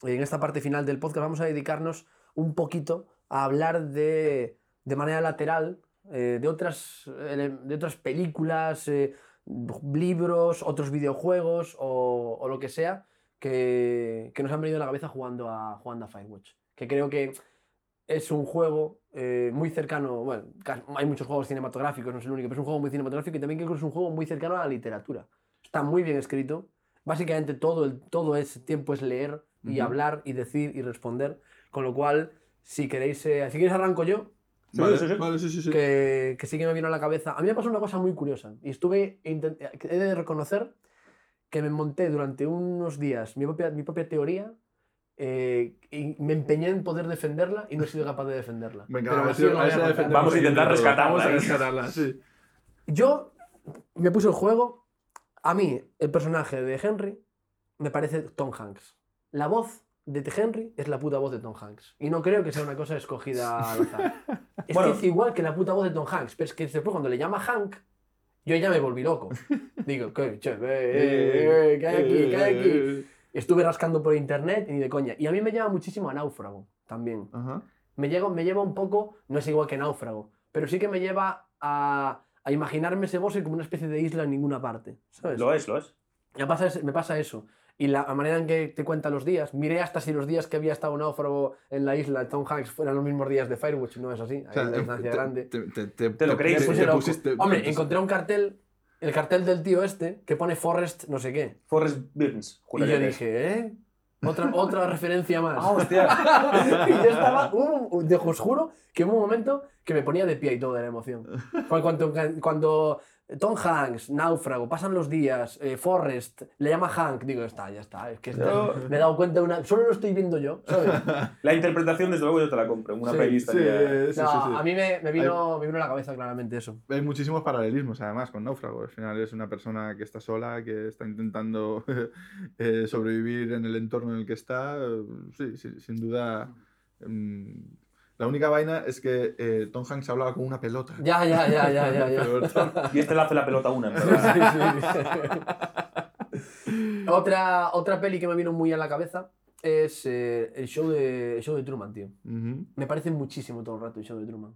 en esta parte final del podcast, vamos a dedicarnos un poquito a hablar de, de manera lateral eh, de, otras, de otras películas, libros, otros videojuegos o, o lo que sea que, que nos han venido a la cabeza jugando a, jugando a Firewatch. Que creo que es un juego eh, muy cercano, bueno, hay muchos juegos cinematográficos, no es el único, pero es un juego muy cinematográfico y también creo que es un juego muy cercano a la literatura. Está muy bien escrito. Básicamente todo, el, todo ese tiempo es leer y hablar y decir y responder. Con lo cual, si queréis, eh, si queréis arranco yo, Sí, Vale, sí, sí. vale, sí, sí, sí. que, que sí que me vino a la cabeza. A mí me pasó una cosa muy curiosa y estuve, he de reconocer que me monté durante unos días mi propia, mi propia teoría eh, y me empeñé en poder defenderla y no he sido capaz de defenderla. Venga, Pero a a Vamos a intentar rescatarla, Vamos a rescatarla, sí. Yo me puse el juego, a mí el personaje de Henry me parece Tom Hanks. La voz de Henry es la puta voz de Tom Hanks. Y no creo que sea una cosa escogida al azar. Es Bueno. que es igual que la puta voz de Tom Hanks, pero es que después cuando le llama Hank, yo ya me volví loco. Digo, ¿qué, che, eh, eh, eh, ¿qué hay aquí? ¿Qué hay aquí? Estuve rascando por internet y ni de coña. Y a mí me llama muchísimo a Náufrago también. Ajá. Me, llego- me lleva un poco, no es igual que Náufrago, pero sí que me lleva a, a imaginarme ese bosque como una especie de isla en ninguna parte. ¿sabes? Lo es, lo es. Me pasa, me pasa eso. Y la manera en que te cuenta los días, miré hasta si los días que había estado náufrago en la isla de Tom Hanks fueran los mismos días de Firewatch, no es así, hay O sea, una eh, distancia te- grande. Te, te, te, Te lo loco. pusiste- Hombre, encontré un cartel, el cartel del tío este, que pone Forest no sé qué. Forrest Burns. Y yo dije, ¿eh? Otra, otra referencia más. Ah, hostia. y yo estaba, te os juro que hubo un momento que me ponía de pie y todo de la emoción. Cuando, cuando Tom Hanks, Náufrago, pasan los días, eh, Forrest, le llama Hank, digo, está, ya está, es que está- Yo- me he dado cuenta de una... Solo lo estoy viendo yo, ¿sabes? La interpretación, desde luego, yo te la compro. Una Sí, peli Sí, sí, sí, No, sí. a mí me, me vino, me vino a la cabeza claramente eso. Hay muchísimos paralelismos además con Náufrago. Al final es una persona que está sola, que está intentando eh, sobrevivir en el entorno en el que está. Sí, sí, sin duda. mm, La única vaina es que eh, Tom Hanks hablaba con una pelota. Ya, ya, ya, ya, ya. ya. Pero Tom- Y este le hace la pelota a una, en verdad. otra, otra peli que me vino muy a la cabeza es eh, el, show de, el show de Truman, tío. Me parece muchísimo todo el rato el show de Truman.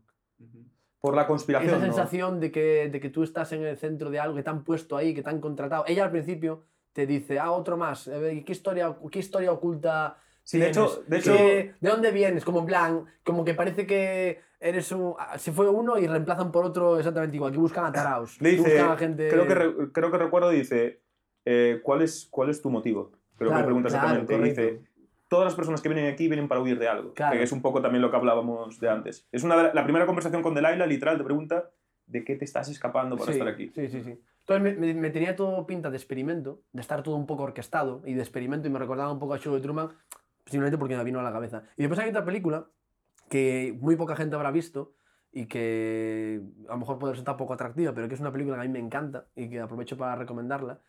Por la conspiración. Esa ¿no? sensación de, que, de que tú estás en el centro de algo, que te han puesto ahí, que te han contratado. Ella al principio te dice, ah, otro más. ¿Qué historia, qué historia oculta Sí, de hecho- de hecho- ¿Qué- ¿De dónde vienes? Como en plan, como que parece que eres un... Se fue uno y reemplazan por otro exactamente igual, que buscan a taraos. Le dice, buscan a gente... creo, que re- creo que recuerdo, dice, eh, ¿cuál, es, ¿cuál es tu motivo? Creo Claro, que pregunta claro, exactamente. y correcto. dice, todas las personas que vienen aquí vienen para huir de algo. Claro. Que es un poco también lo que hablábamos de antes. Es una la, primera conversación con Delilah, literal, te pregunta, ¿de qué te estás escapando para sí, estar aquí? Sí, sí, sí. Entonces me, me- tenía todo pinta de experimento, de estar todo un poco orquestado y de experimento y me recordaba un poco al show de Truman, simplemente porque me vino a la cabeza. Y después hay otra película que muy poca gente habrá visto y que a lo mejor puede resultar poco atractiva, pero que es una película que a mí me encanta y que aprovecho para recomendarla,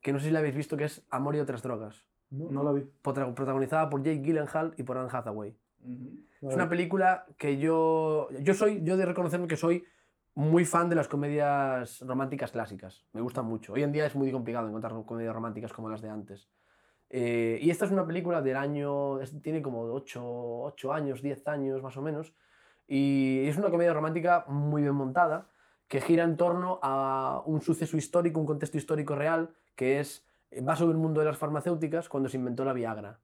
que no sé si la habéis visto, que es Amor y otras drogas, No, no la vi. Protagonizada por Jake Gyllenhaal y por Anne Hathaway. Es una película que yo. Yo soy. Yo de reconocerme que soy muy fan de las comedias románticas clásicas. Me gustan mucho. Hoy en día es muy complicado encontrar comedias románticas como las de antes. Eh, y esta es una película del año. es- tiene como 8, años, 10 años más o menos. Y es una comedia romántica muy bien montada que gira en torno a un suceso histórico, un contexto histórico real, que es. Va sobre el mundo de las farmacéuticas cuando se inventó la Viagra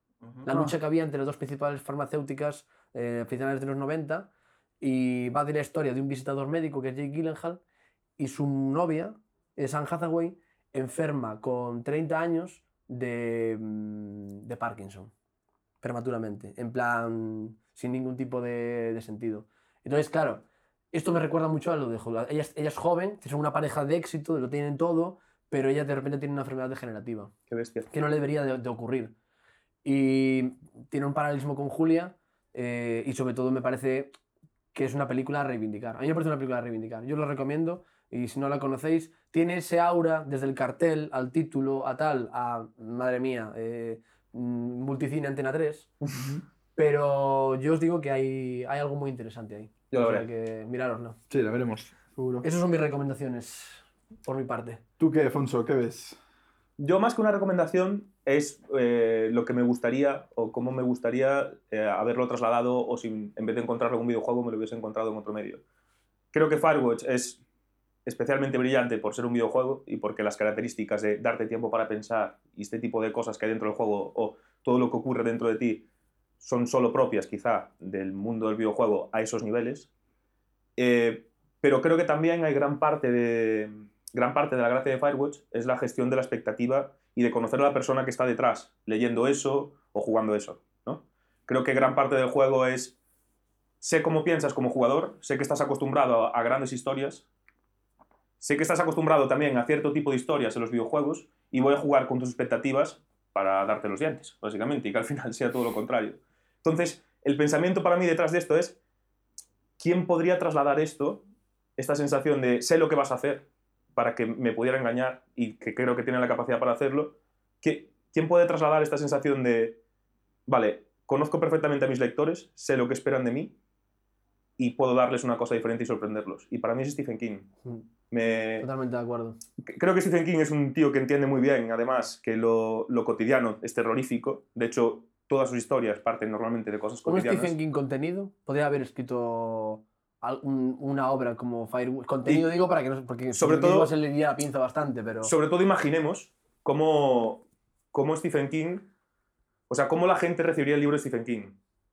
la lucha que había entre las dos principales farmacéuticas eh, a finales de los 90 y va de la historia de un visitador médico que es Jake Gyllenhaal y su novia, es Anne Hathaway, enferma con 30 años de, mm, de Parkinson, prematuramente, en plan, sin ningún tipo de, de sentido. Entonces, claro, esto me recuerda mucho a lo de. Ella, es- ella es joven, son una pareja de éxito, lo tienen todo, pero ella de repente tiene una enfermedad degenerativa Qué bestia. que no le debería de, de ocurrir. Y tiene un paralelismo con Julia eh, y sobre todo me parece que es una película a reivindicar. A mí me parece una película a reivindicar. Yo lo recomiendo y si no la conocéis, tiene ese aura desde el cartel al título, a tal, a, madre mía, eh, mm, Multicine Antena 3. Pero yo os digo que hay, hay algo muy interesante ahí. Yo lo O sea veré. que mirároslo. Sí, la veremos, seguro. Esas son mis recomendaciones por mi parte. ¿Tú qué, Alfonso? ¿Qué ves? Yo más que una recomendación es eh, lo que me gustaría o cómo me gustaría eh, haberlo trasladado o si en vez de encontrarlo en un videojuego me lo hubiese encontrado en otro medio. Creo que Firewatch es especialmente brillante por ser un videojuego y porque las características de darte tiempo para pensar y este tipo de cosas que hay dentro del juego o todo lo que ocurre dentro de ti son solo propias quizá del mundo del videojuego a esos niveles. Eh, pero creo que también hay gran parte de, gran parte de la gracia de Firewatch es la gestión de la expectativa y de conocer a la persona que está detrás, leyendo eso o jugando eso. ¿no? Creo que gran parte del juego es, sé cómo piensas como jugador, sé que estás acostumbrado a, a grandes historias, sé que estás acostumbrado también a cierto tipo de historias en los videojuegos y voy a jugar con tus expectativas para darte los dientes, básicamente, y que al final sea todo lo contrario. Entonces, el pensamiento para mí detrás de esto es, ¿quién podría trasladar esto, esta sensación de sé lo que vas a hacer para que me pudiera engañar y que creo que tiene la capacidad para hacerlo? ¿Qui- ¿Quién puede trasladar esta sensación de, vale, conozco perfectamente a mis lectores, sé lo que esperan de mí y puedo darles una cosa diferente y sorprenderlos? Y para mí es Stephen King. Mm, Me, Totalmente de acuerdo. creo que Stephen King es un tío que entiende muy bien, además, que lo, lo cotidiano es terrorífico. De hecho, todas sus historias parten normalmente de cosas Un cotidianas. Stephen King contenido podría haber escrito una obra como Firewatch. Contenido digo para que no porque Sobre todo- se le iría la pinza bastante, pero Sobre todo imaginemos cómo, cómo Stephen King, o sea, cómo la gente recibiría el libro de Stephen King,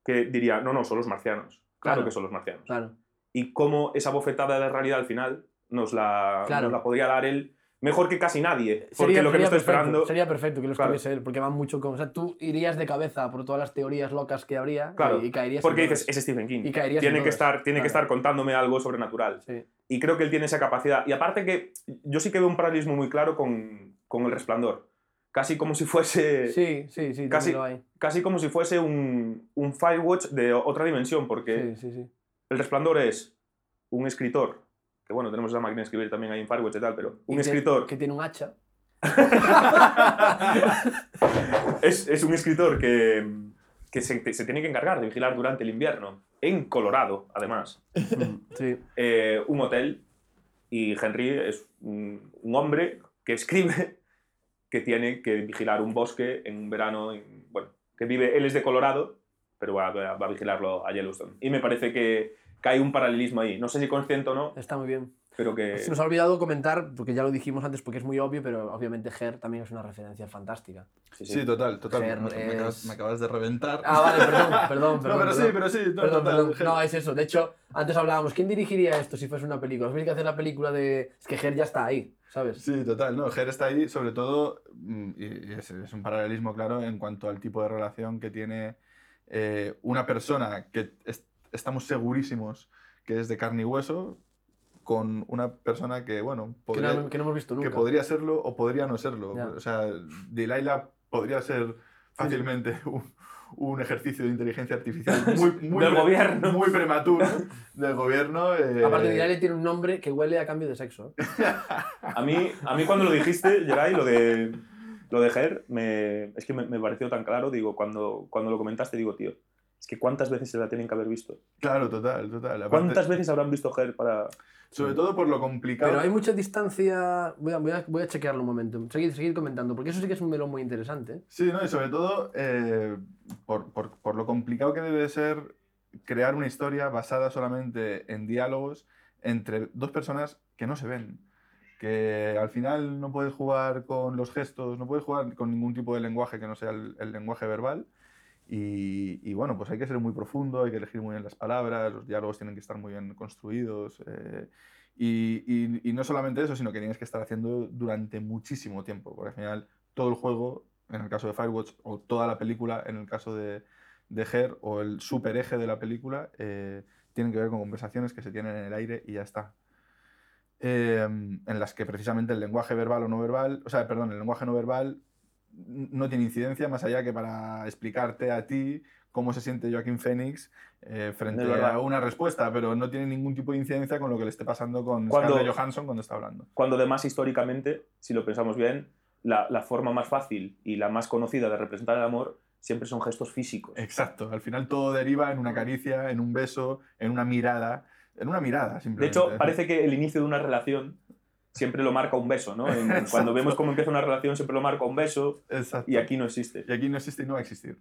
que diría, no, no, son los marcianos. Claro, Claro. que son los marcianos. claro. Y cómo esa bofetada de la realidad al final nos la, Claro. nos la podría dar él mejor que casi nadie. Porque Sería, lo que me estoy perfecto, esperando. sería perfecto que lo Claro. escribiese él, porque van mucho con. O sea, tú irías de cabeza por todas las teorías locas que habría Claro, y, y caerías. Porque dices, es Stephen King. Y caerías Tiene, en que estar, tiene que Claro. estar contándome algo sobrenatural. Sí. Y creo que él tiene esa capacidad. Y aparte que yo sí que veo un paralelismo muy claro con, con El Resplandor. Casi como si fuese, sí, sí, sí, Casi- lo hay. casi como si fuese un, un Firewatch de otra dimensión, porque Sí, sí, sí. El Resplandor es un escritor, que bueno, tenemos esa máquina de escribir también ahí en Firewatch y tal, pero un Y escritor Que tiene un hacha. es, es un escritor que, que se, se tiene que encargar de vigilar durante el invierno, en Colorado, además, Sí. eh, un hotel. Y Henry es un, un hombre que escribe que tiene que vigilar un bosque en un verano. en- bueno, que vive, él es de Colorado, pero va- va a vigilarlo a Yellowstone. Y me parece que, que hay un paralelismo ahí. No sé si consciente o no, Está muy bien. Pero que. Se nos ha olvidado comentar, porque ya lo dijimos antes, porque es muy obvio, pero obviamente Her también es una referencia fantástica. sí, sí. Sí, total, total. Ger Me, me es- acabas, me acabas de reventar. Ah, vale, perdón, perdón, perdón. no, pero sí, perdón. pero sí. No, Perdón, total, perdón. Ger- No, es eso. De hecho, antes hablábamos, ¿quién dirigiría esto si fuese una película? Habría que hacer la película de... Es que Her ya está ahí, ¿sabes? Sí, total. No, Ger está ahí, sobre todo, mm, y y es, es un paralelismo claro en cuanto al tipo de relación que tiene eh, una persona que es- estamos segurísimos que es de carne y hueso con una persona que, bueno, Que podría, no, que no hemos visto nunca. que podría serlo o podría no serlo. Ya. O sea, Delilah podría ser fácilmente un, un ejercicio de inteligencia artificial muy, muy, Del gobierno. muy prematuro del gobierno. eh, Aparte, Delilah tiene un nombre que huele a cambio de sexo. A mí, a mí cuando lo dijiste, Geray, lo de, lo de Ger, me, es que me, me pareció tan claro, digo, cuando, cuando lo comentaste, digo, tío, es que cuántas veces se la tienen que haber visto. Claro, total, total. Aparte, ¿Cuántas veces habrán visto Ger para...? Sobre todo por lo complicado. Pero hay mucha distancia... Voy a, voy a, voy a chequearlo un momento. Seguid, seguid comentando, porque eso sí que es un melón muy interesante. Sí, ¿no? y sobre todo eh, por, por- por lo complicado que debe ser crear una historia basada solamente en diálogos entre dos personas que no se ven. Que al final no puedes jugar con los gestos, no puedes jugar con ningún tipo de lenguaje que no sea el, el lenguaje verbal. Y, y bueno, pues hay que ser muy profundo, hay que elegir muy bien las palabras, los diálogos tienen que estar muy bien construidos. eh, y, no solamente eso, sino que tienes que estar haciendo durante muchísimo tiempo, porque al final todo el juego, en el caso de Firewatch, o toda la película, en el caso de, de Her, o el super eje de la película, eh, tienen que ver con conversaciones que se tienen en el aire y ya está. Eh, en las que precisamente el lenguaje verbal o no verbal, o sea, perdón, el lenguaje no verbal no tiene incidencia más allá que para explicarte a ti cómo se siente Joaquín Phoenix eh, frente a una respuesta, pero no tiene ningún tipo de incidencia con lo que le esté pasando con Cuando- Scarlett Johansson cuando está hablando. Cuando además históricamente, si lo pensamos bien, la, la forma más fácil y la más conocida de representar el amor siempre son gestos físicos. Exacto, al final todo deriva en una caricia, en un beso, en una mirada, en una mirada De simplemente. hecho, parece que el inicio de una relación siempre lo marca un beso, ¿no? En- cuando vemos cómo empieza una relación siempre lo marca un beso Exacto. y aquí no existe. Y aquí no existe y no va a existir.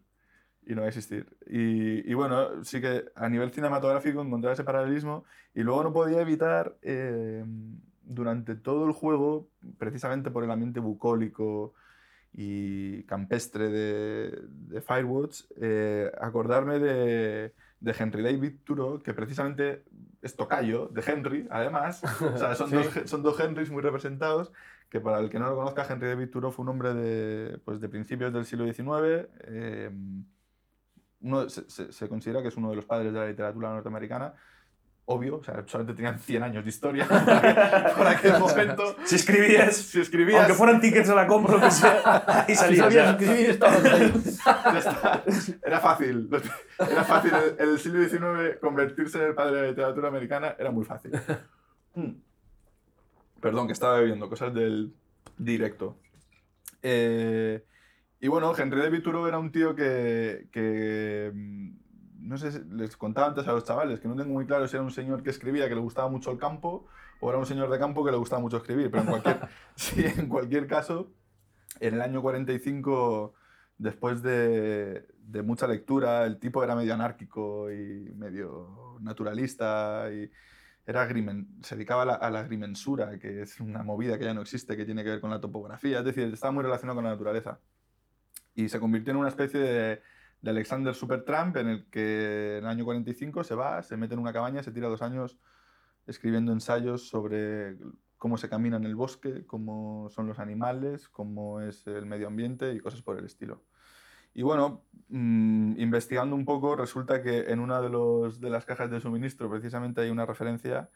Y no va a existir. Y, y bueno, sí que a nivel cinematográfico encontrar ese paralelismo y luego no podía evitar eh, durante todo el juego, precisamente por el ambiente bucólico y campestre de, de Firewatch, eh, acordarme de, de Henry David Thoreau, que precisamente es tocayo de Henry, además. O sea, son, Sí. dos, son dos Henrys muy representados que para el que no lo conozca, Henry David Thoreau fue un hombre de, pues, de principios del siglo XIX. eh, uno, se, se- se considera que es uno de los padres de la literatura norteamericana. Obvio, o sea, solamente tenían 100 años de historia por aquel momento. Si escribías, Si escribías, aunque fueran tickets a la compra, lo que sea, ahí Si salías. sabías escribir, estabas ahí. era fácil. Era fácil. En el siglo XIX convertirse en el padre de la literatura americana era muy fácil. Mm. Perdón, que estaba bebiendo cosas del directo. Eh, y bueno, Henry David Thoreau era un tío que, que, no sé, si- les contaba antes a los chavales que no tengo muy claro si era un señor que escribía que le gustaba mucho el campo o era un señor de campo que le gustaba mucho escribir, pero en cualquier, sí, en cualquier caso, en el año 45, después de, de mucha lectura, el tipo era medio anárquico y medio naturalista y era agrimen- se dedicaba a la, a la agrimensura, que es una movida que ya no existe, que tiene que ver con la topografía, es decir, estaba muy relacionado con la naturaleza. Y se convirtió en una especie de, de Alexander Supertramp en el que en el año 45 se va, se mete en una cabaña, se tira dos años escribiendo ensayos sobre cómo se camina en el bosque, cómo son los animales, cómo es el medio ambiente y cosas por el estilo. Y bueno, mm, investigando un poco, resulta que en una de, los, de las cajas de suministro precisamente hay una referencia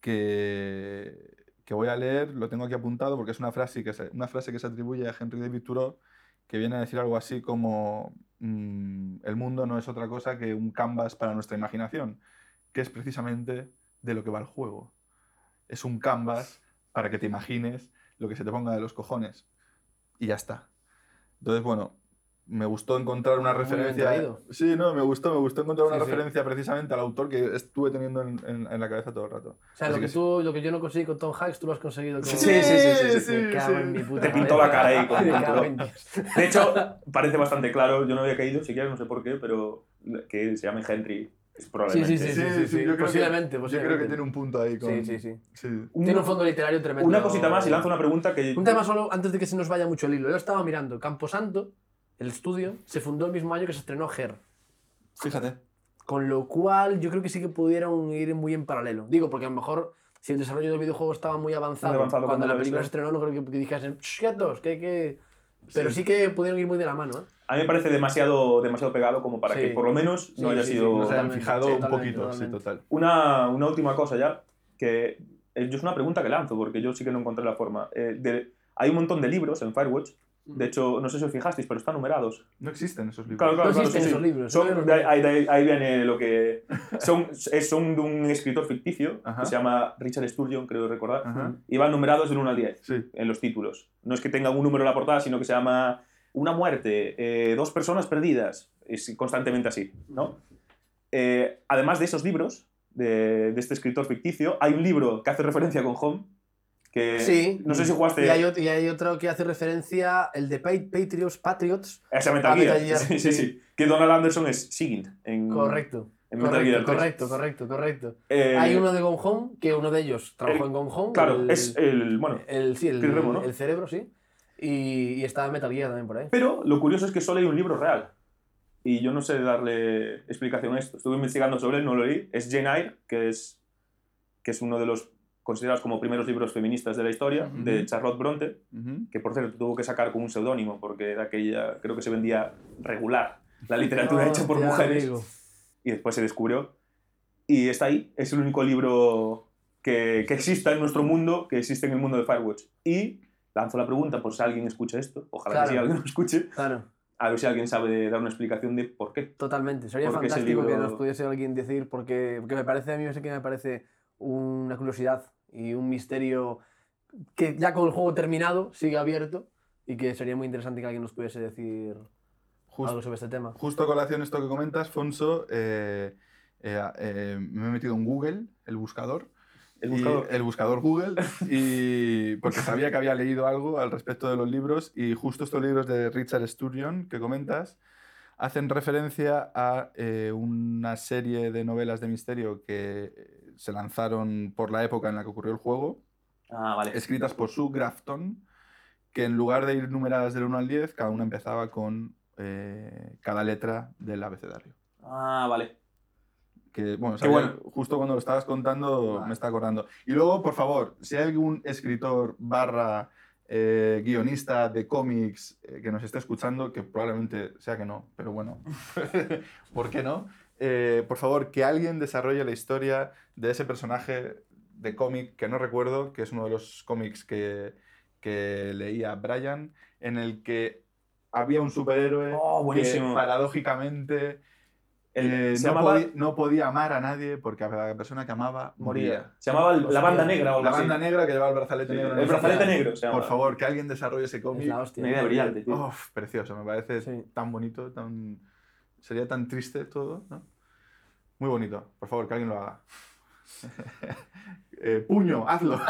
que, que voy a leer, lo tengo aquí apuntado porque es una frase que se, una frase que se atribuye a Henry David Thoreau que viene a decir algo así como mm, el mundo no es otra cosa que un canvas para nuestra imaginación, que es precisamente de lo que va el juego. Es un canvas para que te imagines lo que se te ponga de los cojones. Y ya está. Entonces, bueno, me gustó encontrar una Muy bien referencia. Sí, no, me gustó, me gustó encontrar una Sí, sí. referencia precisamente al autor que estuve teniendo en, en- en la cabeza todo el rato. O sea, Así lo que, sí. tú, lo que yo no conseguí con Tom Hanks, tú lo has conseguido con... Sí, sí, sí, sí, sí, Me cago sí. en mi puta Te pintó la cabeza. cara ahí con. De hecho, parece bastante claro, yo no había caído siquiera, no sé por qué, pero que se llame Henry es probablemente. Sí, sí, sí, sí, yo creo que- posiblemente, Yo creo posiblemente. que tiene un punto ahí. Con, Sí, sí, sí. sí. Un- Tiene un fondo literario tremendo. Una cosita más y lanzo una pregunta que... Un tema solo antes de que se nos vaya mucho el hilo. Yo estaba mirando. Camposanto, el estudio, se fundó el mismo año que se estrenó Her. Fíjate. Con lo cual, yo creo que sí que pudieron ir muy en paralelo. Digo, porque a lo mejor, si el desarrollo del videojuego estaba muy avanzado, Muy avanzado cuando cuando la película se estrenó, no creo que, dijesen, "Shh, quietos, que hay que. Pero sí que pudieron ir muy de la mano, ¿eh? A mí me parece demasiado, demasiado pegado como para Sí. que por lo menos Sí, no haya sí, sido... Nos hayan Totalmente, fijado sí, un totalmente, poquito, sí, total. Una, una última cosa ya, que es una pregunta que lanzo, porque yo sí que no encontré la forma. Eh, de- hay un montón de libros en Firewatch, de hecho, no sé si os fijasteis, pero están numerados. No existen esos libros. Claro, claro, No claro, existen sí, sí. esos libros, Son- de ahí, de ahí- viene lo que... Son, es- son de un escritor ficticio Ajá. que se llama Richard Sturgeon, creo recordar, Ajá. y van numerados del 1 al 10 Sí. en los títulos. No es que tengan un número en la portada, sino que se llama Una muerte, eh, dos personas perdidas. Es constantemente así, ¿no? Eh, además de esos libros, de, de este escritor ficticio, hay un libro que hace referencia con Home, que Sí. no sé si jugaste Y hay, otro, y hay otro que hace referencia, el de Pa- Patriots, Patriots. a ese Metal Gear. Metal Gear, Sí, sí, sí. sí. Que Donald Anderson es Sigint en, Correcto. en Metal Gear Correcto, 3. correcto, correcto, correcto. Eh, Hay uno de Gone Home, que uno de ellos trabajó el- en Gone Home. Claro, el, es el... Bueno, el, sí, el, Remo, ¿no? el cerebro, sí. Y, y está Metal Gear también por ahí. Pero lo curioso es que solo hay un libro real. Y yo no sé darle explicación a esto. Estuve investigando sobre él, no lo leí. Es Jane Eyre, que es, que es uno de los considerados como primeros libros feministas de la historia, Ujú. de Charlotte Bronte, Ujú. que por cierto tuvo que sacar con un seudónimo, porque era aquella, creo que se vendía regular, la literatura hecha por mujeres, amigo. y después se descubrió. Y está ahí, es el único libro que, que exista en nuestro mundo, que existe en el mundo de Firewatch. Y lanzo la pregunta por si alguien escucha esto, ojalá Claro. que sí alguien lo escuche, Claro, a ver si alguien sabe dar una explicación de por qué. totalmente. Sería fantástico que libro- nos pudiese alguien decir, porque, porque me parece, a mí sé que me parece una curiosidad y un misterio que ya con el juego terminado sigue abierto y que sería muy interesante que alguien nos pudiese decir Just- algo sobre este tema. Justo a colación esto que comentas, Fonso, eh, eh, eh, me he metido en Google, el buscador. El buscador. el buscador Google, y porque sabía que había leído algo al respecto de los libros, y justo estos libros de Richard Sturgeon que comentas hacen referencia a eh, una serie de novelas de misterio que se lanzaron por la época en la que ocurrió el juego, Ah, vale. escritas por Sue Grafton, que en lugar de ir numeradas del 1 al 10, cada una empezaba con eh, cada letra del abecedario. Ah, vale. Que, bueno, sabía- bueno. justo cuando lo estabas contando Vale. me está acordando. Y luego, por favor, si hay algún escritor barra eh, guionista de cómics eh, que nos esté escuchando, que probablemente sea que no, pero bueno, ¿por qué no? Eh, por favor, que alguien desarrolle la historia de ese personaje de cómic que no recuerdo, que es uno de los cómics que, que leía Brian, en el que había un superhéroe Oh, que paradójicamente El- eh, no, llamaba- podía, no podía amar a nadie porque a la persona que amaba moría. Se llamaba el- la banda negra o algo La así. banda negra que llevaba el brazalete Sí, negro. el brazalete negro se. Por favor, que alguien desarrolle ese Es cómic. la hostia. Una idea brillante, tío. Uf, precioso, me parece Sí. tan bonito, tan... sería tan triste todo, ¿no? Muy bonito, por favor, que alguien lo haga. Eh, puño, hazlo.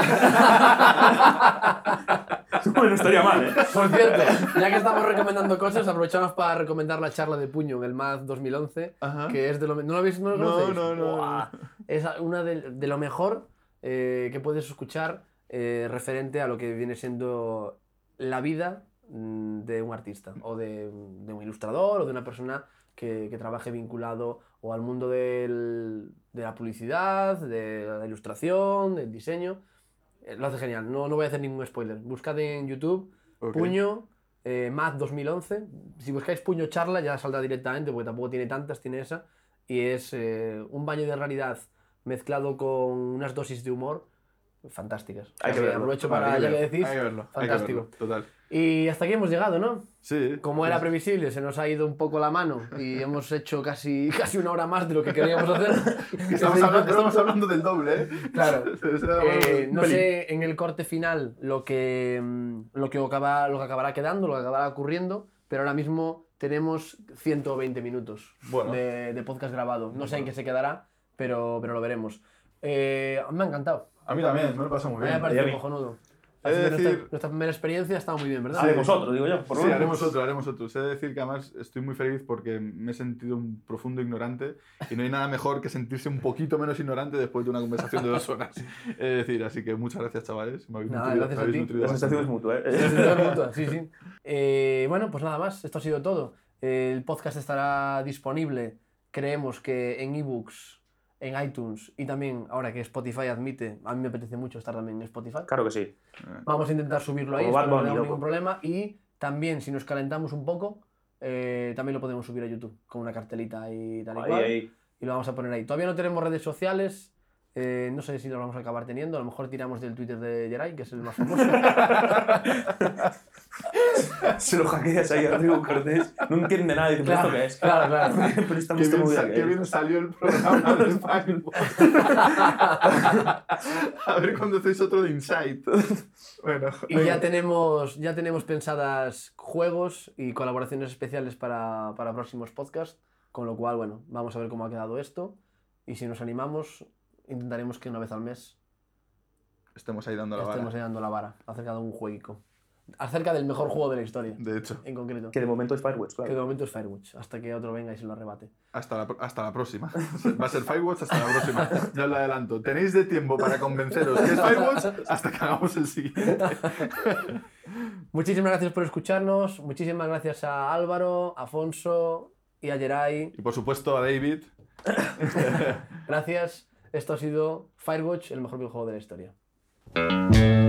bueno, estaría mal, ¿eh? Por cierto, ya que estamos recomendando cosas, aprovechamos para recomendar la charla de Puño en el MAD 2011, Ajá. que es de lo... ¿No lo habéis no lo No, no, no, Es una de, de lo mejor eh, que puedes escuchar eh, referente a lo que viene siendo la vida mm, de un artista o de, de un ilustrador o de una persona que, que trabaje vinculado o al mundo del- de la publicidad, de la ilustración, del diseño. eh, lo hace genial. No, no voy a hacer ningún spoiler. Buscad en YouTube Ok. Puño eh, Math 2011. Si buscáis Puño Charla ya saldrá directamente porque tampoco tiene tantas, tiene esa. Y es eh, un baño de realidad mezclado con unas dosis de humor fantásticas. Hay que verlo. Aprovecho para, ya que decís, hay que verlo, hay que fantástico. verlo, Total. Y hasta aquí hemos llegado, ¿no? Sí. Como era previsible, se nos ha ido un poco la mano y hemos hecho casi, casi una hora más de lo que queríamos hacer. Estamos hablando, estamos hablando del doble, ¿eh? Claro. Eh, no sé en el corte final lo que, mm, lo, que acaba, lo que acabará quedando, lo que acabará ocurriendo, pero ahora mismo tenemos 120 minutos Bueno. de, de podcast grabado. No sé en qué se quedará, pero, pero lo veremos. Eh, me ha encantado. A mí también, me lo he pasado muy Me ha bien. a mí. cojonudo. He de Así que nuestra, decir- nuestra primera experiencia ha estado muy bien, ¿verdad? Haremos otro, digo yo. Por Sí, menos. haremos otro, haremos otro. Sé decir que además estoy muy feliz porque me he sentido un profundo ignorante y no hay nada mejor que sentirse un poquito menos ignorante después de una conversación de dos horas. Es decir, así que muchas gracias, chavales. Me habéis Nada, nutrido, gracias me a habéis ti. nutrido La sensación es mutua, ¿eh? Sensación mutua, sí, sí. Eh, bueno, pues nada más, esto ha sido todo. El podcast estará disponible, creemos que en ebooks, en iTunes y también ahora que Spotify admite, a mí me apetece mucho estar también en Spotify. Claro que sí. Vamos a intentar subirlo ahí, no tenemos ningún problema. Y también, si nos calentamos un poco, eh, también lo podemos subir a YouTube con una cartelita y tal y Ahí, cual. ahí. Y lo vamos a poner ahí. Todavía no tenemos redes sociales. eh, no sé si lo vamos a acabar teniendo. A lo mejor tiramos del Twitter de Jerai, que es el más famoso. Se lo hackeas ahí a Rodrigo Cortés. No entiende nada. Dice, ¿pero Claro, esto qué es? claro, claro. Pero esta Qué bien, qué es. bien salió el programa de Firewall. A ver cuando hacéis otro de Insight. Bueno, Y ya tenemos, ya tenemos pensadas juegos y colaboraciones especiales para, para próximos podcasts, con lo cual, bueno, vamos a ver cómo ha quedado esto y si nos animamos, intentaremos que una vez al mes estemos ahí dando la estemos vara. dando la vara acerca de un jueguico, acerca del mejor juego de la historia, De hecho, en concreto, Que de momento es Firewatch, que de claro. momento es Firewatch, hasta que otro venga y se lo arrebate. hasta la, hasta la próxima. Va a ser Firewatch hasta la próxima. Ya os lo adelanto. Tenéis de tiempo para convenceros que es Firewatch hasta que hagamos el siguiente. Muchísimas gracias por escucharnos, muchísimas gracias a Álvaro, a Afonso y a Geray. Y por supuesto a David. Gracias. Esto ha sido Firewatch, el mejor videojuego de la historia.